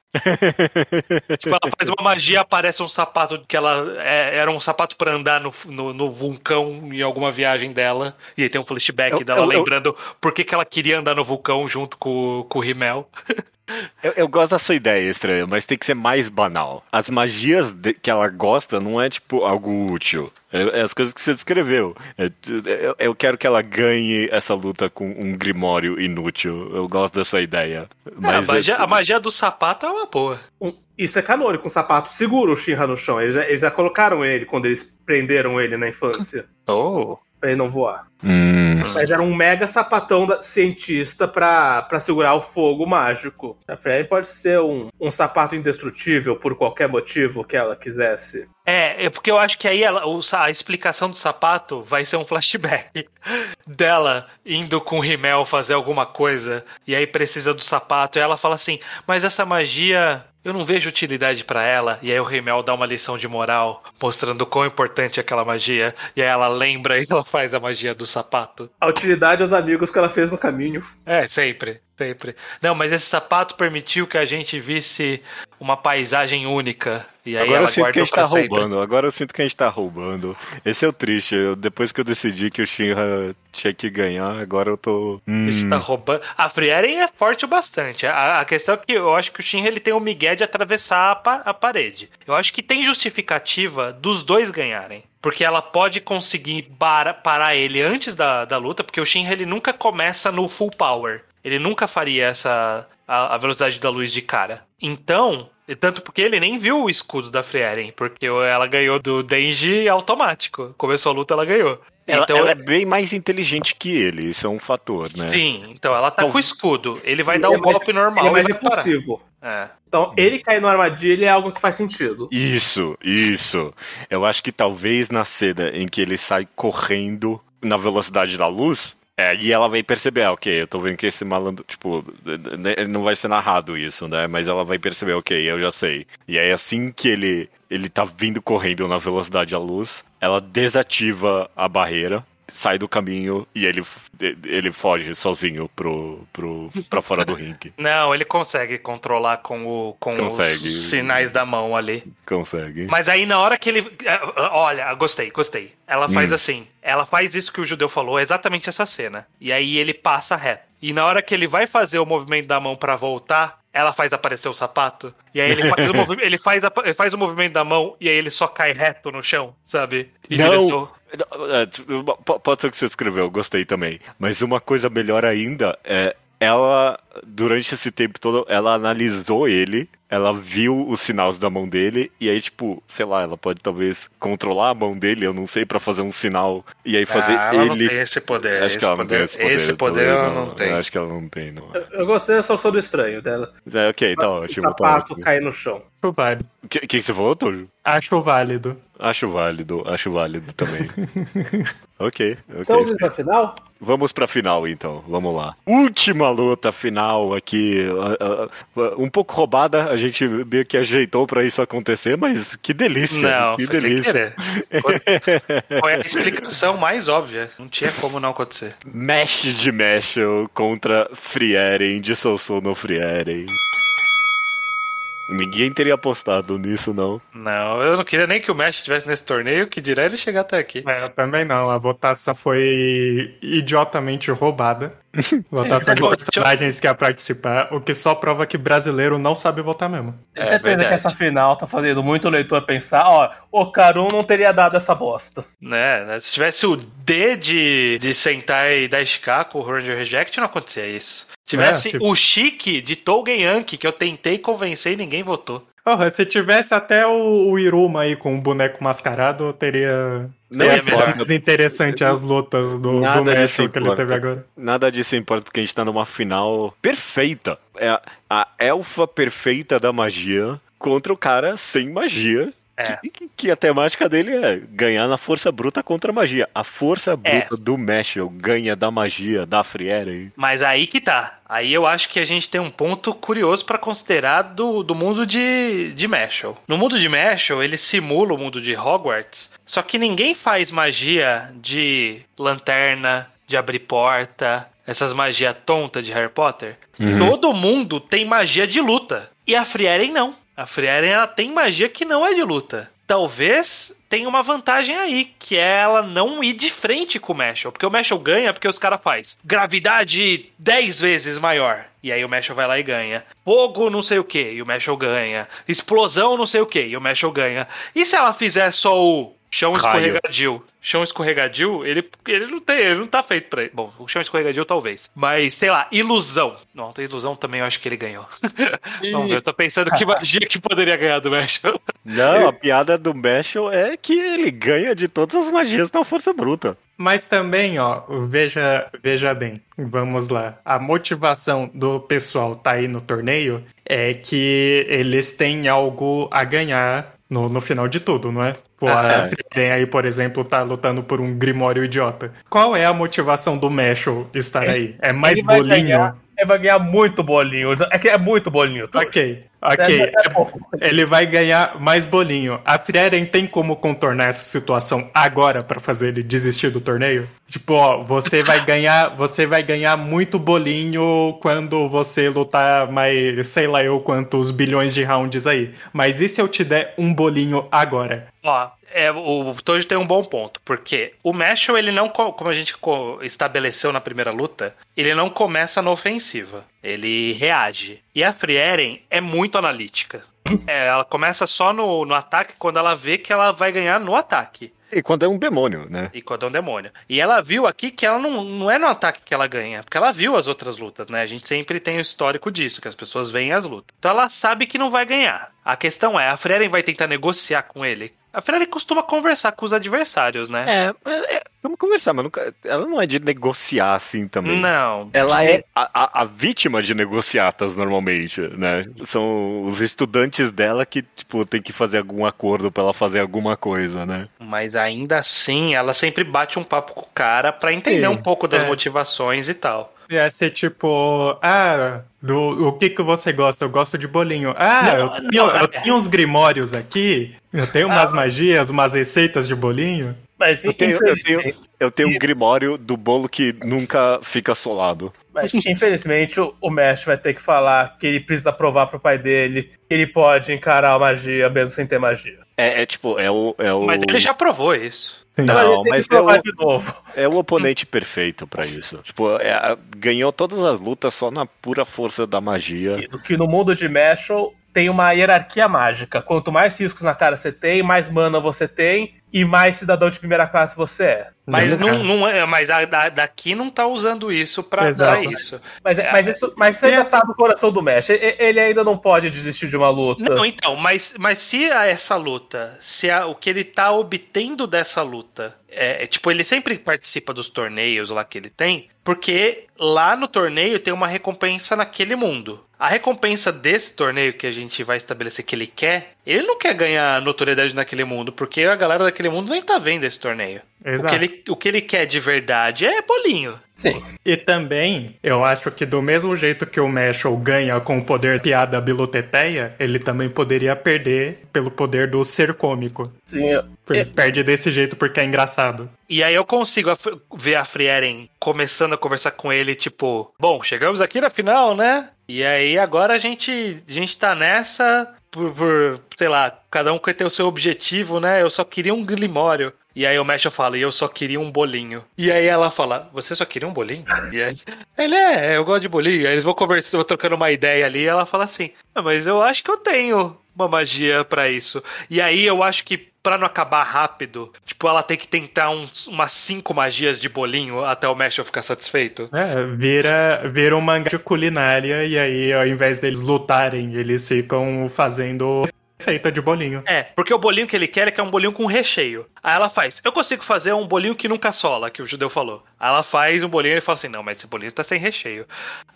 Tipo, ela faz uma magia, aparece um sapato que ela é, era um sapato para andar no, no, no, vulcão em alguma viagem dela. E aí tem um flashback eu, dela eu, lembrando eu... por que, que ela queria andar no vulcão junto com, com o Rimmel.
Eu, eu, gosto da sua ideia, estranha, mas tem que ser mais banal. As magias de, que ela gosta não é tipo algo útil. É, é as coisas que você descreveu. É, é, eu quero que ela ganhe essa luta com um grimório inútil. Eu gosto dessa ideia.
Mas a, magia, a, magia, do sapato é uma boa.
Um, isso é canônico, um sapato segura o Shinra no chão. Eles já, eles já colocaram ele quando eles prenderam ele na infância.
Oh
pra ele não voar.
Hum.
Mas era um mega sapatão da, cientista pra, pra segurar o fogo mágico. A Fred pode ser um, um sapato indestrutível por qualquer motivo que ela quisesse.
É, é porque eu acho que aí ela, a explicação do sapato vai ser um flashback dela indo com o Rimmel fazer alguma coisa e aí precisa do sapato. E ela fala assim: Mas essa magia eu não vejo utilidade para ela. E aí o Rimmel dá uma lição de moral, mostrando quão importante é aquela magia. E aí ela lembra e ela faz a magia do sapato.
A utilidade aos amigos que ela fez no caminho.
É, sempre. Sempre. Não, mas esse sapato permitiu que a gente visse uma paisagem única. E aí
agora eu sinto que a gente tá sempre. roubando. Agora eu sinto que a gente tá roubando. Esse é o triste. Eu, depois que eu decidi que o Shinra tinha que ganhar, agora eu tô.
Hum. A gente tá roubando. A Frieren é forte o bastante. A, a, questão é que eu acho que o Shinra ele tem o migué de atravessar a, a parede. Eu acho que tem justificativa dos dois ganharem. Porque ela pode conseguir para, parar ele antes da, da luta, porque o Shinra ele nunca começa no full power. Ele nunca faria essa a, a, velocidade da luz de cara. Então, tanto porque ele nem viu o escudo da Frieren, porque ela ganhou do Denji automático. Começou a luta, ela ganhou.
Ela, então, ela é bem mais inteligente que ele, isso é um fator, né?
Sim, então ela tá então, com o escudo. Ele vai dar o um golpe normal.
Ele é mais impulsivo. É. Então, ele cair no armadilha é algo que faz sentido.
Isso, isso. Eu acho que talvez na cena em que ele sai correndo na velocidade da luz, é, e ela vai perceber, ah, ok, eu tô vendo que esse malandro, tipo, não vai ser narrado isso, né? Mas ela vai perceber, ok, eu já sei. E aí assim que ele, ele tá vindo correndo na velocidade da luz, ela desativa a barreira sai do caminho e ele, ele foge sozinho pro, pro, pra fora do ringue.
Não, ele consegue controlar com, o, com consegue. os sinais da mão ali.
Consegue.
Mas aí na hora que ele. É, olha, gostei, gostei. Ela faz hum. assim. Ela faz isso que o judeu falou, é exatamente essa cena. E aí ele passa reto. E na hora que ele vai fazer o movimento da mão para voltar, ela faz aparecer o sapato. E aí ele faz, o, ele faz, ele faz o movimento da mão e aí ele só cai reto no chão, sabe?
E não, direção... É, pode ser o que você escreveu, gostei também. Mas uma coisa melhor ainda é ela, durante esse tempo todo, ela analisou ele, ela viu os sinais da mão dele, e aí, tipo, sei lá, ela pode talvez controlar a mão dele, eu não sei, para fazer um sinal, e aí fazer
ah,
ela
ele. Não tem esse poder. Acho esse que ela poder, não tem esse poder. Esse poder ela não, não, tem.
Acho que ela não tem, não.
Eu, eu gostei da solução do estranho dela.
É, ok, tá ótimo. O
tá sapato tá cair no chão.
Acho válido.
O que, que, você falou, Tojo?
Acho válido.
Acho válido, acho válido também. ok, ok.
Então vamos pra final?
Vamos pra final, então. Vamos lá. Última luta final aqui. Uh, uh, um pouco roubada, a gente meio que ajeitou pra isso acontecer, mas que delícia.
Não,
que delícia.
Foi, foi a explicação mais óbvia. Não tinha como não acontecer.
Mesh de Mesh contra Frieren, de Sousou no Frieren. Ninguém teria apostado nisso, não.
Não, eu não queria nem que o Mesh estivesse nesse torneio, que dirá ele chegar até aqui.
É, eu também não. A votação foi idiotamente roubada. Votação de personagens que ia participar, o que só prova que brasileiro não sabe votar mesmo.
Tenho certeza é que essa final tá fazendo muito leitor pensar, ó, o Karun não teria dado essa bosta.
Né, né, se tivesse o D de, de sentar e dar SK com o Ranger Reject, não acontecia isso. Tivesse é, se... o chique de Tolgen Yankee, que eu tentei convencer e ninguém votou.
Oh, se tivesse até o, o Iruma aí com o boneco mascarado, teria. Não é mais interessante as lutas do, Nada do Mesh que ele teve agora.
Nada disso importa, porque a gente tá numa final perfeita. É a elfa perfeita da magia contra o cara sem magia é. Que, que, a temática dele é ganhar na força bruta contra a magia. A força é. bruta é. do Meshel ganha da magia da Friere.
Mas aí que tá. Aí eu acho que a gente tem um ponto curioso para considerar do, do mundo de, de Meshel. No mundo de Meshel, ele simula o mundo de Hogwarts, só que ninguém faz magia de lanterna, de abrir porta, essas magias tonta de Harry Potter. Uhum. Todo mundo tem magia de luta. E a Frieren não. A Frieren ela tem magia que não é de luta. Talvez tenha uma vantagem aí, que é ela não ir de frente com o Meshel. Porque o Meshel ganha porque os caras faz gravidade 10 vezes maior. E aí o Meshel vai lá e ganha. Fogo não sei o que, e o Meshel ganha. Explosão não sei o que, e o Meshel ganha. E se ela fizer só o chão escorregadio? chão escorregadio, ele, ele não tem, ele não tá feito pra ele. Bom, o chão escorregadio talvez. Mas, sei lá, ilusão. Não, a ilusão também eu acho que ele ganhou. não, eu tô pensando que magia que poderia ganhar do Meshel.
Não, a piada do Meshel é que ele ganha de todas as magias na força bruta.
Mas também, ó, veja, veja bem, vamos lá. A motivação do pessoal tá aí no torneio é que eles têm algo a ganhar no, no final de tudo, não é? Pô, a Frieren aí, por exemplo, tá lutando por um Grimório idiota. Qual é a motivação do Meshul estar aí? É mais bolinho?
Ganhar, ele vai ganhar muito bolinho. É que é muito bolinho.
Ok, ok. É, é ele vai ganhar mais bolinho. A Frieren tem como contornar essa situação agora para fazer ele desistir do torneio? Tipo, ó, você vai ganhar, você vai ganhar muito bolinho quando você lutar mais, sei lá eu quantos bilhões de rounds aí. Mas e se eu te der um bolinho agora?
Ó, é, o Tojo tem um bom ponto, porque o Mashal, ele não, como a gente estabeleceu na primeira luta, ele não começa na ofensiva, ele reage. E a Frieren é muito analítica. É, ela começa só no, no ataque quando ela vê que ela vai ganhar no ataque.
E quando é um demônio, né?
E quando é um demônio. E ela viu aqui que ela não, não é no ataque que ela ganha, porque ela viu as outras lutas, né? A gente sempre tem o histórico disso, que as pessoas veem as lutas. Então ela sabe que não vai ganhar. A questão é, a Freren vai tentar negociar com ele. A Ferrari costuma conversar com os adversários, né?
É, é vamos conversar, mas nunca, ela não é de negociar assim também.
Não.
Ela é a, a, a, vítima de negociatas normalmente, né? São os estudantes dela que, tipo, tem que fazer algum acordo para ela fazer alguma coisa, né?
Mas ainda assim, ela sempre bate um papo com o cara para entender Sim, um pouco das é. motivações e tal
ia ser tipo, ah, do, o que que você gosta? Eu gosto de bolinho. Ah, não, eu, não, tenho, eu tenho uns grimórios aqui, eu tenho umas ah, magias, umas receitas de bolinho.
Mas eu tenho, eu tenho, eu tenho um grimório do bolo que nunca fica solado.
Mas infelizmente o, o Mesh vai ter que falar que ele precisa provar pro pai dele que ele pode encarar a magia mesmo sem ter magia.
É, é tipo, é o, é o.
Mas ele já provou isso.
Não, mas é o, é o oponente perfeito para isso. Tipo, é, ganhou todas as lutas só na pura força da magia.
Que, que no mundo de Meshul tem uma hierarquia mágica. Quanto mais riscos na cara você tem, mais mana você tem e mais cidadão de primeira classe você é.
Mas não, não é, mas a, a, daqui não tá usando isso pra dar isso.
Mas, é, mas isso, mas isso ainda tá no coração do Mesh. Ele ainda não pode desistir de uma luta.
Não, então, mas, mas se essa luta, se a, o que ele tá obtendo dessa luta é, é, tipo, ele sempre participa dos torneios lá que ele tem, porque lá no torneio tem uma recompensa naquele mundo. A recompensa desse torneio que a gente vai estabelecer que ele quer, ele não quer ganhar notoriedade naquele mundo, porque a galera daquele mundo nem tá vendo esse torneio. O que, ele, o que ele quer de verdade é bolinho.
Sim. E também, eu acho que do mesmo jeito que o Meshul ganha com o poder piada biluteteia, ele também poderia perder pelo poder do ser cômico.
Sim. Eu...
Ele perde desse jeito porque é engraçado.
E aí eu consigo ver a Frieren começando a conversar com ele, tipo, bom, chegamos aqui na final, né? E aí agora a gente, a gente tá nessa por, por, sei lá, cada um quer ter o seu objetivo, né? Eu só queria um glimório. E aí o Mesh fala, e eu só queria um bolinho. E aí ela fala, você só queria um bolinho? E aí, ele é, eu gosto de bolinho. Aí eles vão conversando, trocando uma ideia ali, e ela fala assim, ah, mas eu acho que eu tenho uma magia para isso. E aí eu acho que para não acabar rápido, tipo, ela tem que tentar uns, umas cinco magias de bolinho até o Mesh ficar satisfeito.
É, vira, vira um mangá de culinária e aí ao invés deles lutarem, eles ficam fazendo receita de bolinho.
É, porque o bolinho que ele quer é que é um bolinho com recheio. Aí ela faz, eu consigo fazer um bolinho que nunca sola, que o judeu falou. Aí ela faz um bolinho e ele fala assim, não, mas esse bolinho tá sem recheio.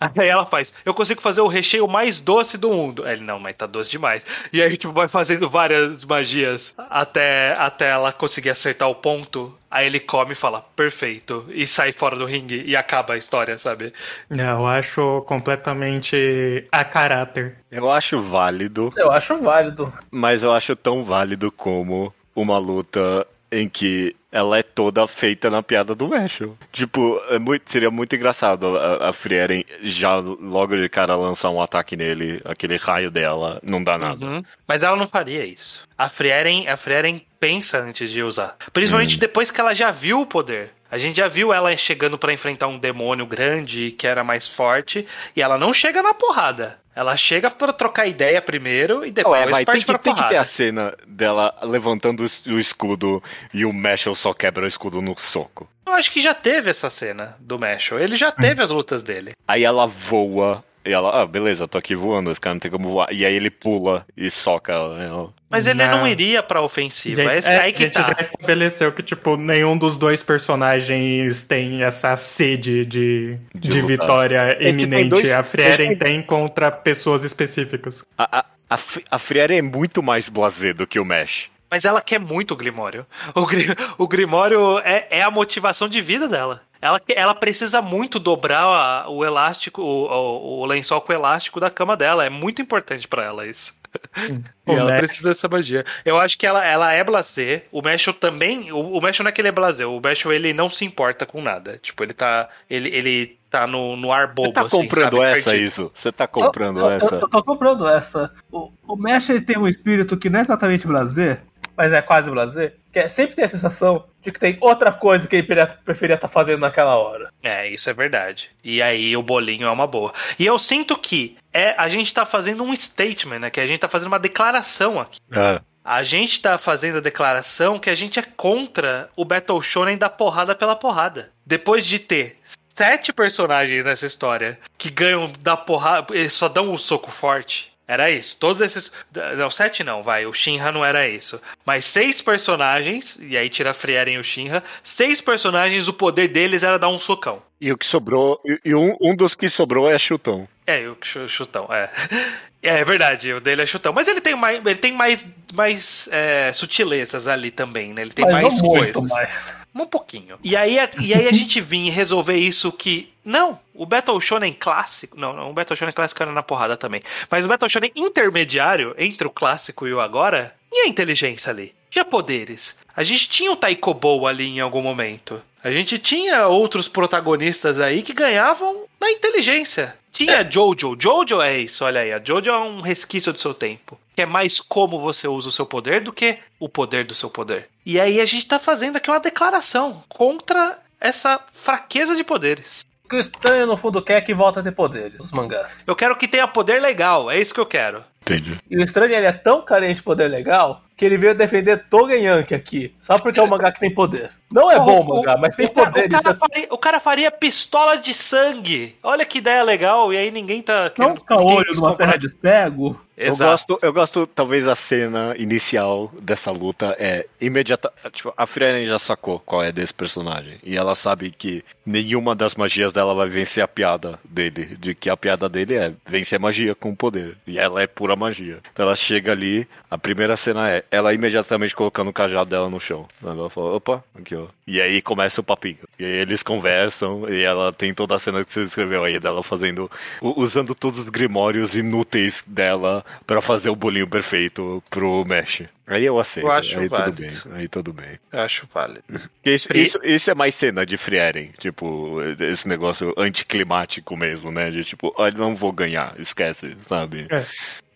Aí ela faz, eu consigo fazer o recheio mais doce do mundo. Aí ele, não, mas tá doce demais. E aí, tipo, vai fazendo várias magias até, até ela conseguir acertar o ponto Aí ele come e fala, perfeito. E sai fora do ringue e acaba a história, sabe?
Não, eu acho completamente a caráter.
Eu acho válido.
Eu acho válido.
Mas eu acho tão válido como uma luta em que ela é toda feita na piada do Meshel. Tipo, é muito, seria muito engraçado a, a Frieren já logo de cara lançar um ataque nele, aquele raio dela, não dá nada. Uhum.
Mas ela não faria isso. A Frieren, a Frieren pensa antes de usar. Principalmente hum. depois que ela já viu o poder. A gente já viu ela chegando para enfrentar um demônio grande que era mais forte e ela não chega na porrada. Ela chega para trocar ideia primeiro e depois Ué, vai, parte
tem que,
tem
que ter a cena dela levantando o escudo e o Meshel só quebra o escudo no soco.
Eu acho que já teve essa cena do Meshel. Ele já teve hum. as lutas dele.
Aí ela voa e ela, ah, beleza, eu tô aqui voando, esse cara não tem como voar. E aí ele pula e soca ela.
Mas ele não, não iria pra ofensiva. Gente,
Esse
é, aí que
a gente tá. já estabeleceu que, tipo, nenhum dos dois personagens tem essa sede de, de, de vitória é eminente. Dois, a Frieren tem contra pessoas específicas.
A, a, a, a Frieren é muito mais blasé do que o Mesh.
Mas ela quer muito o Grimório. O, Gri, o Grimório é, é a motivação de vida dela. Ela, ela precisa muito dobrar a, o elástico, o, o, o, lençol com o elástico da cama dela. É muito importante para ela isso. e ela Mesh. precisa dessa magia. Eu acho que ela, ela é blasé. O Meshul também. O, o Meshul não é que ele é blasé. O Meshul ele não se importa com nada. Tipo, ele tá. Ele, ele tá no, no ar bobo. Você
tá
assim,
comprando
sabe?
essa, Perdido. isso? Você tá comprando eu,
essa?
Eu,
eu, tô comprando essa. O, o Mesh ele tem um espírito que não é exatamente blasé, mas é quase blazer, que é, sempre tem a sensação de que tem outra coisa que ele preferia estar tá fazendo naquela hora.
É, isso é verdade. E aí o bolinho é uma boa. E eu sinto que é a gente tá fazendo um statement, né? Que a gente tá fazendo uma declaração aqui.
É.
A gente tá fazendo a declaração que a gente é contra o Battle Shonen da porrada pela porrada. Depois de ter sete personagens nessa história que ganham da porrada, eles só dão um soco forte. Era isso. Todos esses. Não, sete não, vai. O Shinra não era isso. Mas seis personagens, e aí tira a Frieren e o Shinra. Seis personagens, o poder deles era dar um socão.
E o que sobrou. E um, um dos que sobrou é chutão.
É, o chutão, é. É, é verdade, o dele é chutão. Mas ele tem mais, ele tem mais, mais é, sutilezas ali também, né? Ele tem Mas mais coisas. Mais. Um pouquinho. E aí, e aí a gente vinha resolver isso que. Não, o Battle Shonen clássico. Não, não, o Battle Shonen clássico era na porrada também. Mas o Battle Shonen intermediário entre o clássico e o agora. E a inteligência ali? Tinha poderes. A gente tinha o Taikobo ali em algum momento. A gente tinha outros protagonistas aí que ganhavam na inteligência. Tinha Jojo. Jojo é isso, olha aí. A Jojo é um resquício do seu tempo. que é mais como você usa o seu poder do que o poder do seu poder. E aí a gente tá fazendo aqui uma declaração contra essa fraqueza de poderes.
O que o estranho no fundo quer é que volta a ter poderes, os mangás.
Eu quero que tenha poder legal, é isso que eu quero.
Entendi.
E o estranho ele é tão carente de poder legal que ele veio defender Togen Yankee aqui, só porque é um mangá que tem poder. Não é bom o mangá, mas tem poder.
O cara, faria, o cara, faria, pistola de sangue. Olha que ideia legal, e aí ninguém tá.
Não fica olho numa terra de cego.
Eu gosto, eu gosto, talvez a cena inicial dessa luta é imediata. Tipo, a Frieren já sacou qual é desse personagem. E ela sabe que nenhuma das magias dela vai vencer a piada dele. De que a piada dele é vencer magia com poder. E ela é pura magia. Então ela chega ali, a primeira cena é ela imediatamente colocando o cajado dela no chão. Ela fala, opa, aqui ó. E aí começa o papinho. E aí eles conversam e ela tem toda a cena que você escreveu aí dela fazendo. usando todos os grimórios inúteis dela para fazer o bolinho perfeito pro Mesh. Aí eu aceito.
Eu acho
aí
válido.
tudo bem. Aí tudo bem.
Eu acho válido.
Isso, isso, isso é mais cena de Frieren, tipo, esse negócio anticlimático mesmo, né? De tipo, ah, não vou ganhar, esquece, sabe?
É.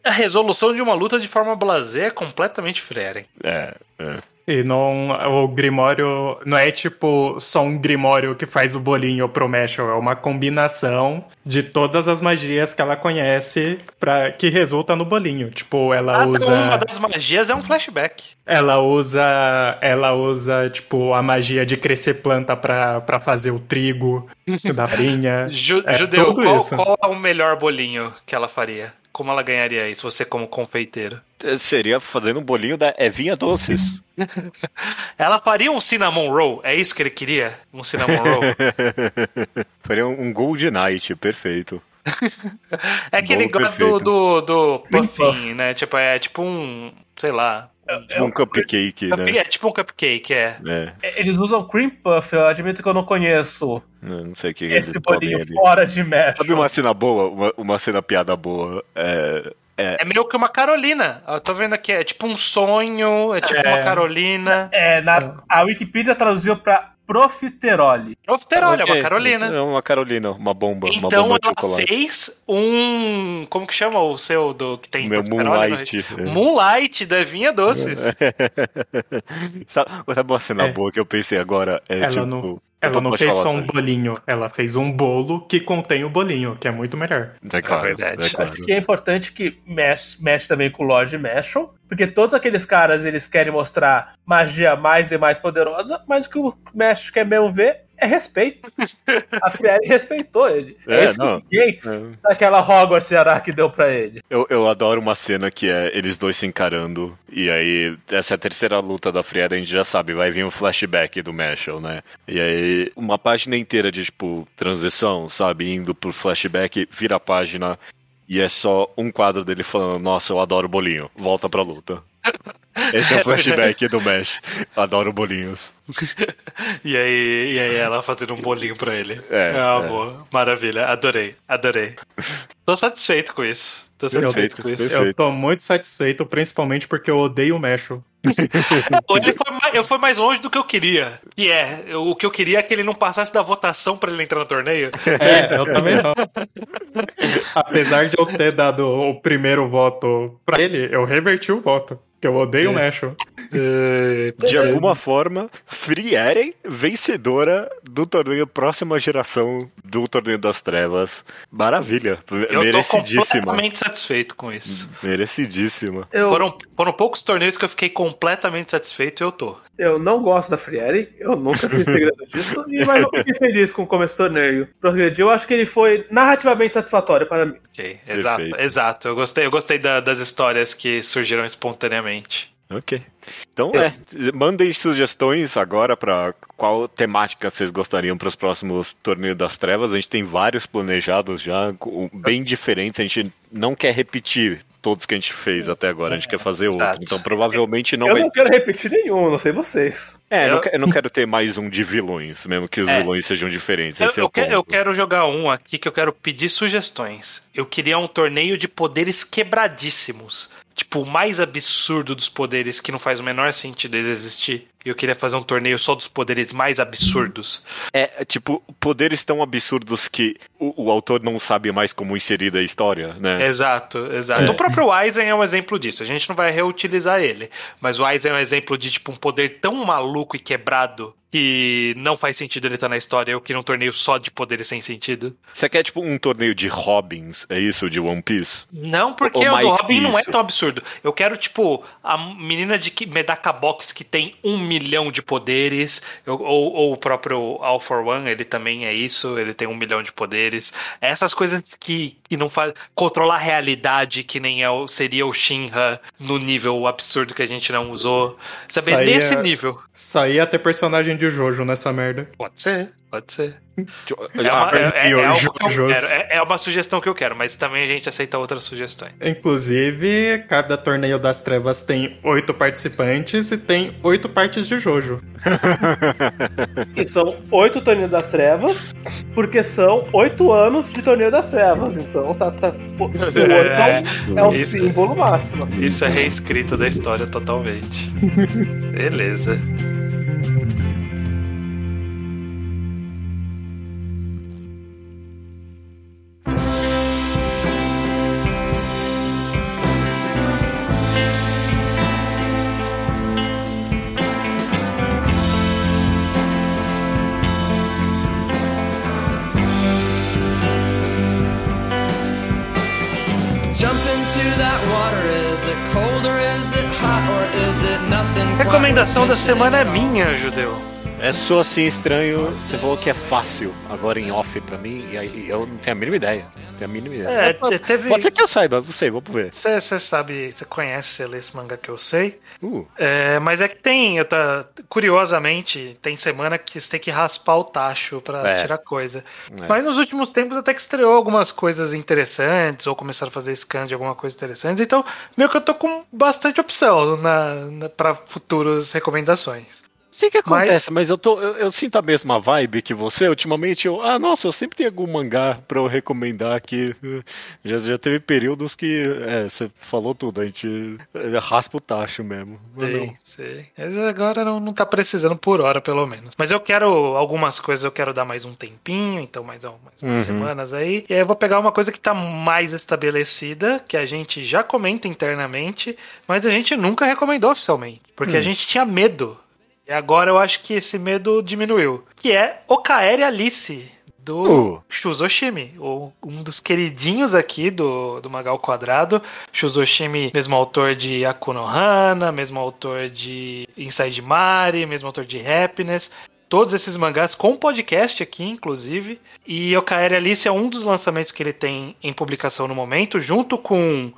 A resolução de uma luta de forma blasé é completamente Frieren.
É, é.
E não, o Grimório não é tipo só um Grimório que faz o bolinho pro Meshel, é uma combinação de todas as magias que ela conhece para que resulta no bolinho. Tipo, ela
Ah,
usa
Uma das magias é um flashback.
ela usa ela usa tipo a magia de crescer planta pra, pra fazer o trigo da farinha.
Ju-
É,
Judeu, qual, qual é o melhor bolinho que ela faria? Como ela ganharia isso, você como confeiteiro?
Seria fazendo um bolinho da Evinha Doces.
Ela faria um cinnamon roll? É isso que ele queria? Um cinnamon roll?
Faria um Gold Knight, perfeito.
É que ele gosta do, do, do puffin, né? Tipo, é tipo um, sei lá.
Tipo um cupcake, né?
É tipo um cupcake, é.
É,
Eles usam cream puff, eu admito que eu não conheço
eu não sei o que
esse bolinho
ali.
fora de mesh.
Sabe uma cena boa? Uma, uma cena piada boa? É,
É meio que uma Carolina. Eu tô vendo aqui, é tipo um sonho, é tipo
É.
uma Carolina.
É, na, a Wikipedia traduziu pra profiterole.
Profiterol, é
Ok,
uma Carolina.
É uma Carolina, uma bomba. uma
Então
bomba de
ela
chocolate.
fez um. Como que chama o seu do que tem
Meu
profiterol,
Moonlight.
né? Moonlight da Vinha Doces.
sabe, sabe uma cena
É.
boa que eu pensei agora? É,
Ela
tipo,
não- Ela não fez só um
Tati.
bolinho, ela fez um bolo que contém o bolinho, que é muito melhor.
É claro,
É verdade.
é claro.
Acho que é importante que mexe, mexe também com o Lord Mashal, porque todos aqueles caras eles querem mostrar magia mais e mais poderosa, mas o que o Mesh quer mesmo ver é respeito. A Friere respeitou ele. É,
É,
isso
não.
que ninguém
É.
daquela Hogwarts de Araki deu pra ele.
Eu, eu adoro uma cena que é eles dois se encarando. E aí, essa é a terceira luta da Friera, a gente já sabe, vai vir um flashback do Mashal, né? E aí, uma página inteira de, tipo, transição, sabe? Indo pro flashback, vira a página e é só um quadro dele falando: Nossa, eu adoro bolinho, volta pra luta. Esse é o flashback do Mesh. Adoro bolinhos.
E aí, e aí ela fazendo um bolinho pra ele.
É,
uma
é.
boa. Maravilha. Adorei, adorei. Tô satisfeito com isso. Tô satisfeito
Perfeito,
com isso.
perfeito.
Eu tô muito satisfeito, principalmente porque eu odeio o Meshel.
Ele foi mais, eu fui mais longe do que eu queria. Que é, eu- o que eu queria é que ele não passasse da votação pra ele entrar no torneio.
É, eu também não. Apesar de eu ter dado o primeiro voto pra ele, eu reverti o voto. Que eu odeio o Meshel.
De alguma forma, Frieren, vencedora do torneio Próxima Geração do Torneio das Trevas. Maravilha.
Eu tô
Merecidíssima.
completamente satisfeito com isso.
Merecidíssima.
Eu,
Foram, foram poucos torneios que eu fiquei completamente satisfeito e eu tô.
eu não gosto da Friere, eu nunca fiz segredo disso, mas eu fiquei feliz com como esse torneio progrediu. Eu acho que ele foi narrativamente satisfatório para mim.
Ok, exato,
Perfeito.
exato. Eu gostei, eu gostei da- das histórias que surgiram espontaneamente.
Ok. Então é, mandem sugestões agora para qual temática vocês gostariam para os próximos Torneios das Trevas. A gente tem vários planejados já, com- bem diferentes. A gente não quer repetir todos que a gente fez até agora. A gente quer fazer outro.
Exato.
Então provavelmente não
eu
vai.
não quero repetir nenhum, não sei vocês.
É, eu
Eu-
não, eu não quero ter mais um de vilões, mesmo que os
É.
vilões sejam diferentes.
Eu,
Esse é
eu
o
que-
ponto.
eu quero jogar um aqui que eu quero pedir sugestões. Eu queria um torneio de poderes quebradíssimos. Tipo, o mais absurdo dos poderes que não faz o menor sentido ele existir. eu queria fazer um torneio só dos poderes mais absurdos.
É, tipo, poderes tão absurdos que o, o autor não sabe mais como inserir a história, né?
Exato, exato. É. O próprio Aizen é um exemplo disso. A gente não vai reutilizar ele. Mas o Aizen é um exemplo de, tipo, um poder tão maluco e quebrado que não faz sentido ele estar tá na história. Eu queria um torneio só de poderes sem sentido.
Você quer, tipo, um torneio de Robins? É isso, de One Piece?
Não, porque o Robin não é tão absurdo. Eu quero, tipo, a menina de Medaka Box que tem um milhão de poderes, ou, ou o próprio All for One, ele também é isso, ele tem um milhão de poderes. Essas coisas que, que não faz. controlar a realidade, que nem é o, seria o Shinra no nível absurdo que a gente não usou. Saber, nesse nível.
Sair até personagem de Jojo nessa merda.
Pode ser, pode ser. É uma, é, é, é, é uma, sugestão que eu quero, mas também a gente aceita outras sugestões.
Inclusive, cada torneio das trevas tem oito participantes e tem oito partes de Jojo.
e são oito torneios das trevas, porque são oito anos de torneio das trevas. Então tá. tá o oito é, é o isso, símbolo máximo.
Isso é reescrito da história totalmente. Beleza. Recomendação da semana é minha, Judeu.
É só assim estranho. Você falou que é fácil agora em off pra mim, e aí eu não tenho a mínima ideia. Tenho a mínima ideia. É,
pode, teve...
pode ser que eu saiba, não sei, vamos ver.
Você sabe, você conhece, você lê esse mangá que eu sei. Uh. É, mas é que tem, eu tá, curiosamente, tem semana que você tem que raspar o tacho pra é. tirar coisa. É. Mas nos últimos tempos até que estreou algumas coisas interessantes, ou começaram a fazer scans de alguma coisa interessante. Então, meio que eu tô com bastante opção na, na, pra futuras recomendações
sei o que acontece, mas, mas eu, tô, eu, eu, sinto a mesma vibe que você. Ultimamente, eu, ah, nossa, eu sempre tenho algum mangá pra eu recomendar aqui. Já, já teve períodos que, é, você falou tudo, a gente raspa o tacho mesmo.
Sei, sei. Mas agora não, não tá precisando por hora, pelo menos. Mas eu quero algumas coisas, eu quero dar mais um tempinho, então mais, mais umas uhum. semanas aí. E aí eu vou pegar uma coisa que tá mais estabelecida, que a gente já comenta internamente, mas a gente nunca recomendou oficialmente. Porque a hum. gente tinha medo e agora eu acho que esse medo diminuiu. Que é Okaeri Alice, do uh. Shuzoshimi, um dos queridinhos aqui do, do Magal Quadrado. Shuzoshimi, mesmo autor de Akunohana, mesmo autor de Inside Mari, mesmo autor de Happiness. Todos esses mangás com podcast aqui, inclusive. E Okaeri Alice é um dos lançamentos que ele tem em publicação no momento, junto com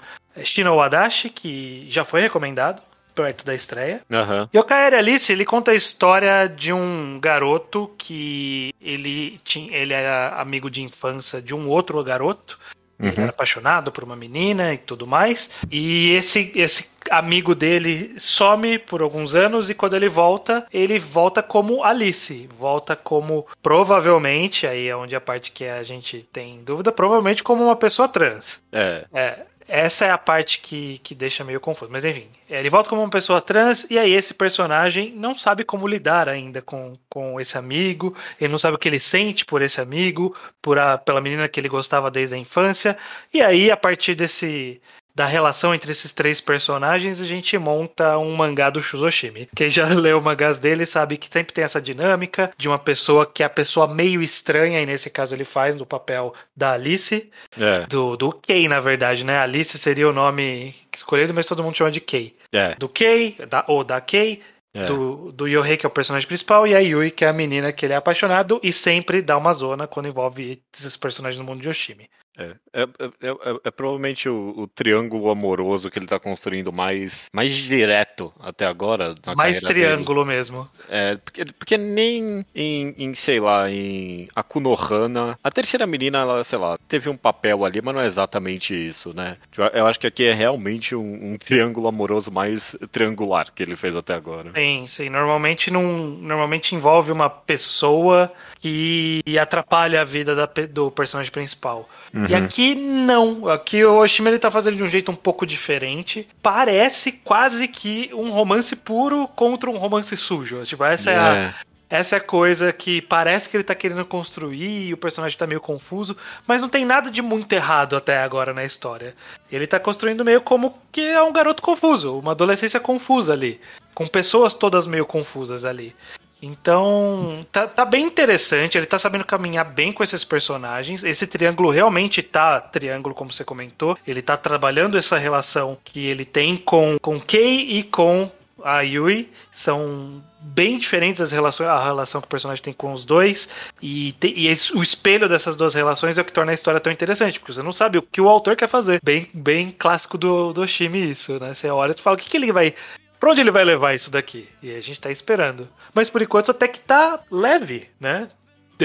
Shino Wadashi, que já foi recomendado perto da estreia.
Uhum.
E o Kaeri Alice, ele conta a história de um garoto que ele, tinha, ele era amigo de infância de um outro garoto. Uhum. Ele era apaixonado por uma menina e tudo mais. E esse, esse amigo dele some por alguns anos e quando ele volta, ele volta como Alice. Volta como, provavelmente, aí é onde a parte que a gente tem dúvida, provavelmente como uma pessoa trans.
É.
É. Essa é a parte que, que deixa meio confuso. Mas enfim, ele volta como uma pessoa trans e aí esse personagem não sabe como lidar ainda com, com esse amigo. Ele não sabe o que ele sente por esse amigo, por a, pela menina que ele gostava desde a infância. E aí, a partir desse, da relação entre esses três personagens, a gente monta um mangá do Shuzoshimi. Quem já leu mangás dele sabe que sempre tem essa dinâmica de uma pessoa que é a pessoa meio estranha, e nesse caso ele faz no papel da Alice. É. Do, do Kei, na verdade, né? Alice seria o nome escolhido, mas todo mundo chama de Kei.
É.
Do Kei, da, ou da Kei, é. Do, do Yohei, que é o personagem principal, e a Yui, que é a menina que ele é apaixonado, e sempre dá uma zona quando envolve esses personagens no mundo de Yoshimi.
É, é, é, é, é provavelmente o, o, triângulo amoroso que ele tá construindo mais, mais direto até agora.
mais triângulo dele. mesmo.
É, porque, porque nem em, em, sei lá, em Akunohana, a terceira menina, ela, sei lá, teve um papel ali, mas não é exatamente isso, né? Eu acho que aqui é realmente um, um triângulo amoroso mais triangular que ele fez até agora.
Sim, sim. Normalmente, não, normalmente envolve uma pessoa que atrapalha a vida da, do personagem principal. Uhum. E aqui não. Aqui o Oshima ele tá fazendo de um jeito um pouco diferente. Parece quase que um romance puro contra um romance sujo. Tipo, essa é, é a, essa é a coisa que parece que ele tá querendo construir e o personagem tá meio confuso, mas não tem nada de muito errado até agora na história. Ele tá construindo meio como que é um garoto confuso, uma adolescência confusa ali, com pessoas todas meio confusas ali. Então, tá, tá, bem interessante. Ele tá sabendo caminhar bem com esses personagens. Esse triângulo realmente tá triângulo, como você comentou. Ele tá trabalhando essa relação que ele tem com, com Kei e com a Yui. São bem diferentes as relações, a relação que o personagem tem com os dois. E, te, e esse, o espelho dessas duas relações é o que torna a história tão interessante, porque você não sabe o que o autor quer fazer. Bem, bem clássico do, do Shimi isso, né? Você olha e fala, o que, que ele vai. Pra onde ele vai levar isso daqui? E a gente tá esperando. Mas por enquanto até que tá leve, né?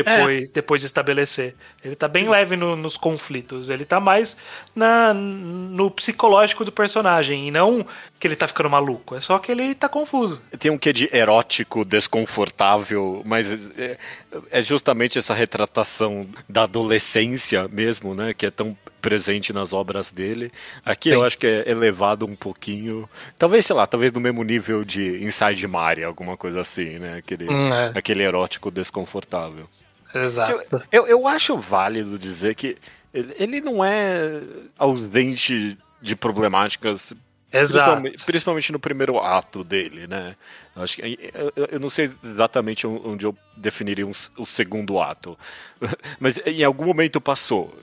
depois, é. depois de estabelecer. Ele tá bem Sim. leve no, nos conflitos. Ele tá mais na, no psicológico do personagem. E não que ele tá ficando maluco. É só que ele tá confuso.
Tem um quê de erótico, desconfortável, mas é, é justamente essa retratação da adolescência mesmo, né? Que é tão presente nas obras dele. Aqui Sim. eu acho que é elevado um pouquinho. Talvez, sei lá, talvez no mesmo nível de Inside Maria, alguma coisa assim, né? Aquele, hum, é. aquele erótico desconfortável.
Exato.
Eu, eu, eu acho válido dizer que ele, ele não é ausente de problemáticas
Exato.
Principalmente, principalmente, no primeiro ato dele, né? Eu, acho que, eu, eu, não sei exatamente onde eu definiria um, o segundo ato, mas em algum momento passou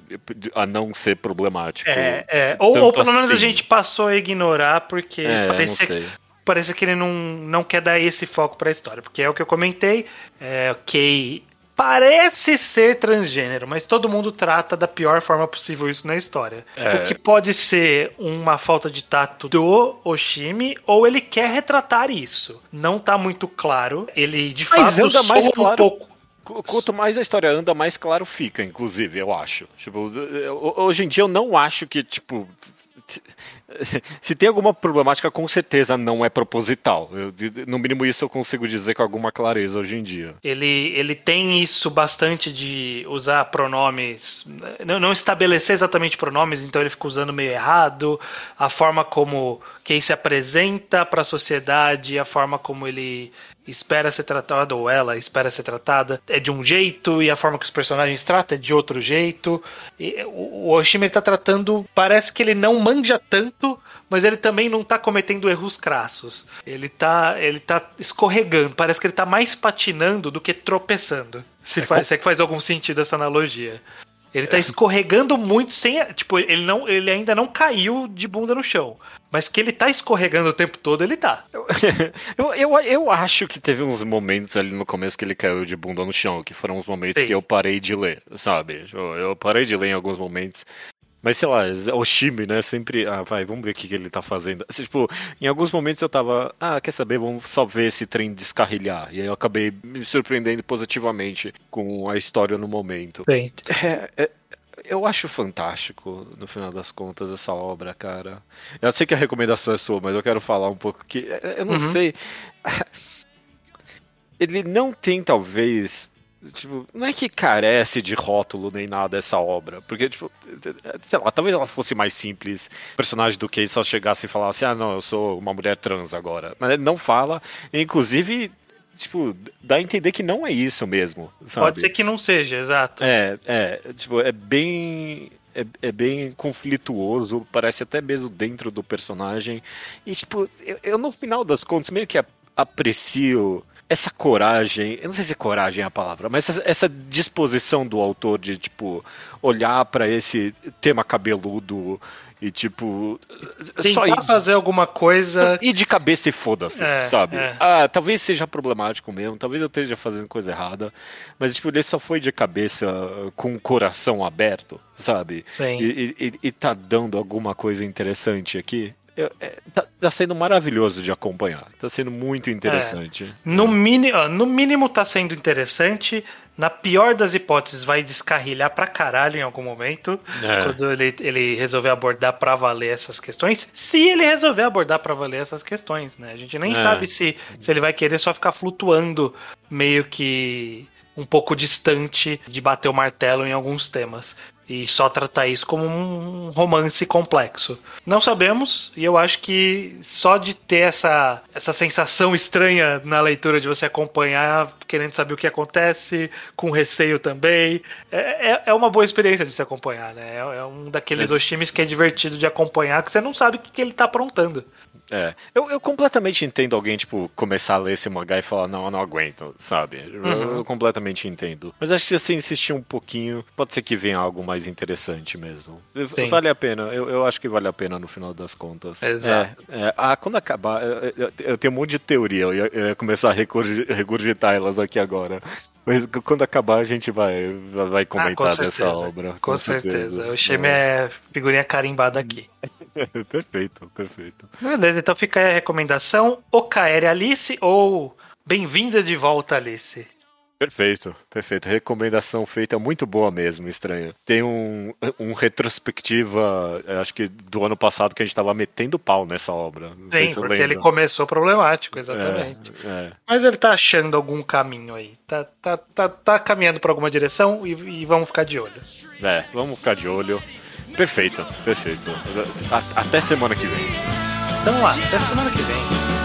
a não ser problemático.
É, é. Ou, ou, pelo menos a assim. gente passou a ignorar porque é, parecia que, parece que ele não, não quer dar esse foco para a história, porque é o que eu comentei, é, ok, parece ser transgênero, mas todo mundo trata da pior forma possível isso na história. É. O que pode ser uma falta de tato do Oshimi, ou ele quer retratar isso. Não tá muito claro. Ele de mas fato
anda mais claro. um pouco. Quanto mais a história anda, mais claro fica, inclusive, eu acho. Tipo, hoje em dia eu não acho que, tipo, se tem alguma problemática, com certeza não é proposital. Eu, no mínimo isso eu consigo dizer com alguma clareza hoje em dia.
Ele, ele tem isso bastante de usar pronomes, não, não estabelecer exatamente pronomes, então ele fica usando meio errado. A forma como quem se apresenta para a sociedade, a forma como ele espera ser tratado, ou ela espera ser tratada, é de um jeito, e a forma que os personagens tratam é de outro jeito. E o Oshima está tratando, parece que ele não manja tanto, mas ele também não está cometendo erros crassos. Ele está ele tá escorregando, parece que ele está mais patinando do que tropeçando. Se, é faz, se é que faz algum sentido essa analogia. Ele tá escorregando muito sem. Tipo, ele, não, ele ainda não caiu de bunda no chão. Mas que ele tá escorregando o tempo todo, ele tá.
Eu, eu, eu acho que teve uns momentos ali no começo que ele caiu de bunda no chão, que foram uns momentos Sim. que eu parei de ler, sabe? Eu, eu parei de ler em alguns momentos. Mas sei lá, o Shime, né? Sempre. Ah, vai, vamos ver o que, que ele tá fazendo. Assim, tipo, em alguns momentos eu tava. Ah, quer saber? Vamos só ver esse trem descarrilhar. E aí eu acabei me surpreendendo positivamente com a história no momento.
Bem.
É, é, eu acho fantástico, no final das contas, essa obra, cara. Eu sei que a recomendação é sua, mas eu quero falar um pouco que. Eu não uhum. sei. Ele não tem, talvez, Tipo, não é que carece de rótulo nem nada essa obra. Porque, tipo, sei lá, talvez ela fosse mais simples. O personagem do Case só chegasse e falasse, ah, não, eu sou uma mulher trans agora. Mas ele não fala. Inclusive, tipo, dá a entender que não é isso mesmo. Sabe?
Pode ser que não seja, exato.
É, é, tipo, é bem. É, é, bem conflituoso, parece até mesmo dentro do personagem. E, tipo, eu, eu no final das contas meio que aprecio essa coragem, eu não sei se é coragem é a palavra, mas essa, essa disposição do autor de, tipo, olhar para esse tema cabeludo e, tipo.
Tentar só ir, fazer alguma coisa.
E de cabeça e foda-se, é, sabe? É. Ah, talvez seja problemático mesmo, talvez eu esteja fazendo coisa errada, mas, tipo, ele só foi de cabeça com o coração aberto, sabe?
Sim.
E, e, e tá dando alguma coisa interessante aqui. Eu, é, tá, tá, sendo maravilhoso de acompanhar. Tá sendo muito interessante.
É. No, mini, no mínimo tá sendo interessante. Na pior das hipóteses, vai descarrilhar pra caralho em algum momento. É. Quando ele, ele resolver abordar pra valer essas questões. Se ele resolver abordar pra valer essas questões, né? A gente nem é. sabe se, se ele vai querer só ficar flutuando meio que um pouco distante de bater o martelo em alguns temas. E só tratar isso como um romance complexo. Não sabemos, e eu acho que só de ter essa, essa sensação estranha na leitura de você acompanhar, querendo saber o que acontece, com receio também, é, é, é uma boa experiência de se acompanhar, né? É, é um daqueles é. Oshimis que é divertido de acompanhar, que você não sabe o que ele tá aprontando.
É. Eu, eu completamente entendo alguém, tipo, começar a ler esse mangá e falar, não, eu não aguento, sabe? Uhum. Eu, eu, completamente entendo. Mas acho que se insistir um pouquinho, pode ser que venha algo mais interessante mesmo. Sim. Vale a pena, eu, eu acho que vale a pena no final das contas.
Exato.
É, é, ah, quando acabar, eu, eu, tenho um monte de teoria, eu ia, eu ia começar a regurgitar elas aqui agora. Mas quando acabar a gente vai, vai comentar ah, dessa obra.
Com, com certeza. certeza. O Sheme é figurinha carimbada aqui.
perfeito, perfeito.
Beleza, então fica aí a recomendação. Okaere Alice ou Bem-vinda de volta, Alice.
Perfeito, perfeito. Recomendação feita muito boa mesmo, estranho. Tem um, um retrospectiva, acho que do ano passado, que a gente tava metendo pau nessa obra. Não
Sim, se porque ele começou problemático, exatamente. É, é. Mas ele tá achando algum caminho aí. Tá, tá, tá, tá caminhando para alguma direção e, e, vamos ficar de olho.
É, vamos ficar de olho. Perfeito, perfeito. Até semana que vem.
Então lá, até semana que vem.